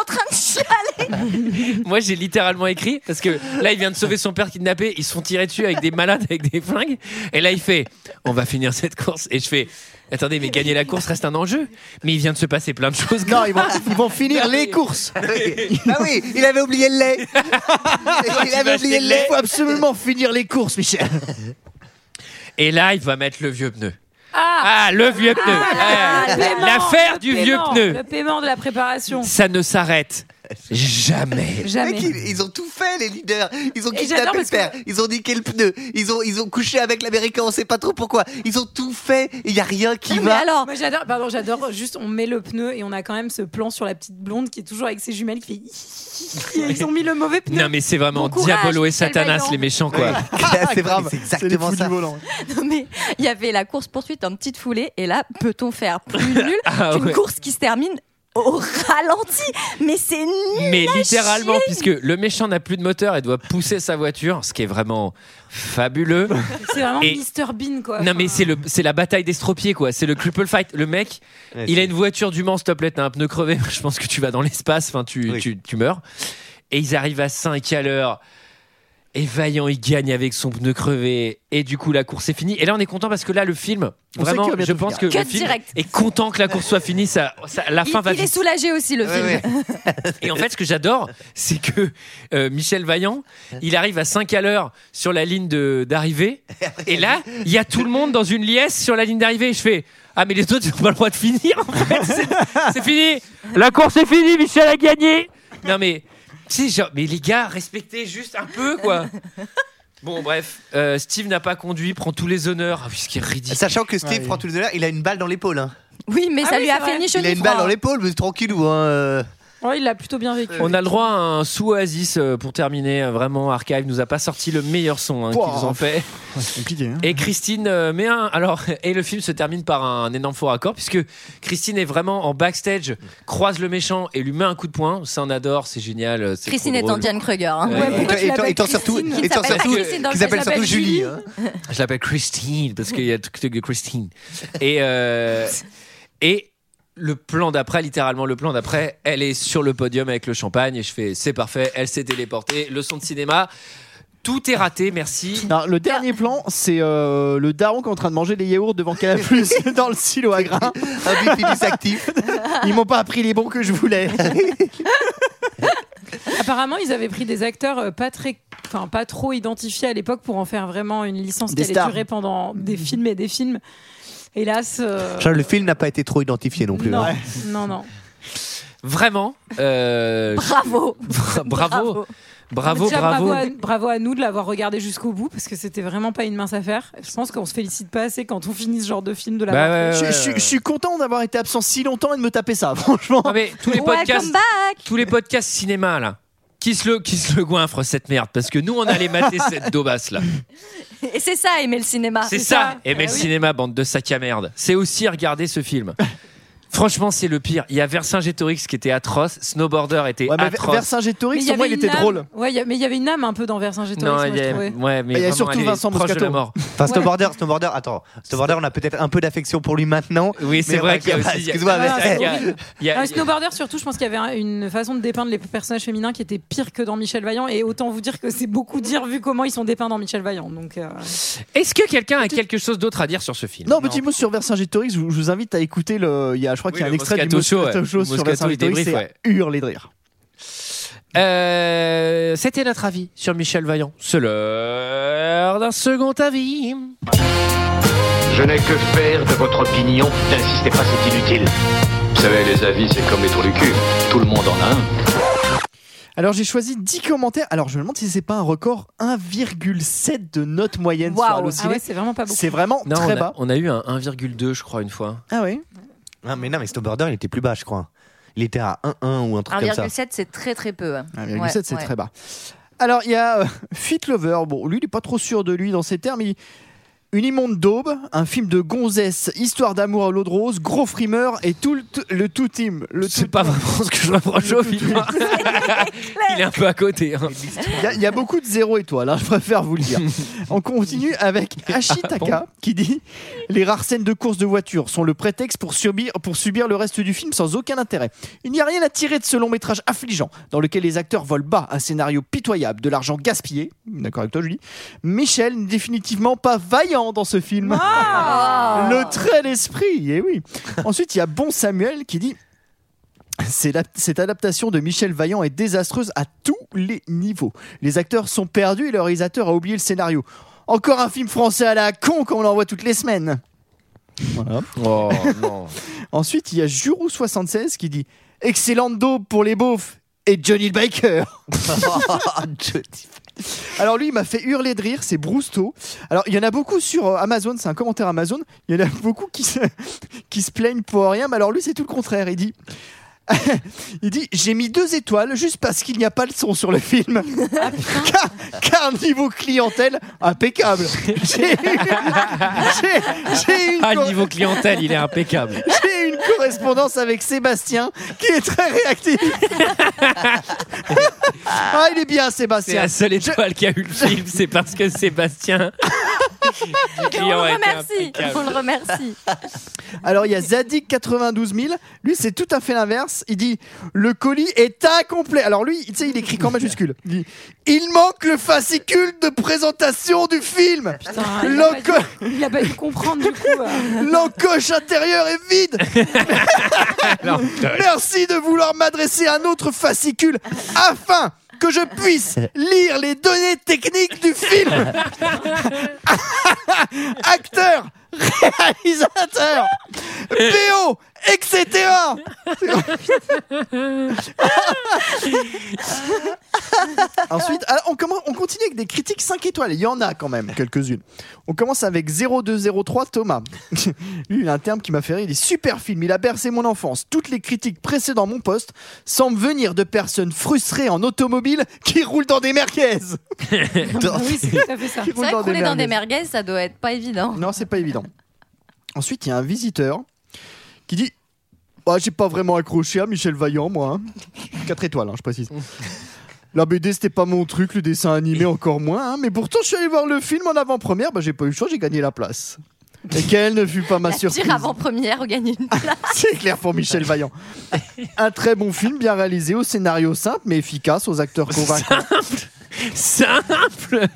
en train de chialer. moi j'ai littéralement écrit parce que là il vient de sauver son père kidnappé, ils se font tirer dessus avec des malades avec des flingues et là il fait on va finir cette course et je fais attendez mais gagner la course reste un enjeu mais il vient de se passer plein de choses. Non, ils vont, ils vont finir les courses. [laughs] Ah oui, il avait oublié le lait. [laughs] il avait oublié le Il lait. faut absolument finir les courses, Michel. Et là il va mettre le vieux pneu. Ah, Ah le vieux pneu. Ah, Ah, le paiement, L'affaire du paiement, vieux pneu. Le paiement de la préparation. Ça ne s'arrête jamais. Jamais. Mec, ils, ils ont tout fait, les leaders. Ils ont kidnappé le parce que-. Ils ont niqué le pneu. Ils ont, ils ont couché avec l'américain, on sait pas trop pourquoi. Ils ont tout fait et il y a rien qui Non, mais va. alors, Moi j'adore, pardon, j'adore. Juste, on met le pneu et on a quand même ce plan sur la petite blonde qui est toujours avec ses jumelles qui fait. [laughs] Ils ont mis le mauvais pneu. Non mais c'est vraiment Bon courage, Diabolo et Satanas les méchants quoi. [laughs] c'est vrai, c'est exactement ça. volant. [laughs] non, mais il y avait la course poursuite en petite foulée et là, peut-on faire plus nul Ah qu'une ouais. course qui se termine au ralenti Mais c'est nul. Mais littéralement, chier. puisque le méchant n'a plus de moteur et doit pousser sa voiture, ce qui est vraiment fabuleux. C'est vraiment Et- Mr Bean quoi. Non mais c'est le c'est la bataille d'estropiés quoi, c'est le cripple fight. Le mec, Ouais, il c'est- a une voiture du Mans, s'il te plaît, t'as un pneu crevé, [laughs] je pense que tu vas dans l'espace, enfin tu, Oui. tu, tu meurs. Et ils arrivent à 5 à l'heure. Et Vaillant, il gagne avec son pneu crevé. Et du coup, la course est finie. Et là, on est content parce que là, le film, On vraiment, je pense que finir. le film direct. est content que la course soit finie. Ça, ça- la Il, fin va il est soulagé aussi le Ouais, film. ouais. [laughs] Et en fait, ce que j'adore, c'est que euh, Michel Vaillant, il arrive à 5 à l'heure sur la ligne de- d'arrivée. Et là, il y a tout le monde dans une liesse sur la ligne d'arrivée. Et je fais Ah, mais les autres, ils n'ont pas le droit de finir. En fait, [laughs] c'est- c'est fini. La course est finie. Michel a gagné. Non, mais, tu sais, genre, mais les gars, respectez juste un peu, quoi. [laughs] Bon, bref, euh, Steve n'a pas conduit, prend tous les honneurs. Ah oui, ce qui est ridicule. Sachant que Steve Ouais. prend tous les honneurs, il a une balle dans l'épaule. hein. Oui, mais Ah ça oui, lui a c'est fait vrai. ni chaud Il a ni une balle froid. dans l'épaule, mais tranquillou. Hein. Oh, il l'a plutôt bien vécu. On a le droit à un sous-oasis euh, pour terminer. Euh, Vraiment, Archive nous a pas sorti le meilleur son hein, qu'ils ont fait. [laughs] C'est compliqué. Hein. Et Christine euh, met un. Alors, [laughs] et le film se termine par un énorme faux raccord, puisque Christine est vraiment en backstage, croise le méchant et lui met un coup de poing. Ça, on adore, c'est génial. euh, c'est Christine drôle. Diane Kruger. hein. Ouais. Et- et- l'appelles et- surtout- surtout- le qu'ils appellent surtout Julie. Hein. Je l'appelle Christine, parce qu'il y a tout que Christine. Et, euh, et [laughs] le plan d'après, littéralement, le plan d'après, elle est sur le podium avec le champagne, et je fais c'est parfait, elle s'est téléportée, leçon de cinéma. Tout est raté, merci. Le dernier plan, c'est euh, le daron qui est en train de manger des yaourts devant Canal [laughs] dans le silo à grains. Un bipédis actif. Ils m'ont pas appris les bons que je voulais. [laughs] Apparemment, ils avaient pris des acteurs euh, pas très, enfin pas trop identifiés à l'époque pour en faire vraiment une licence qui allait durer pendant des films et des films. Hélas. euh, Genre, le film n'a pas été trop identifié non plus. non, hein. [laughs] non, non. Vraiment. euh, Bravo. bra- bravo. Bravo, Déjà, bravo. bravo, à, bravo à nous de l'avoir regardé jusqu'au bout parce que c'était vraiment pas une mince affaire. Je pense qu'on se félicite pas assez quand on finit ce genre de film de Bah l'avoir je, fait. je- je suis content d'avoir été absent si longtemps et de me taper ça, [laughs] franchement. Non, mais tous les Welcome podcasts, back. tous les podcasts cinéma là. Qui se, le, qui se le goinfre cette merde Parce que nous on allait mater cette [laughs] daubasse là. Et c'est ça, aimer le cinéma. C'est ça, aimer Ah le oui. cinéma, bande de sacs à merde. C'est aussi regarder ce film. Franchement, c'est le pire. Il y a Vercingétorix qui était atroce, Snowboarder était Ouais, mais atroce. Vercingétorix, Mais au moins, il était âme- drôle. Ouais, il y a- mais il y avait une âme un peu dans Vercingétorix. non, moi, il y a, ouais, mais Il y a surtout Vincent de Moscato. mort. Enfin, Snowboarder, Snowboarder, attends, Snowboarder, on a peut-être un peu d'affection pour lui maintenant. Oui, c'est mais vrai qu'il y a aussi. Excuse-moi, mais Ah, a- Ah, Snowboarder, surtout, je pense qu'il y avait un- une façon de dépeindre les personnages féminins qui était pire que dans Michel Vaillant. Et autant vous dire que c'est beaucoup dire vu comment ils sont dépeints dans Michel Vaillant. Donc, euh, Est-ce que quelqu'un a quelque chose d'autre à dire sur ce film? Non, petit mot sur Vercingétorix, je, vous- je vous invite à écouter le. Il y a, je crois Oui, qu'il y a un extrait du Moscato Show, Moscato ouais. Show sur Moscato, débriefe, c'est ouais. hurler de rire. Euh, C'était notre avis sur Michel Vaillant. C'est l'heure d'un second avis. Je n'ai que faire de votre opinion. N'insistez pas, c'est inutile. Vous savez, les avis, c'est comme les trous du cul. Tout le monde en a un. Alors j'ai choisi 10 commentaires. Alors je me demande si c'est pas un record 1,7 de note moyenne sur Allociné. ah ouais, c'est vraiment pas beaucoup. C'est vraiment Non, très on a, bas. on a eu un 1,2 je crois une fois. Ah oui Ah, mais non, mais Snowboarder, il était plus bas, je crois. Il était à 1,1 ou un truc comme ça. 1,7, c'est très très peu. 1,7 Ouais, c'est ouais. très bas. Alors il y a euh, [laughs] Fit Lover. Bon, lui il est pas trop sûr de lui dans ses termes. Il- Une immonde daube, un film de gonzesse, histoire d'amour à l'eau de rose, gros frimeur et tout le, tout- le tout team. Le C'est pas vraiment ce que je reproche au film. Il est un peu à côté. hein. Il y, a- il y a beaucoup de zéro étoiles, hein, je préfère vous le dire. [laughs] On continue avec Ashitaka qui dit Les rares scènes de course de voiture sont le prétexte pour subir, pour subir le reste du film sans aucun intérêt. Il n'y a rien à tirer de ce long métrage affligeant dans lequel les acteurs volent bas, un scénario pitoyable, de l'argent gaspillé. D'accord avec toi, Julie? Michel n'est définitivement pas vaillant dans ce film. [laughs] le trait d'esprit, et oui. Ensuite, il y a Bon Samuel qui dit cette adaptation de Michel Vaillant est désastreuse à tous les niveaux. Les acteurs sont perdus et le réalisateur a oublié le scénario. Encore un film français à la con comme on l'envoie toutes les semaines. Voilà. Oh non. [laughs] Ensuite, il y a Jurou76 qui dit Excellente daube pour les beaufs et Johnny le Biker. [laughs] Alors lui, il m'a fait hurler de rire, c'est Brousto. Alors il y en a beaucoup sur euh, Amazon, c'est un commentaire Amazon. Il y en a [laughs] beaucoup qui se, qui se plaignent pour rien, mais alors lui, c'est tout le contraire. Il dit. [laughs] Il dit j'ai mis deux étoiles juste parce qu'il n'y a pas le son sur le film [laughs] car, car niveau clientèle impeccable [laughs] j'ai j'ai- j'ai une Ah, co- niveau clientèle, il est impeccable. j'ai une correspondance avec Sébastien qui est très réactif. ah, il est bien, C'est Sébastien. la seule étoile qui a eu le film, c'est parce que Sébastien. On le remercie. impeccable. On le remercie. Alors, il y a Zadig 92 000. Lui, c'est tout à fait l'inverse. Il dit Le colis est incomplet. Alors, lui, tu sais, il écrit qu'en majuscule. Il dit Il manque le fascicule de présentation du film. putain, il, a pas L'enco- dû, il a pas dû comprendre du coup. euh. L'encoche intérieure est vide. [laughs] Merci de vouloir m'adresser un autre fascicule afin que je puisse lire les données techniques du film. [laughs] Acteur, réalisateur, BO, etc. [laughs] Ensuite, alors, on, commence, on continue avec des critiques 5 étoiles. Il y en a quand même quelques-unes. On commence avec 0203 Thomas. [laughs] Lui, il a un terme qui m'a fait rire. Il dit super film, il a bercé mon enfance. Toutes les critiques précédant mon poste semblent venir de personnes frustrées en automobile qui roulent dans des merguez. [laughs] Oui, c'est fait ça. C'est vrai rouler dans des merguez, ça doit être pas évident. Non, c'est pas évident. Ensuite, il y a un visiteur qui dit Ah, J'ai pas vraiment accroché à Michel Vaillant, moi. 4 étoiles, hein, je précise. [laughs] La BD, c'était pas mon truc, le dessin animé encore moins. hein, mais pourtant, je suis allé voir le film en avant-première. Bah, j'ai pas eu le choix, j'ai gagné la place. Et quelle ne fut pas ma La surprise tire avant-première, gagne une place. [laughs] C'est clair pour Michel Vaillant. Un très bon film, bien réalisé, au scénario simple mais efficace, aux acteurs convaincants. Simple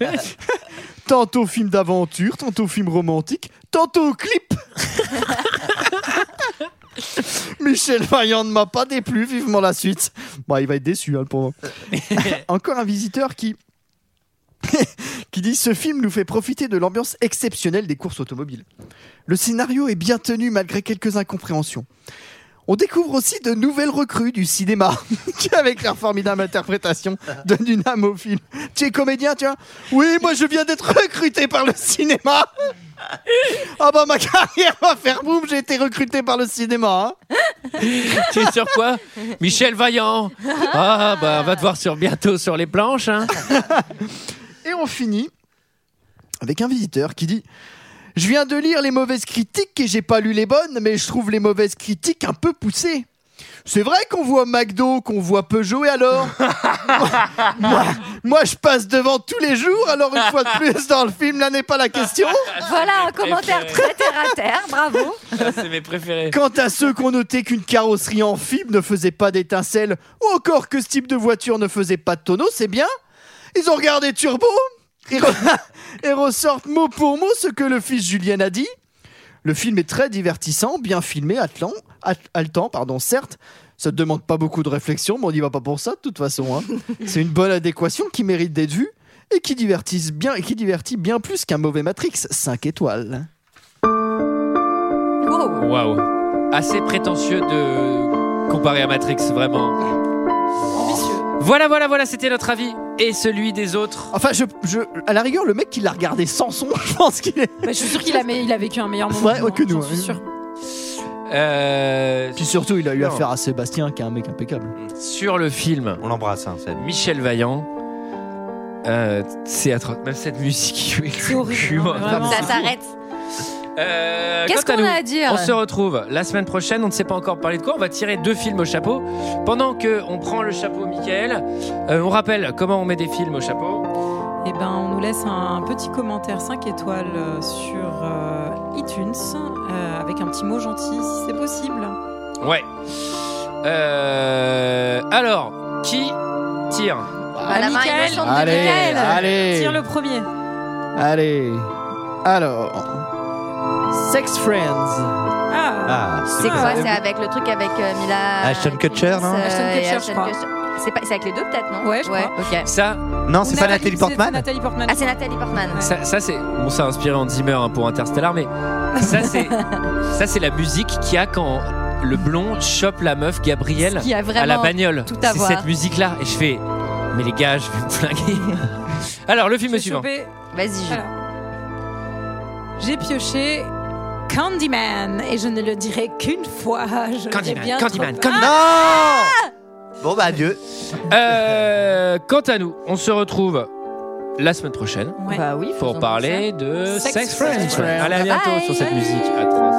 Tantôt film d'aventure, tantôt film romantique, tantôt clip. [laughs] Michel Vaillant ne m'a pas déplu, vivement la suite. Bon, il va être déçu, hein, le pauvre. [laughs] Encore un visiteur qui [laughs] qui dit Ce film nous fait profiter de l'ambiance exceptionnelle des courses automobiles. Le scénario est bien tenu malgré quelques incompréhensions. On découvre aussi de nouvelles recrues du cinéma [laughs] qui, avec leur formidable interprétation, [laughs] donnent une âme au film. Tu es comédien, tu vois Oui, moi je viens d'être recruté par le cinéma. Ah bah ma carrière va faire boum, j'ai été recruté par le cinéma. hein. tu es sur quoi? Michel Vaillant. Ah bah on va te voir sur bientôt sur les planches. hein. Et on finit avec un visiteur qui dit Je viens de lire les mauvaises critiques et j'ai pas lu les bonnes, mais je trouve les mauvaises critiques un peu poussées. C'est vrai qu'on voit McDo, qu'on voit Peugeot, et alors [laughs] moi, moi, je passe devant tous les jours, alors une fois de plus, dans le film, là n'est pas la question. Voilà un commentaire très terre à terre, bravo. C'est mes préférés. Quant à ceux qui ont noté qu'une carrosserie en fibre ne faisait pas d'étincelles, ou encore que ce type de voiture ne faisait pas de tonneau, c'est bien. Ils ont regardé Turbo et, re- [laughs] et ressortent mot pour mot ce que le fils Julien a dit. Le film est très divertissant, bien filmé, attelant, hat- haletant, pardon, certes. Ça ne demande pas beaucoup de réflexion, mais on n'y va pas pour ça de toute façon. hein. [laughs] C'est une bonne adéquation qui mérite d'être vue et qui divertisse bien et qui divertit bien plus qu'un mauvais Matrix 5 étoiles. Waouh. Assez prétentieux de comparer à Matrix, vraiment. Voilà, voilà, voilà, c'était notre avis et celui des autres. Enfin, je, je, à la rigueur, le mec qui l'a regardé sans son, [laughs] je pense qu'il est. Bah, je suis sûr qu'il a, il a vécu un meilleur moment. Ouais, que nous, que hein, nous, j'en suis hein. sûre. Euh, Puis surtout, il a eu Non. affaire à Sébastien, qui est un mec impeccable. sur le film. On l'embrasse, hein, Seb. Michel Vaillant. euh, c'est atroce. Même cette musique. C'est horrible, non, mais vraiment. Ça s'arrête. Euh, Qu'est-ce qu'on a à dire On se retrouve la semaine prochaine. On ne sait pas encore parler de quoi. On va tirer deux films au chapeau. Pendant que on prend le chapeau, Michael, euh, on rappelle comment on met des films au chapeau. Eh ben, on nous laisse un petit commentaire 5 étoiles euh, sur euh, iTunes euh, avec un petit mot gentil si c'est possible. Ouais. Euh, alors, qui tire? Ah, la main Michael. Allez, Michael. allez. Tire le premier. Allez. Alors. Sex Friends. Ah, Ah, C'est quoi C'est avec le truc avec euh, Mila. Ashton Kutcher, non? euh, Ashton Kutcher, et je crois. C'est pas- c'est avec les deux peut-être, non? Ouais, je crois. ok. Ça, Non, c'est pas Nathalie Portman? Nathalie Portman. Ah, c'est Nathalie Portman. ça, ça, c'est bon, ça a inspiré Hans Zimmer hein, pour Interstellar, mais ça c'est [laughs] ça c'est la musique qu'il y a quand le blond chope la meuf Gabrielle Ce qui a à la bagnole. tout à C'est voir. cette musique là et je fais mais les gars, je vais me flinguer. [laughs] Alors le film J'ai suivant. chopé- Vas-y, Jules. Alors. J'ai pioché Candyman et je ne le dirai qu'une fois. Je Candyman, bien Candyman, trop- Candyman. Non Bon, bah, adieu. Euh, quant à nous, on se retrouve la semaine prochaine Ouais. Bah oui, pour parler de Sex Sex Friends. Friends. Allez à bientôt Bye. sur cette musique atroce.